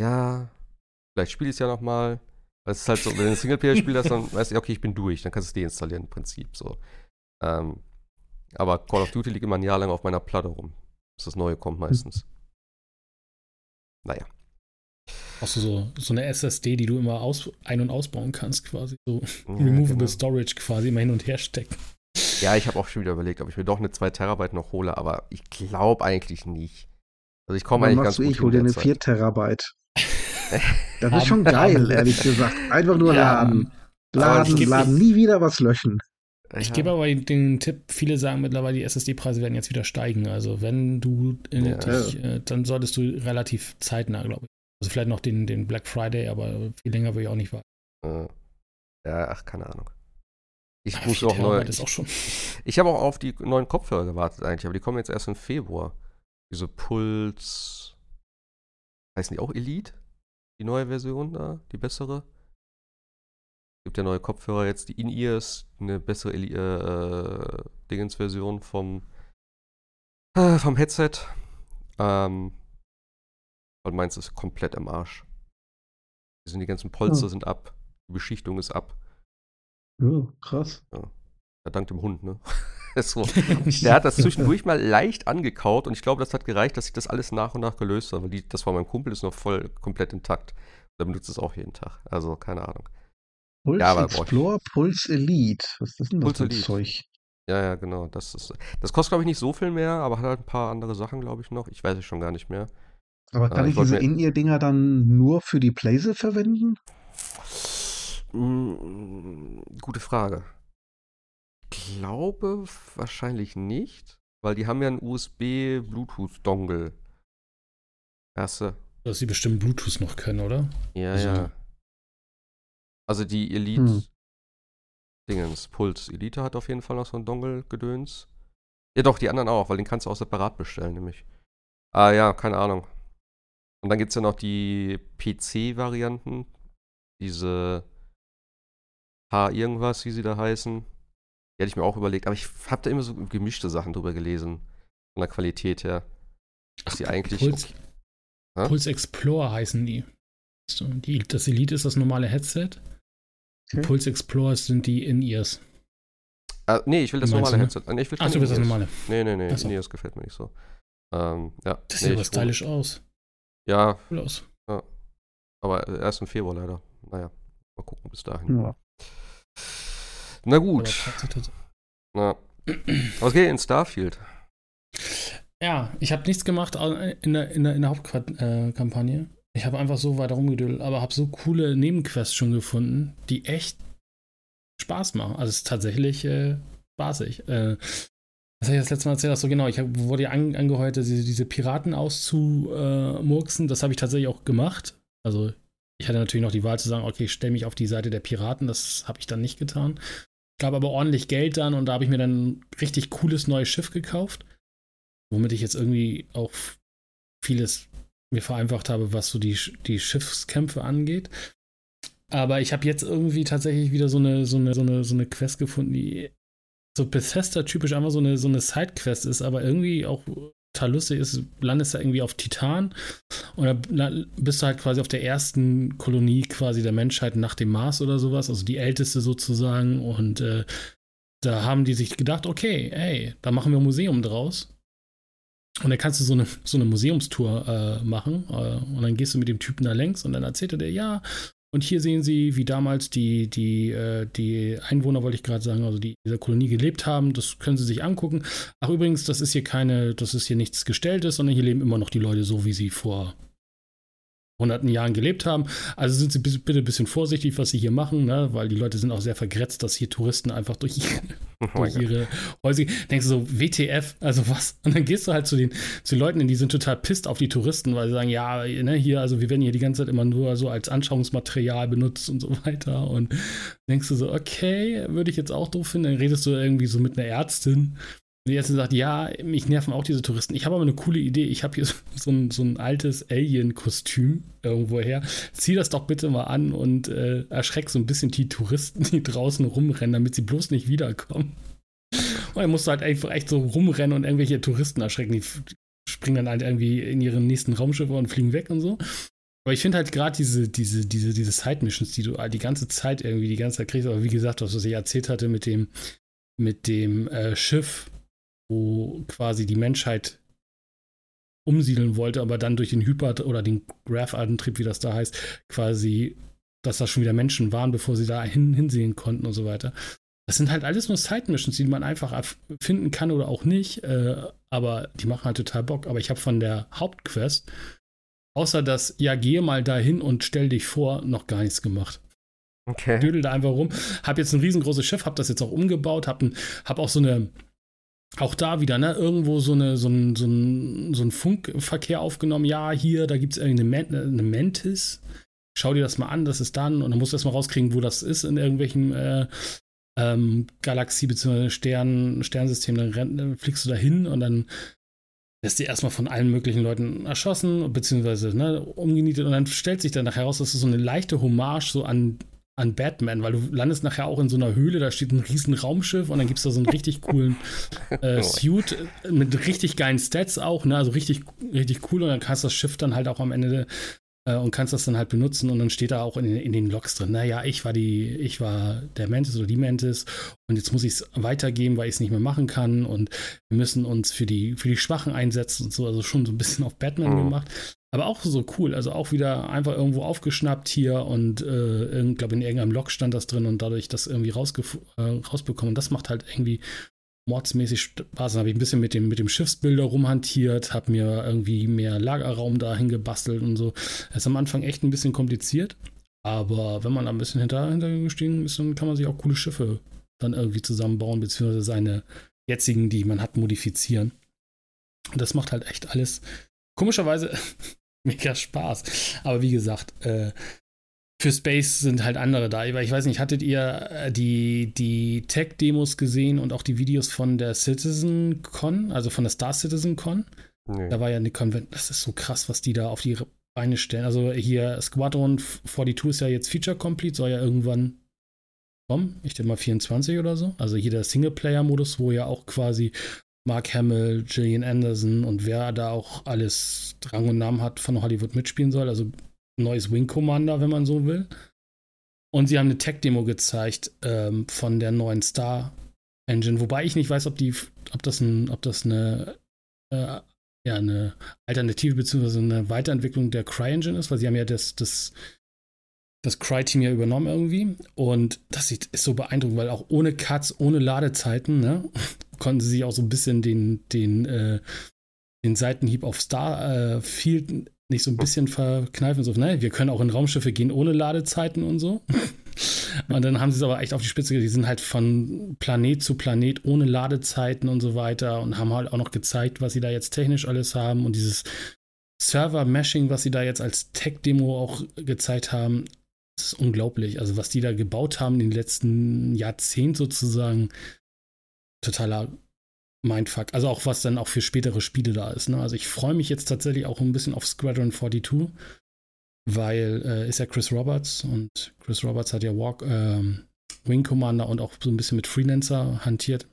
ja, vielleicht spiele ich es ja nochmal. Es ist halt so, wenn du ein Singleplayer spielst, dann weißt du, okay, ich bin durch, dann kannst du es deinstallieren im Prinzip so. Ähm, aber Call of Duty liegt immer ein Jahr lang auf meiner Platte rum, bis das neue kommt meistens. Naja. Hast du so, so eine SSD, die du immer aus, ein- und ausbauen kannst, quasi. So ja, Removable genau. Storage quasi immer hin und her stecken. Ja, ich habe auch schon wieder überlegt, ob ich mir doch eine 2 Terabyte noch hole, aber ich glaube eigentlich nicht. Also ich komme eigentlich ganz gut Ich hole dir eine 4 Terabyte. Das ist schon geil, ehrlich gesagt. Einfach nur ja, laden. Laden, laden, nie wieder was löschen. Ich ja. gebe aber den Tipp, viele sagen mittlerweile, die SSD-Preise werden jetzt wieder steigen. Also wenn du in ja. dich, äh, dann solltest du relativ zeitnah, glaube ich. Also vielleicht noch den, den Black Friday, aber viel länger würde ich auch nicht warten. Äh, ja, ach, keine Ahnung. Ich ja, muss auch neu. Ich, ich habe auch auf die neuen Kopfhörer gewartet eigentlich, aber die kommen jetzt erst im Februar. Diese Puls. Heißen die auch Elite? Die neue Version da? Die bessere? gibt ja neue Kopfhörer jetzt, die In-Ears, eine bessere äh, Dingens-Version vom, äh, vom Headset. Ähm, weil meins ist komplett im Arsch. Die, sind, die ganzen Polster oh. sind ab, die Beschichtung ist ab. Oh, krass. Ja. ja dank dem Hund, ne? so. Der hat das zwischendurch mal leicht angekaut und ich glaube, das hat gereicht, dass ich das alles nach und nach gelöst habe. Die, das war mein Kumpel, ist noch voll komplett intakt. Der benutzt es auch jeden Tag. Also, keine Ahnung. Puls ja, Explorer, Puls Elite. Was ist denn das für Zeug? Ja, ja, genau. Das, ist, das kostet, glaube ich, nicht so viel mehr, aber hat halt ein paar andere Sachen, glaube ich, noch. Ich weiß es schon gar nicht mehr. Aber kann äh, ich, ich diese In-Ear-Dinger dann nur für die Playse verwenden? Mm, gute Frage. Ich glaube wahrscheinlich nicht, weil die haben ja einen USB-Bluetooth-Dongle. Erste. Dass sie bestimmt Bluetooth noch können, oder? Ja, also, ja. Also die Elite hm. Dingens, Puls Elite hat auf jeden Fall noch so ein Dongle-Gedöns. Ja doch, die anderen auch, weil den kannst du auch separat bestellen, nämlich. Ah ja, keine Ahnung. Und dann gibt es ja noch die PC-Varianten. Diese H irgendwas, wie sie da heißen. Die hätte ich mir auch überlegt, aber ich habe da immer so gemischte Sachen drüber gelesen. Von der Qualität her. Dass die eigentlich. Puls, okay. Puls Explorer heißen die. die. Das Elite ist das normale Headset. Okay. Pulse Explorers sind die In-Ears. Ah, nee, ich will das normale Headset. Nee, ich will Ach, du willst das normale. Nee, nee, nee. So. In-Ears gefällt mir nicht so. Ähm, ja. Das sieht nee, aber stylisch aus. Ja. Cool aus. Ja. Aber erst im Februar leider. Naja, mal gucken bis dahin. Ja. Na gut. Na. Was geht in Starfield? Ja, ich habe nichts gemacht in der, in der, in der Hauptkampagne. Ich habe einfach so weiter rumgedödelt, aber habe so coole Nebenquests schon gefunden, die echt Spaß machen. Also es ist tatsächlich äh, spaßig. Äh, was habe ich das letzte Mal erzählt? Hast so genau, ich hab, wurde ja an, angeheuert, diese, diese Piraten auszumurksen. Das habe ich tatsächlich auch gemacht. Also ich hatte natürlich noch die Wahl zu sagen, okay, ich stelle mich auf die Seite der Piraten. Das habe ich dann nicht getan. Gab aber ordentlich Geld dann und da habe ich mir dann ein richtig cooles neues Schiff gekauft, womit ich jetzt irgendwie auch vieles mir vereinfacht habe, was so die, die Schiffskämpfe angeht. Aber ich habe jetzt irgendwie tatsächlich wieder so eine, so eine, so eine, so eine Quest gefunden, die so Bethesda-typisch einfach so eine, so eine Sidequest ist, aber irgendwie auch lustig ist, landest da irgendwie auf Titan und dann bist du halt quasi auf der ersten Kolonie quasi der Menschheit nach dem Mars oder sowas, also die älteste sozusagen und äh, da haben die sich gedacht, okay, ey, da machen wir ein Museum draus und dann kannst du so eine, so eine Museumstour äh, machen. Äh, und dann gehst du mit dem Typen da längs und dann erzählt er dir, ja, und hier sehen sie, wie damals die, die, äh, die Einwohner, wollte ich gerade sagen, also die dieser Kolonie gelebt haben. Das können sie sich angucken. Ach, übrigens, das ist hier keine, das ist hier nichts Gestelltes, sondern hier leben immer noch die Leute so, wie sie vor hunderten Jahren gelebt haben. Also sind Sie bitte ein bisschen vorsichtig, was Sie hier machen, ne? weil die Leute sind auch sehr vergrätzt, dass hier Touristen einfach durch oh durch ihre Häuser. Denkst du so, WTF, also was? Und dann gehst du halt zu den, zu den Leuten, die sind total pisst auf die Touristen, weil sie sagen, ja, ne, hier, also wir werden hier die ganze Zeit immer nur so als Anschauungsmaterial benutzt und so weiter. Und denkst du so, okay, würde ich jetzt auch doof finden. Dann redest du irgendwie so mit einer Ärztin und die Ärztin sagt, ja, mich nerven auch diese Touristen. Ich habe aber eine coole Idee. Ich habe hier so, so, ein, so ein altes Alien-Kostüm irgendwo her. Zieh das doch bitte mal an und äh, erschreck so ein bisschen die Touristen, die draußen rumrennen, damit sie bloß nicht wiederkommen. Und dann musst du halt einfach echt so rumrennen und irgendwelche Touristen erschrecken. Die springen dann halt irgendwie in ihren nächsten Raumschiffe und fliegen weg und so. Aber ich finde halt gerade diese, diese, diese, diese Side-Missions, die du die ganze Zeit irgendwie die ganze Zeit kriegst, aber wie gesagt, was ich erzählt hatte mit dem, mit dem äh, Schiff, wo quasi die Menschheit umsiedeln wollte, aber dann durch den Hyper- oder den Graph-Antrieb, wie das da heißt, quasi, dass das schon wieder Menschen waren, bevor sie da hin, hinsehen konnten und so weiter. Das sind halt alles nur Side-Missions, die man einfach finden kann oder auch nicht, äh, aber die machen halt total Bock. Aber ich habe von der Hauptquest, außer das, ja, gehe mal dahin und stell dich vor, noch gar nichts gemacht. Okay. Dödel da einfach rum. Hab jetzt ein riesengroßes Schiff, hab das jetzt auch umgebaut, hab, ein, hab auch so eine auch da wieder, ne, irgendwo so, eine, so, ein, so, ein, so ein Funkverkehr aufgenommen. Ja, hier, da gibt es eine, eine Mantis. Schau dir das mal an, das ist dann. Und dann musst du erstmal rauskriegen, wo das ist in irgendwelchen äh, ähm, Galaxie- bzw. Stern, Sternsystem. Dann, renn, dann fliegst du da hin und dann lässt die erstmal von allen möglichen Leuten erschossen, beziehungsweise ne, umgenietet. Und dann stellt sich dann heraus, dass es so eine leichte Hommage so an an Batman, weil du landest nachher auch in so einer Höhle, da steht ein riesen Raumschiff und dann gibt es da so einen richtig coolen äh, Suit mit richtig geilen Stats auch, ne? Also richtig, richtig cool und dann kannst du das Schiff dann halt auch am Ende äh, und kannst das dann halt benutzen und dann steht da auch in, in den Logs drin, naja, ich war die, ich war der Mantis oder die Mantis und jetzt muss ich es weitergeben, weil ich es nicht mehr machen kann und wir müssen uns für die, für die Schwachen einsetzen und so, also schon so ein bisschen auf Batman mhm. gemacht. Aber auch so cool, also auch wieder einfach irgendwo aufgeschnappt hier und äh, ich glaube in irgendeinem Log stand das drin und dadurch das irgendwie äh, rausbekommen. Und das macht halt irgendwie mordsmäßig Spaß. Dann habe ich ein bisschen mit dem, mit dem Schiffsbilder rumhantiert, habe mir irgendwie mehr Lagerraum dahin gebastelt und so. Das ist am Anfang echt ein bisschen kompliziert, aber wenn man da ein bisschen hinter, hintergestiegen ist, dann kann man sich auch coole Schiffe dann irgendwie zusammenbauen, beziehungsweise seine jetzigen, die man hat, modifizieren. Und das macht halt echt alles komischerweise mega Spaß. Aber wie gesagt, äh, für Space sind halt andere da. Ich weiß nicht, hattet ihr äh, die, die Tech-Demos gesehen und auch die Videos von der Citizen Con, also von der Star Citizen Con? Nee. Da war ja eine Konvent. Das ist so krass, was die da auf die Beine stellen. Also hier Squadron 42 ist ja jetzt Feature Complete, soll ja irgendwann kommen. Ich denke mal 24 oder so. Also hier der Singleplayer-Modus, wo ja auch quasi Mark Hamill, Gillian Anderson und wer da auch alles Drang und Namen hat von Hollywood mitspielen soll. Also neues Wing Commander, wenn man so will. Und sie haben eine Tech-Demo gezeigt ähm, von der neuen Star Engine, wobei ich nicht weiß, ob die, ob das ein, ob das eine, äh, ja, eine Alternative bzw. eine Weiterentwicklung der CryEngine ist, weil sie haben ja das, das, das Cry-Team ja übernommen irgendwie. Und das sieht, ist so beeindruckend, weil auch ohne Cuts, ohne Ladezeiten, ne? konnten sie sich auch so ein bisschen den, den, äh, den Seitenhieb auf Starfield äh, nicht so ein bisschen verkneifen. So, ne, wir können auch in Raumschiffe gehen ohne Ladezeiten und so. und dann haben sie es aber echt auf die Spitze Die sind halt von Planet zu Planet ohne Ladezeiten und so weiter und haben halt auch noch gezeigt, was sie da jetzt technisch alles haben und dieses Server-Meshing, was sie da jetzt als Tech-Demo auch gezeigt haben, ist unglaublich. Also, was die da gebaut haben in den letzten Jahrzehnten sozusagen, totaler Mindfuck. Also auch was dann auch für spätere Spiele da ist. Ne? Also ich freue mich jetzt tatsächlich auch ein bisschen auf Squadron 42, weil äh, ist ja Chris Roberts und Chris Roberts hat ja Walk, ähm, Wing Commander und auch so ein bisschen mit Freelancer hantiert.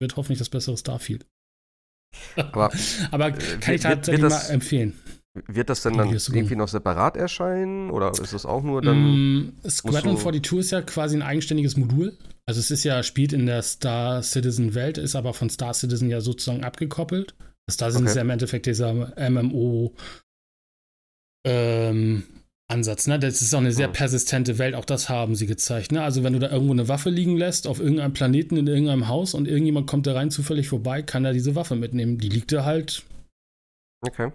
Wird hoffentlich das bessere Starfield. Aber, Aber äh, kann ich tatsächlich mal empfehlen. Wird das denn dann irgendwie noch separat erscheinen oder ist das auch nur dann? Mm, Squadron 42 ist ja quasi ein eigenständiges Modul. Also es ist ja, spielt in der Star Citizen Welt, ist aber von Star Citizen ja sozusagen abgekoppelt. Star Citizen okay. ist ja im Endeffekt dieser MMO ähm, Ansatz, ne? Das ist auch eine sehr hm. persistente Welt, auch das haben sie gezeigt, ne? Also wenn du da irgendwo eine Waffe liegen lässt, auf irgendeinem Planeten, in irgendeinem Haus und irgendjemand kommt da rein zufällig vorbei, kann er diese Waffe mitnehmen. Die liegt da halt. Okay.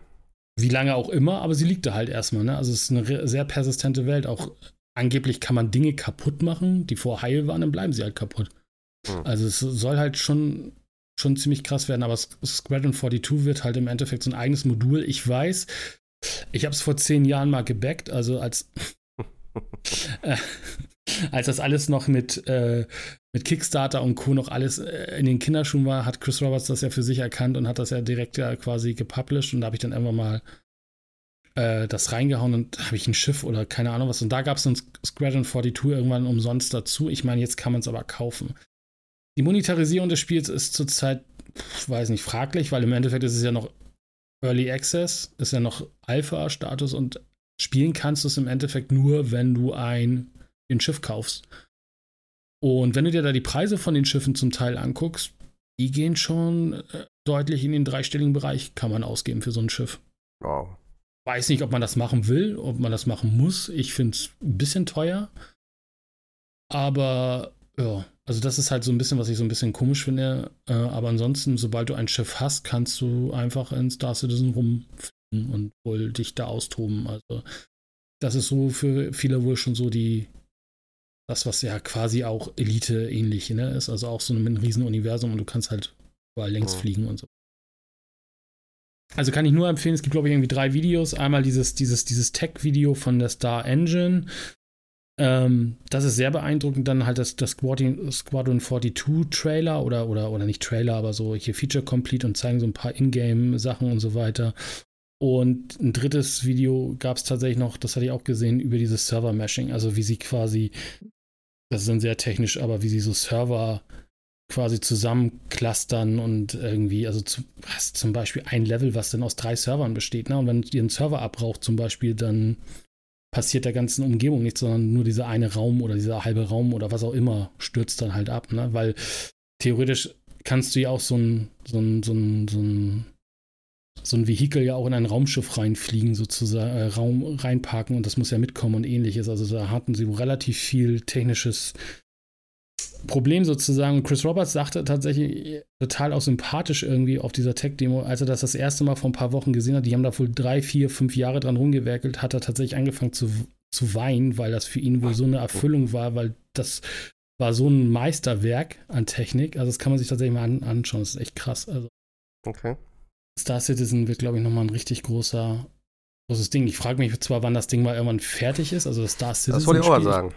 Wie lange auch immer, aber sie liegt da halt erstmal. Ne? Also es ist eine sehr persistente Welt. Auch angeblich kann man Dinge kaputt machen, die vor heil waren, dann bleiben sie halt kaputt. Hm. Also es soll halt schon, schon ziemlich krass werden, aber Squadron 42 wird halt im Endeffekt so ein eigenes Modul. Ich weiß, ich habe es vor zehn Jahren mal gebackt, also als, äh, als das alles noch mit, äh, mit Kickstarter und Co. noch alles äh, in den Kinderschuhen war, hat Chris Roberts das ja für sich erkannt und hat das ja direkt ja quasi gepublished und da habe ich dann einfach mal äh, das reingehauen und habe ich ein Schiff oder keine Ahnung was. Und da gab es ein Squadron 42 irgendwann umsonst dazu. Ich meine, jetzt kann man es aber kaufen. Die Monetarisierung des Spiels ist zurzeit, weiß nicht, fraglich, weil im Endeffekt ist es ja noch Early Access, ist ja noch Alpha-Status und spielen kannst du es im Endeffekt nur, wenn du ein, ein Schiff kaufst. Und wenn du dir da die Preise von den Schiffen zum Teil anguckst, die gehen schon äh, deutlich in den dreistelligen Bereich, kann man ausgeben für so ein Schiff. Wow. Weiß nicht, ob man das machen will, ob man das machen muss. Ich finde es ein bisschen teuer. Aber ja, also das ist halt so ein bisschen, was ich so ein bisschen komisch finde. Äh, aber ansonsten, sobald du ein Schiff hast, kannst du einfach in Star Citizen rumfliegen und wohl dich da austoben. Also das ist so für viele wohl schon so die, das, was ja quasi auch Elite ähnlich ne, ist. Also auch so ein Riesenuniversum und du kannst halt überall längs oh. fliegen und so. Also kann ich nur empfehlen, es gibt, glaube ich, irgendwie drei Videos. Einmal dieses, dieses, dieses Tech-Video von der Star Engine, ähm, das ist sehr beeindruckend. Dann halt das, das Squadron, Squadron 42 Trailer oder, oder, oder nicht Trailer, aber so hier Feature Complete und zeigen so ein paar Ingame-Sachen und so weiter. Und ein drittes Video gab es tatsächlich noch, das hatte ich auch gesehen, über dieses Server-Mashing. Also wie sie quasi, das ist dann sehr technisch, aber wie sie so Server quasi zusammenclustern und irgendwie, also zu, hast zum Beispiel ein Level, was dann aus drei Servern besteht. Ne? Und wenn ihr einen Server abbraucht zum Beispiel, dann passiert der ganzen Umgebung nichts, sondern nur dieser eine Raum oder dieser halbe Raum oder was auch immer stürzt dann halt ab, ne? Weil theoretisch kannst du ja auch so ein, so ein, so ein, so ein, so ein Vehikel ja auch in ein Raumschiff reinfliegen, sozusagen, äh, Raum reinparken und das muss ja mitkommen und ähnliches. Also da hatten sie relativ viel technisches Problem sozusagen. Chris Roberts sagte tatsächlich total auch sympathisch irgendwie auf dieser Tech-Demo, als er das das erste Mal vor ein paar Wochen gesehen hat. Die haben da wohl drei, vier, fünf Jahre dran rumgewerkelt, hat er tatsächlich angefangen zu, zu weinen, weil das für ihn wohl so eine Erfüllung war, weil das war so ein Meisterwerk an Technik. Also das kann man sich tatsächlich mal an, anschauen. Das ist echt krass. Also okay. Star Citizen wird, glaube ich, nochmal ein richtig großer, großes Ding. Ich frage mich zwar, wann das Ding mal irgendwann fertig ist, also das Star Citizen. Das wollte ich auch mal sagen.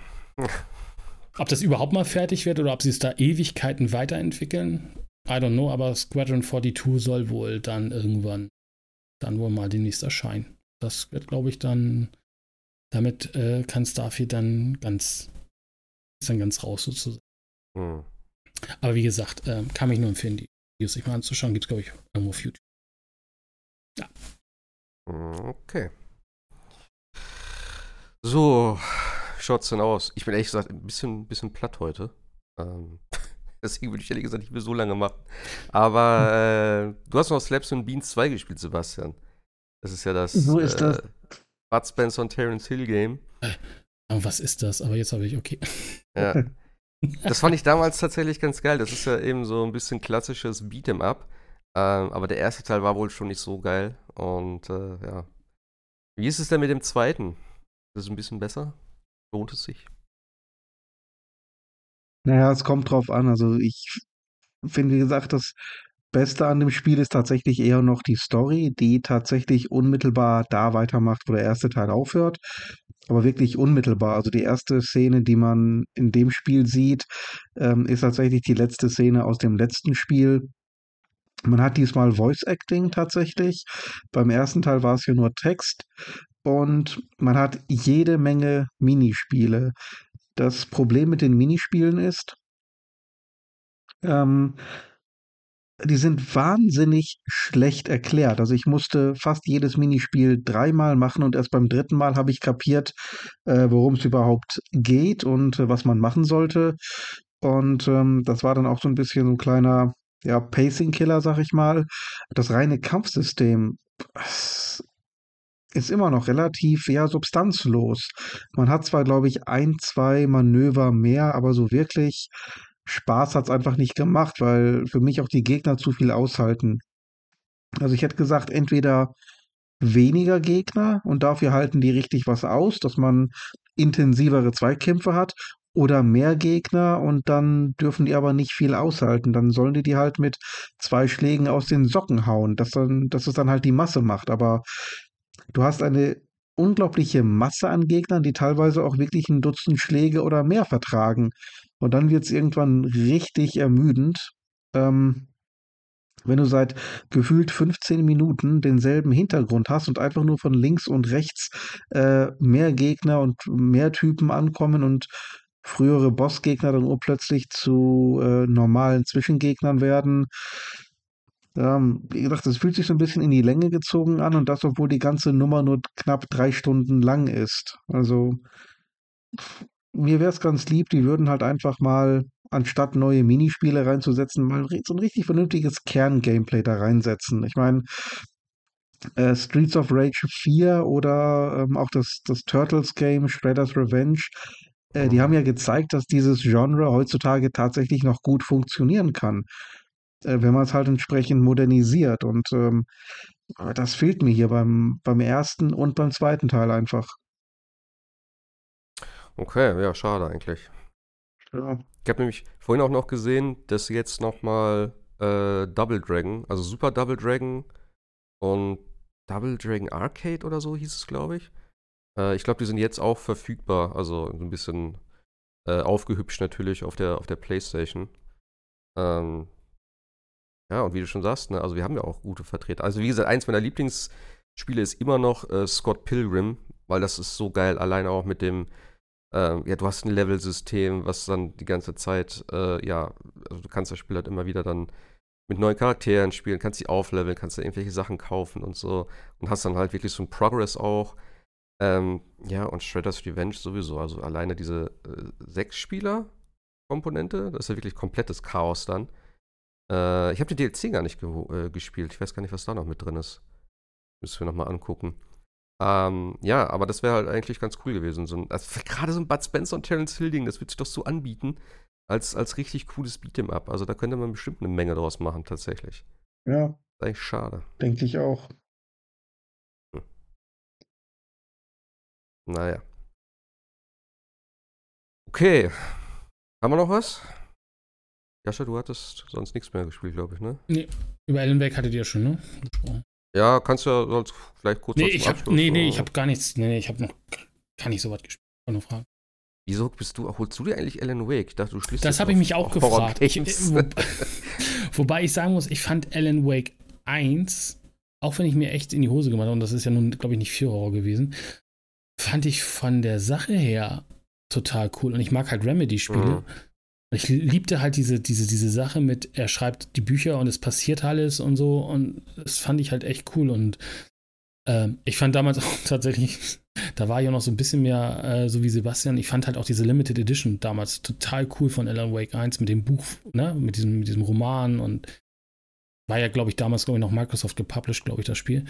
Ob das überhaupt mal fertig wird oder ob sie es da Ewigkeiten weiterentwickeln, I don't know, aber Squadron 42 soll wohl dann irgendwann dann wohl mal demnächst erscheinen. Das wird, glaube ich, dann, damit äh, kann Starfield dann ganz, ist dann ganz raus sozusagen. Hm. Aber wie gesagt, äh, kann mich nur empfehlen, die Videos sich mal anzuschauen. Gibt es, glaube ich, irgendwo auf YouTube. Ja. Okay. So, schaut es denn aus? Ich bin ehrlich gesagt ein bisschen, bisschen platt heute. Ähm, deswegen würde ich ehrlich gesagt nicht mehr so lange machen. Aber äh, du hast noch Slaps und Beans 2 gespielt, Sebastian. Das ist ja das, so ist äh, das. Bud Spencer und Terence Hill Game. Äh, was ist das? Aber jetzt habe ich, okay. Ja. Das fand ich damals tatsächlich ganz geil. Das ist ja eben so ein bisschen klassisches Beat'em Up. Ähm, aber der erste Teil war wohl schon nicht so geil. Und äh, ja. Wie ist es denn mit dem zweiten? Ist es ein bisschen besser? Lohnt es sich? Naja, es kommt drauf an. Also ich finde, wie gesagt, das Beste an dem Spiel ist tatsächlich eher noch die Story, die tatsächlich unmittelbar da weitermacht, wo der erste Teil aufhört. Aber wirklich unmittelbar. Also die erste Szene, die man in dem Spiel sieht, ähm, ist tatsächlich die letzte Szene aus dem letzten Spiel. Man hat diesmal Voice Acting tatsächlich. Beim ersten Teil war es ja nur Text und man hat jede Menge Minispiele. Das Problem mit den Minispielen ist, ähm, die sind wahnsinnig schlecht erklärt. Also ich musste fast jedes Minispiel dreimal machen und erst beim dritten Mal habe ich kapiert, äh, worum es überhaupt geht und äh, was man machen sollte. Und ähm, das war dann auch so ein bisschen so ein kleiner ja, Pacing-Killer, sag ich mal. Das reine Kampfsystem ist immer noch relativ, ja, substanzlos. Man hat zwar, glaube ich, ein, zwei Manöver mehr, aber so wirklich Spaß hat es einfach nicht gemacht, weil für mich auch die Gegner zu viel aushalten. Also ich hätte gesagt, entweder weniger Gegner und dafür halten die richtig was aus, dass man intensivere Zweikämpfe hat, oder mehr Gegner und dann dürfen die aber nicht viel aushalten. Dann sollen die die halt mit zwei Schlägen aus den Socken hauen, dass dann, dass es dann halt die Masse macht. Aber du hast eine unglaubliche Masse an Gegnern, die teilweise auch wirklich ein Dutzend Schläge oder mehr vertragen. Und dann wird es irgendwann richtig ermüdend. Ähm, wenn du seit gefühlt 15 Minuten denselben Hintergrund hast und einfach nur von links und rechts äh, mehr Gegner und mehr Typen ankommen und frühere Bossgegner dann urplötzlich zu äh, normalen Zwischengegnern werden. Ähm, wie gesagt, das fühlt sich so ein bisschen in die Länge gezogen an und das, obwohl die ganze Nummer nur knapp drei Stunden lang ist. Also mir wäre es ganz lieb, die würden halt einfach mal, anstatt neue Minispiele reinzusetzen, mal so ein richtig vernünftiges Kern-Gameplay da reinsetzen. Ich meine, äh, Streets of Rage 4 oder ähm, auch das, das Turtles-Game Shredder's Revenge, äh, die haben ja gezeigt, dass dieses Genre heutzutage tatsächlich noch gut funktionieren kann, äh, wenn man es halt entsprechend modernisiert. Und ähm, das fehlt mir hier beim, beim ersten und beim zweiten Teil einfach. Okay, ja, schade eigentlich. Ja. Ich habe nämlich vorhin auch noch gesehen, dass jetzt nochmal äh, Double Dragon, also Super Double Dragon und Double Dragon Arcade oder so hieß es, glaube ich. Äh, ich glaube, die sind jetzt auch verfügbar, also so ein bisschen äh, aufgehübscht natürlich auf der, auf der Playstation. Ähm, ja, und wie du schon sagst, ne, also wir haben ja auch gute Vertreter. Also wie gesagt, eins meiner Lieblingsspiele ist immer noch äh, Scott Pilgrim, weil das ist so geil, alleine auch mit dem ähm, ja, du hast ein Level-System, was dann die ganze Zeit, äh, ja, also du kannst das Spiel halt immer wieder dann mit neuen Charakteren spielen, kannst die aufleveln, kannst da irgendwelche Sachen kaufen und so und hast dann halt wirklich so ein Progress auch. Ähm, ja, und Shredder's Revenge sowieso, also alleine diese äh, Sechs-Spieler-Komponente, das ist ja wirklich komplettes Chaos dann. Äh, ich habe die DLC gar nicht äh, gespielt, ich weiß gar nicht, was da noch mit drin ist. Müssen wir nochmal angucken. Ähm, ja, aber das wäre halt eigentlich ganz cool gewesen. So also Gerade so ein Bud Spencer und Terence Hilding, das würde sich doch so anbieten, als, als richtig cooles Beat'em Up. Also da könnte man bestimmt eine Menge draus machen, tatsächlich. Ja. Eigentlich schade. Denke ich auch. Naja. Okay. Haben wir noch was? Jascha, du hattest sonst nichts mehr gespielt, glaube ich, ne? Nee, über Ellen Wake hattet ihr schon, ne? Gesprochen. Ja, kannst du ja sonst vielleicht kurz nee, ich hab, Nee, nee, ich habe gar nichts. Nee, nee, ich habe noch gar nicht so was gespielt. Nur Fragen. Wieso bist du, holst du dir eigentlich Alan Wake? Ich dachte, du schließt Das habe ich mich auch gefragt. Ich, wo, wobei ich sagen muss, ich fand Alan Wake 1, auch wenn ich mir echt in die Hose gemacht habe, und das ist ja nun, glaube ich, nicht viel Horror gewesen, fand ich von der Sache her total cool. Und ich mag halt Remedy-Spiele. Mhm. Ich liebte halt diese, diese, diese Sache mit, er schreibt die Bücher und es passiert alles und so. Und das fand ich halt echt cool. Und äh, ich fand damals auch tatsächlich, da war ich auch noch so ein bisschen mehr äh, so wie Sebastian. Ich fand halt auch diese Limited Edition damals total cool von Alan Wake 1 mit dem Buch, ne, mit diesem, mit diesem Roman und war ja, glaube ich, damals, glaube ich, noch Microsoft gepublished, glaube ich, das Spiel.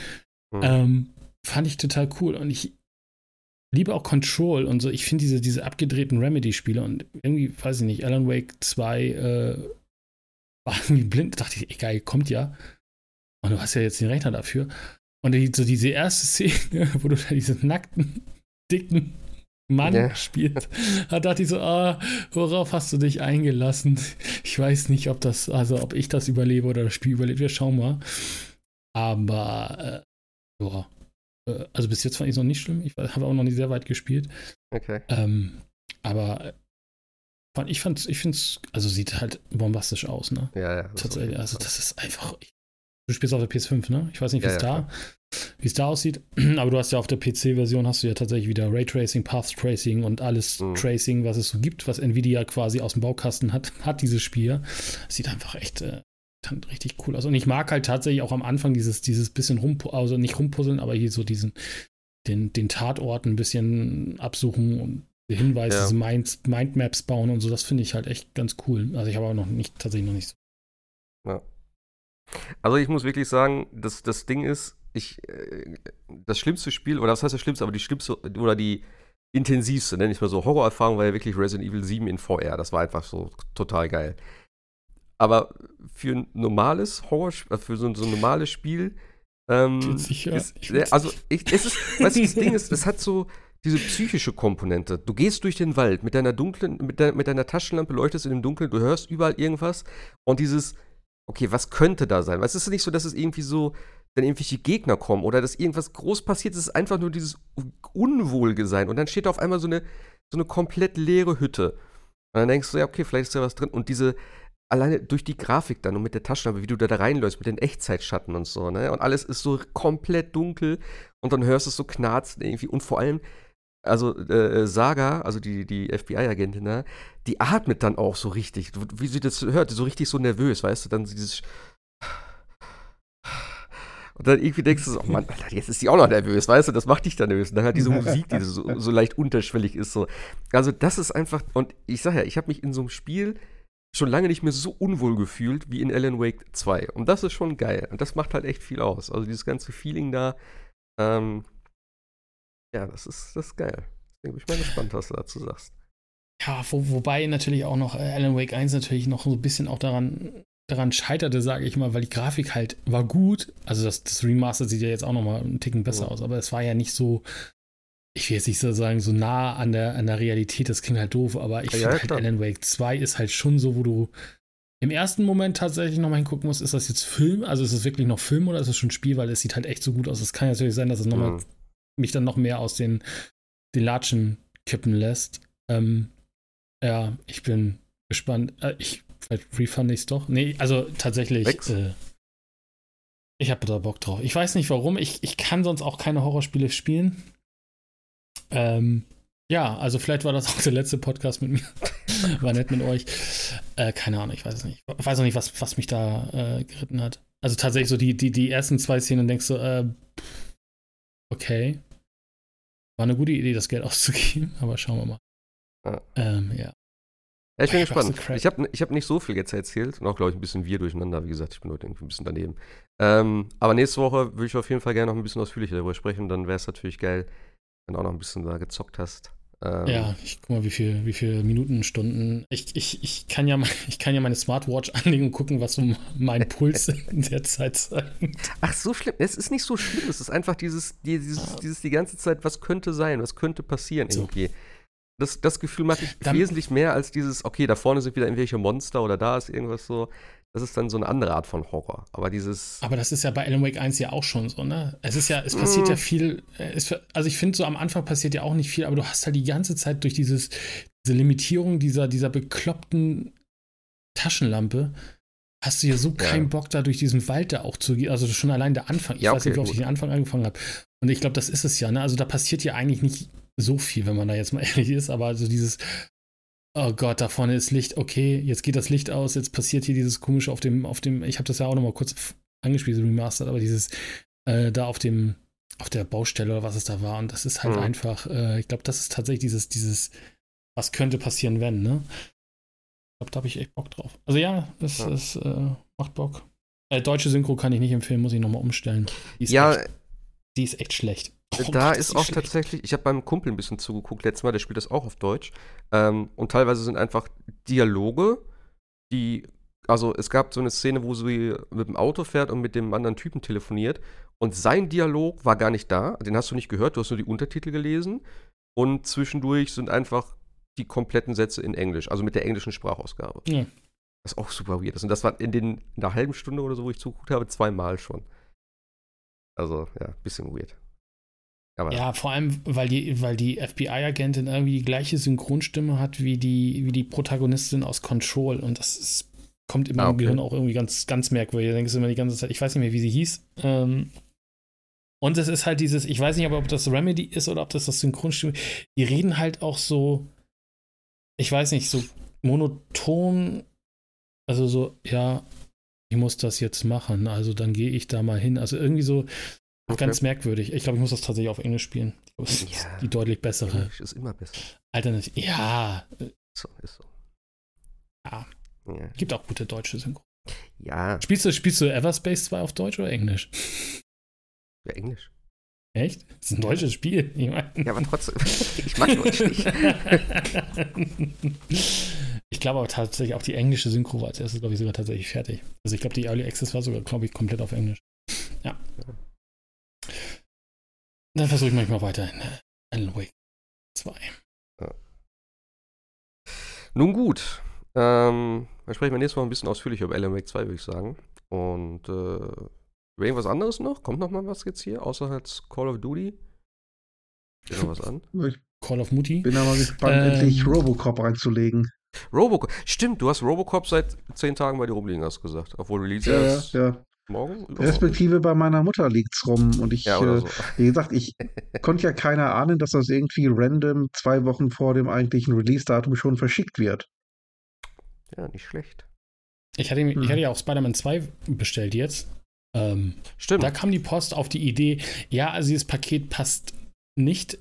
Mhm. Ähm, fand ich total cool. Und ich, liebe auch Control und so. Ich finde diese, diese abgedrehten Remedy-Spiele und irgendwie, weiß ich nicht, Alan Wake 2 äh, war irgendwie blind. Da dachte ich, egal, kommt ja. Und du hast ja jetzt den Rechner dafür. Und die, so diese erste Szene, wo du da diesen nackten, dicken Mann ja. spielst, da dachte ich so, ah, worauf hast du dich eingelassen? Ich weiß nicht, ob das, also ob ich das überlebe oder das Spiel überlebt. Wir schauen mal. Aber, äh, ja, äh, also bis jetzt fand ich es noch nicht schlimm. Ich habe auch noch nicht sehr weit gespielt. Okay. Ähm, aber ich fand ich finde es, also sieht halt bombastisch aus, ne? Ja, ja. Tatsächlich, also das ist einfach. Du spielst auf der PS5, ne? Ich weiß nicht, wie es ja, ja, da, wie es da aussieht, aber du hast ja auf der PC-Version hast du ja tatsächlich wieder Raytracing, Path Tracing und alles mhm. Tracing, was es so gibt, was Nvidia quasi aus dem Baukasten hat, hat dieses Spiel. Sieht einfach echt äh, richtig cool aus. Und ich mag halt tatsächlich auch am Anfang dieses, dieses bisschen rum, also nicht rumpuzzeln, aber hier so diesen, den, den Tatort ein bisschen absuchen und Hinweise, ja. Mind, Mindmaps bauen und so, das finde ich halt echt ganz cool. Also ich habe aber noch nicht, tatsächlich noch nicht so. Ja. Also ich muss wirklich sagen, das, das Ding ist, ich, äh, das schlimmste Spiel, oder was heißt das schlimmste, aber die schlimmste oder die intensivste, nenne ich mal so, Horrorerfahrung war ja wirklich Resident Evil 7 in VR. Das war einfach so total geil. Aber für ein normales Horror, äh, für so, so ein normales Spiel, ähm, sicher, ist, ich also ich, es ist, weißt du, das Ding ist, es hat so, diese psychische Komponente. Du gehst durch den Wald mit deiner dunklen, mit, de, mit deiner Taschenlampe, leuchtest in dem Dunkeln, du hörst überall irgendwas und dieses, okay, was könnte da sein? Weil es ist nicht so, dass es irgendwie so, wenn irgendwelche Gegner kommen oder dass irgendwas groß passiert, es ist einfach nur dieses Unwohlgesein und dann steht da auf einmal so eine, so eine komplett leere Hütte. Und dann denkst du, ja, okay, vielleicht ist da was drin. Und diese, alleine durch die Grafik dann und mit der Taschenlampe, wie du da, da reinläufst, mit den Echtzeitschatten und so, ne? Und alles ist so komplett dunkel und dann hörst du es so knarzen irgendwie. Und vor allem, also äh, Saga, also die, die FBI-Agentin da, die atmet dann auch so richtig, wie sie das hört, so richtig so nervös, weißt du, dann dieses und dann irgendwie denkst du so, oh Mann, Alter, jetzt ist die auch noch nervös, weißt du, das macht dich dann nervös. Und dann hat diese Musik, die so, so leicht unterschwellig ist, so. Also das ist einfach, und ich sag ja, ich habe mich in so einem Spiel schon lange nicht mehr so unwohl gefühlt wie in Alan Wake 2. Und das ist schon geil. Und das macht halt echt viel aus. Also dieses ganze Feeling da, ähm, ja, das ist, das ist geil. Deswegen bin ich mal gespannt, was du dazu sagst. Ja, wo, wobei natürlich auch noch äh, Alan Wake 1 natürlich noch so ein bisschen auch daran, daran scheiterte, sage ich mal, weil die Grafik halt war gut. Also das, das Remaster sieht ja jetzt auch noch mal einen Ticken besser ja. aus, aber es war ja nicht so ich will jetzt nicht so sagen, so nah an der, an der Realität, das klingt halt doof, aber ich ja, finde halt Alan Wake 2 ist halt schon so, wo du im ersten Moment tatsächlich nochmal hingucken musst, ist das jetzt Film? Also ist es wirklich noch Film oder ist es schon Spiel? Weil es sieht halt echt so gut aus. Es kann natürlich sein, dass es nochmal mhm. mich dann noch mehr aus den, den Latschen kippen lässt. Ähm, ja, ich bin gespannt. Äh, ich, vielleicht refund ich es doch. Nee, also tatsächlich. Äh, ich habe da Bock drauf. Ich weiß nicht warum. Ich, ich kann sonst auch keine Horrorspiele spielen. Ähm, ja, also vielleicht war das auch der letzte Podcast mit mir. war nett mit euch. Äh, keine Ahnung, ich weiß es nicht. Ich weiß auch nicht, was, was mich da äh, geritten hat. Also tatsächlich so die, die, die ersten zwei Szenen denkst du, äh, okay. War eine gute Idee, das Geld auszugeben, aber schauen wir mal. Ja. Ähm, ja. Ja, ich bin gespannt. Ich habe ich hab nicht so viel jetzt erzählt und auch, glaube ich, ein bisschen wir durcheinander. Wie gesagt, ich bin heute irgendwie ein bisschen daneben. Ähm, aber nächste Woche würde ich auf jeden Fall gerne noch ein bisschen ausführlicher darüber sprechen. Dann wäre es natürlich geil, du auch noch ein bisschen da gezockt hast. Ähm, ja, ich guck mal, wie viel, wie viele Minuten, Stunden. Ich, ich, ich, kann ja, ich kann ja meine Smartwatch anlegen und gucken, was so mein Puls in der Zeit zeigt. Ach, so schlimm. Es ist nicht so schlimm. Es ist einfach dieses, dieses, ah. dieses die ganze Zeit, was könnte sein, was könnte passieren so. irgendwie. Das, das Gefühl mache ich Dann, wesentlich mehr als dieses, okay, da vorne sind wieder irgendwelche Monster oder da ist irgendwas so das ist dann so eine andere Art von Horror. Aber dieses. Aber das ist ja bei Alan Wake 1 ja auch schon so, ne? Es ist ja, es passiert mm. ja viel. Es, also ich finde, so am Anfang passiert ja auch nicht viel, aber du hast halt die ganze Zeit durch dieses, diese Limitierung dieser, dieser bekloppten Taschenlampe, hast du ja so keinen Bock, da durch diesen Wald da auch zu gehen. Also schon allein der Anfang. Ich ja, weiß okay, nicht, wie oft ich den Anfang angefangen habe. Und ich glaube, das ist es ja, ne? Also da passiert ja eigentlich nicht so viel, wenn man da jetzt mal ehrlich ist, aber also dieses, oh Gott, da vorne ist Licht, okay, jetzt geht das Licht aus, jetzt passiert hier dieses komische auf dem, auf dem, ich habe das ja auch nochmal kurz angespielt, remastered, aber dieses äh, da auf dem, auf der Baustelle oder was es da war und das ist halt mhm. einfach, äh, ich glaube, das ist tatsächlich dieses, dieses, was könnte passieren, wenn, ne? Ich glaube, da habe ich echt Bock drauf. Also ja, das, ja. das äh, macht Bock. Äh, deutsche Synchro kann ich nicht empfehlen, muss ich nochmal umstellen. Die ja, echt, die ist echt schlecht. Da ist auch schlecht. tatsächlich, ich habe beim Kumpel ein bisschen zugeguckt, letztes Mal, der spielt das auch auf Deutsch. Ähm, und teilweise sind einfach Dialoge, die, also es gab so eine Szene, wo sie mit dem Auto fährt und mit dem anderen Typen telefoniert. Und sein Dialog war gar nicht da, den hast du nicht gehört, du hast nur die Untertitel gelesen. Und zwischendurch sind einfach die kompletten Sätze in Englisch, also mit der englischen Sprachausgabe. Ja. Was auch super weird ist. Und das war in, den, in einer halben Stunde oder so, wo ich zugeguckt habe, zweimal schon. Also, ja, bisschen weird. Aber ja, vor allem, weil die, weil die FBI-Agentin irgendwie die gleiche Synchronstimme hat wie die, wie die Protagonistin aus Control. Und das ist, kommt in meinem ah, okay. Gehirn auch irgendwie ganz, ganz merkwürdig. Da denkst du immer die ganze Zeit, ich weiß nicht mehr, wie sie hieß. Ähm, und es ist halt dieses, ich weiß nicht, ob das Remedy ist oder ob das das Synchronstimme. Die reden halt auch so, ich weiß nicht, so monoton. Also so, ja, ich muss das jetzt machen, also dann gehe ich da mal hin. Also irgendwie so, Okay. Ganz merkwürdig. Ich glaube, ich muss das tatsächlich auf Englisch spielen. Das ist ja, die deutlich bessere. Englisch ist immer besser. Alternativ. Ja. So, ist so. Ja. ja. Gibt auch gute deutsche Synchro. Ja. Spielst du, spielst du Everspace 2 auf Deutsch oder Englisch? Ja, Englisch. Echt? Das ist ein deutsches Spiel. Ich mein. Ja, aber trotzdem. ich mag Deutsch nicht. ich glaube aber tatsächlich auch die englische Synchro war als erstes, glaube ich, sogar tatsächlich fertig. Also ich glaube, die Early Access war sogar, glaube ich, komplett auf Englisch. Ja. ja. Dann versuche ich manchmal weiter in Alan Wake 2. Ja. Nun gut. Ähm, dann sprechen wir nächstes Mal ein bisschen ausführlicher über Alan Wake 2, würde ich sagen. Und äh, über irgendwas anderes noch? Kommt noch mal was jetzt hier, außer als Call of Duty? Steht noch was an? Ich Call of Mutti. Bin aber gespannt, ähm, endlich Robocop einzulegen. Robocop. Stimmt, du hast Robocop seit zehn Tagen bei dir rumliegen, hast du gesagt. Obwohl Release ja, ist ja. Morgen. Respektive bei meiner Mutter liegt's rum. Und ich, ja, äh, so. wie gesagt, ich konnte ja keiner ahnen, dass das irgendwie random zwei Wochen vor dem eigentlichen Release-Datum schon verschickt wird. Ja, nicht schlecht. Ich hatte, hm. ich hatte ja auch Spider-Man 2 bestellt jetzt. Ähm, Stimmt. Da kam die Post auf die Idee, ja, also dieses Paket passt nicht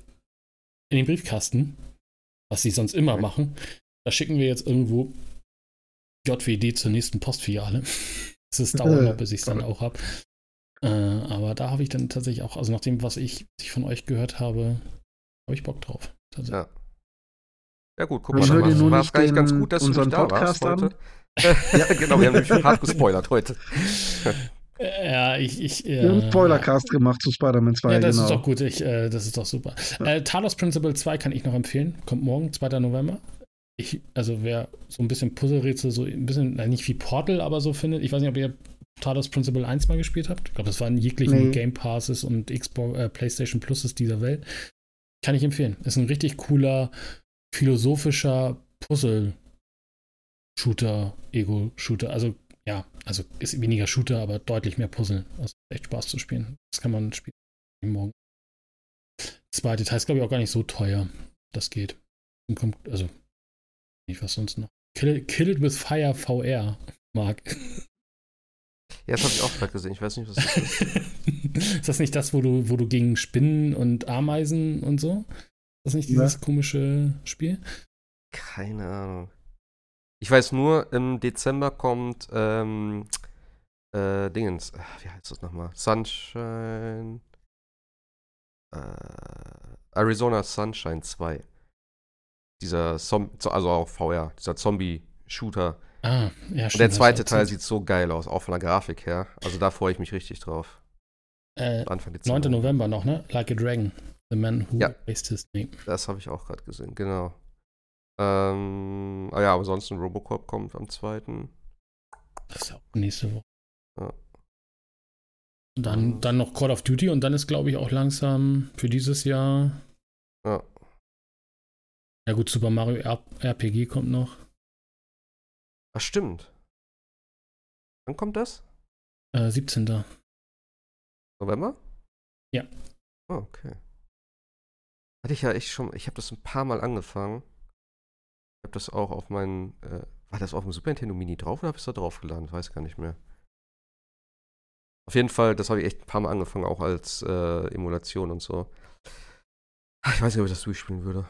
in den Briefkasten, was sie sonst immer okay. machen. Da schicken wir jetzt irgendwo JWD zur nächsten Postfiliale. Es ist dauert noch, bis ich es dann auch habe. Äh, aber da habe ich dann tatsächlich auch, also nach dem, was ich, was ich von euch gehört habe, habe ich Bock drauf. Ja. Ja gut, guck mal, dann war es gar nicht ganz gut, dass du nicht da warst heute. ja, genau, wir haben nämlich hart gespoilert heute. Ja, ich. ich äh, Wir haben einen Spoilercast gemacht zu Spider-Man 2. Ja, das genau. ist doch gut. Ich, äh, das ist doch super. Ja. Äh, Talos Principle 2 kann ich noch empfehlen. Kommt morgen, 2. November. Ich, also, wer so ein bisschen Puzzlerätsel, so ein bisschen, nicht wie Portal, aber so findet. Ich weiß nicht, ob ihr Talos Principle 1 mal gespielt habt. Ich glaube, das waren jeglichen nee. Game Passes und Xbox, äh, PlayStation Pluses dieser Welt. Kann ich empfehlen. Ist ein richtig cooler, philosophischer Puzzle-Shooter, Ego-Shooter. Also ja, also ist weniger Shooter, aber deutlich mehr Puzzle. Also echt Spaß zu spielen. Das kann man spielen morgen. Zwei Details, glaube ich, auch gar nicht so teuer. Das geht. Also, nicht was sonst noch. Kill, Kill It with Fire VR, Marc. Ja, das habe ich auch gerade gesehen. Ich weiß nicht, was das ist. ist das nicht das, wo du, wo du gegen Spinnen und Ameisen und so? Ist das nicht dieses ja. komische Spiel? Keine Ahnung. Ich weiß nur, im Dezember kommt ähm, äh, Dingens, wie heißt das nochmal? Sunshine. Äh, Arizona Sunshine 2. Dieser, Zom also auch VR, dieser Zombie-Shooter. Ah, ja, Und der zweite Teil sieht so geil aus, auch von der Grafik her. Also da freue ich mich richtig drauf. Äh, Anfang Dezember. 9. November noch, ne? Like a Dragon. The Man Who ja, His Name. Das habe ich auch gerade gesehen, genau. Ähm, ah ja, aber sonst ein Robocop kommt am 2. Das ist auch nächste Woche. Ja. Und dann, dann noch Call of Duty und dann ist, glaube ich, auch langsam für dieses Jahr. Ja. Ja, gut, Super Mario RPG kommt noch. Ach, stimmt. Wann kommt das? Äh, 17. November? Ja. Oh, okay. Hatte ich ja echt schon, ich habe das ein paar Mal angefangen. Ich habe das auch auf meinen. Äh, war das auf dem Super Nintendo Mini drauf oder habe ich es da draufgeladen? Ich weiß gar nicht mehr. Auf jeden Fall, das habe ich echt ein paar Mal angefangen, auch als äh, Emulation und so. Ich weiß nicht, ob ich das durchspielen würde.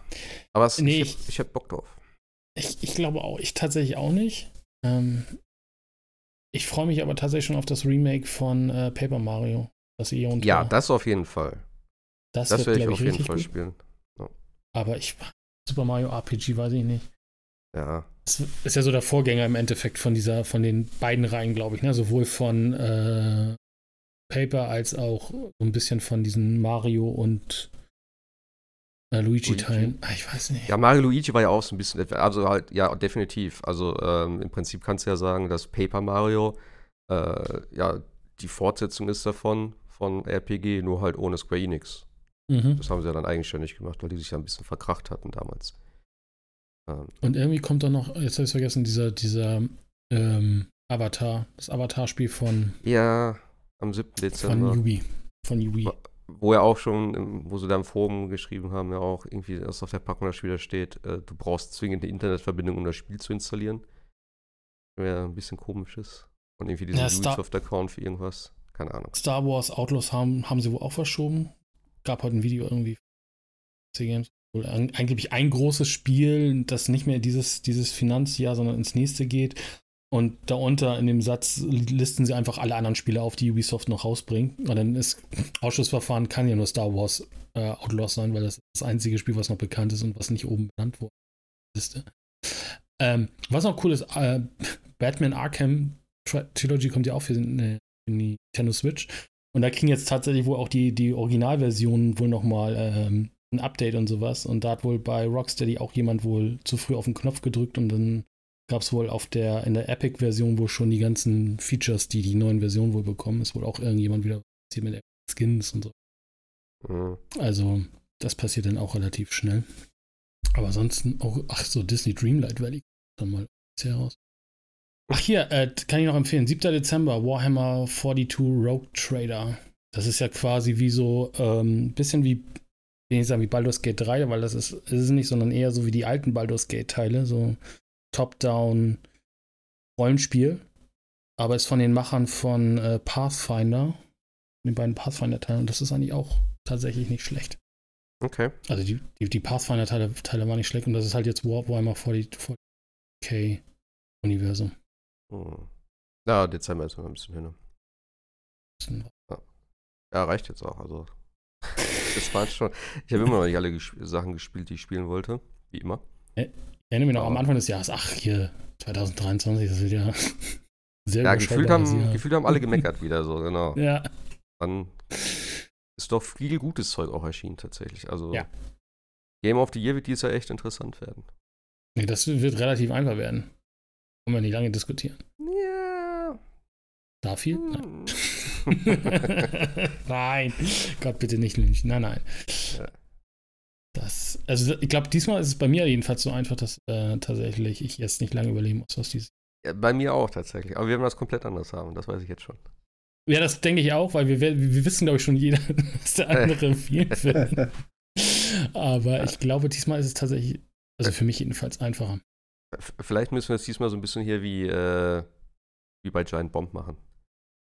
Aber es, nee, ich, ich, habe Bock drauf. Ich, ich, glaube auch, ich tatsächlich auch nicht. Ähm, ich freue mich aber tatsächlich schon auf das Remake von äh, Paper Mario. Das Eon Ja, das auf jeden Fall. Das, das werde ich auf jeden Fall gut. spielen. Ja. Aber ich Super Mario RPG weiß ich nicht. Ja. Das ist ja so der Vorgänger im Endeffekt von dieser, von den beiden Reihen, glaube ich, ne? Sowohl von äh, Paper als auch so ein bisschen von diesen Mario und äh, Luigi-Teilen. Ah, ich weiß nicht. Ja, Mario Luigi war ja auch so ein bisschen, also halt, ja, definitiv. Also ähm, im Prinzip kannst du ja sagen, dass Paper Mario äh, ja die Fortsetzung ist davon, von RPG, nur halt ohne Square Enix. Mhm. Das haben sie ja dann eigenständig gemacht, weil die sich ja ein bisschen verkracht hatten damals. Ähm. Und irgendwie kommt dann noch, jetzt habe ich vergessen, dieser, dieser ähm, Avatar, das Avatar-Spiel von. Ja, am 7. Dezember. Von Yubi. Von Yubi. Wo ja auch schon, wo sie da im Forum geschrieben haben, ja auch irgendwie, dass auf der Packung das Spiel da steht, äh, du brauchst zwingend eine Internetverbindung, um das Spiel zu installieren. Wäre ein bisschen komisch ist. Und irgendwie diesen ja, Ubisoft-Account für irgendwas. Keine Ahnung. Star Wars Outlaws haben, haben sie wohl auch verschoben gab heute ein Video irgendwie. Games. Angeblich ein großes Spiel, das nicht mehr dieses, dieses Finanzjahr, sondern ins nächste geht. Und darunter in dem Satz listen sie einfach alle anderen Spiele auf, die Ubisoft noch rausbringt. Und dann ist Ausschussverfahren kann ja nur Star Wars äh, Outlaws sein, weil das ist das einzige Spiel, was noch bekannt ist und was nicht oben benannt wurde. Ähm, was noch cool ist, äh, Batman Arkham Trilogy kommt ja auch für die Nintendo Switch. Und da kriegen jetzt tatsächlich wohl auch die, die Originalversionen wohl nochmal ähm, ein Update und sowas. Und da hat wohl bei Rocksteady auch jemand wohl zu früh auf den Knopf gedrückt und dann gab es wohl auf der, in der Epic-Version wohl schon die ganzen Features, die die neuen Versionen wohl bekommen. Ist wohl auch irgendjemand wieder hier mit Skins und so. Mhm. Also, das passiert dann auch relativ schnell. Aber ansonsten auch, ach so, Disney Dreamlight Valley dann mal heraus. Ach hier, äh, kann ich noch empfehlen. 7. Dezember, Warhammer 42 Rogue Trader. Das ist ja quasi wie so, ein ähm, bisschen wie, ich will nicht sagen wie Baldur's Gate 3, weil das ist, ist es nicht, sondern eher so wie die alten Baldur's Gate Teile, so Top-Down Rollenspiel. Aber ist von den Machern von äh, Pathfinder, den beiden Pathfinder-Teilen. Und das ist eigentlich auch tatsächlich nicht schlecht. Okay. Also die, die, die Pathfinder-Teile Teile waren nicht schlecht und das ist halt jetzt Warhammer 40, 40k Universum. Hm. Ja, Dezember ist noch ein bisschen hin. Ja. ja, reicht jetzt auch. Also, das war schon. Ich habe immer noch nicht alle ges Sachen gespielt, die ich spielen wollte. Wie immer. Ich erinnere mich noch am Anfang des Jahres. Ach, hier, 2023, das wird ja sehr Ja, gefühlt haben, gefühlt haben alle gemeckert wieder so, genau. Ja. Dann ist doch viel gutes Zeug auch erschienen, tatsächlich. Also, ja. Game of the Year wird dieses Jahr echt interessant werden. Nee, das wird relativ einfach werden. Wollen wir nicht lange diskutieren. Ja. Da viel? Hm. Nein. nein. Gott, bitte nicht lynchen. Nein, nein. Ja. Das, also ich glaube, diesmal ist es bei mir jedenfalls so einfach, dass äh, tatsächlich ich jetzt nicht lange überlegen muss, was dieses. Ja, bei mir auch tatsächlich. Aber wir werden das komplett anders haben, das weiß ich jetzt schon. Ja, das denke ich auch, weil wir, wir wissen, glaube ich, schon jeder, dass der andere viel findet. Aber ich glaube, diesmal ist es tatsächlich, also für mich jedenfalls einfacher. Vielleicht müssen wir es diesmal so ein bisschen hier wie, äh, wie bei Giant Bomb machen.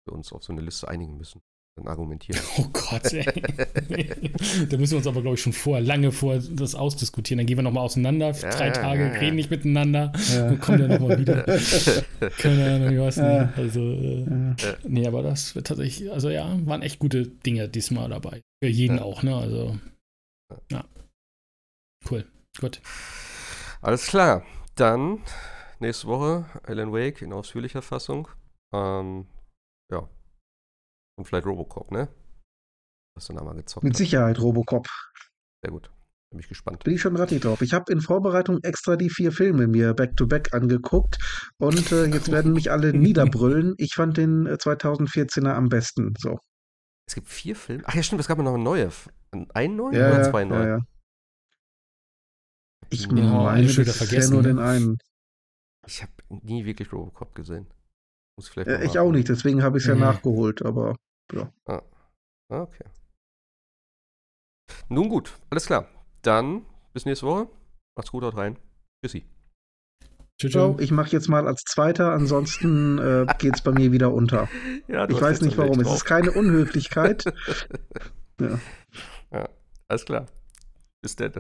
Wir uns auf so eine Liste einigen müssen. Dann argumentieren. Oh Gott, ey. da müssen wir uns aber, glaube ich, schon vor, lange vor das ausdiskutieren. Dann gehen wir nochmal auseinander, ja, drei Tage, ja, ja. reden nicht miteinander und kommen dann nochmal wieder. Keine Ahnung, ich weiß nicht. Also, äh, nee, aber das wird tatsächlich, also ja, waren echt gute Dinge diesmal dabei. Für jeden auch, ne? Also, ja. Cool, gut. Alles klar. Dann nächste Woche Alan Wake in ausführlicher Fassung. Ähm, ja. Und vielleicht Robocop, ne? Hast du da mal gezockt? Mit Sicherheit Robocop. Sehr gut. Bin ich gespannt. Bin ich schon rattig drauf. Ich habe in Vorbereitung extra die vier Filme mir back-to-back -back angeguckt und äh, jetzt werden mich alle niederbrüllen. Ich fand den 2014er äh, am besten. So. Es gibt vier Filme? Ach ja, stimmt, es gab ja noch eine neue. Einen neuen ja, oder zwei neue? Ja, ja. Ich ja, meine bisher nur den einen. Ich habe nie wirklich Robocop gesehen. Muss ich vielleicht äh, ich auch nicht, deswegen habe ich es ja mhm. nachgeholt, aber ja. Ah. ah. Okay. Nun gut, alles klar. Dann bis nächste Woche. Macht's gut, haut rein. Tschüssi. Ciao, ich mache jetzt mal als Zweiter, ansonsten äh, geht es bei mir wieder unter. Ja, ich weiß nicht warum. Es ist keine Unhöflichkeit. ja. ja. Alles klar. Bis dann.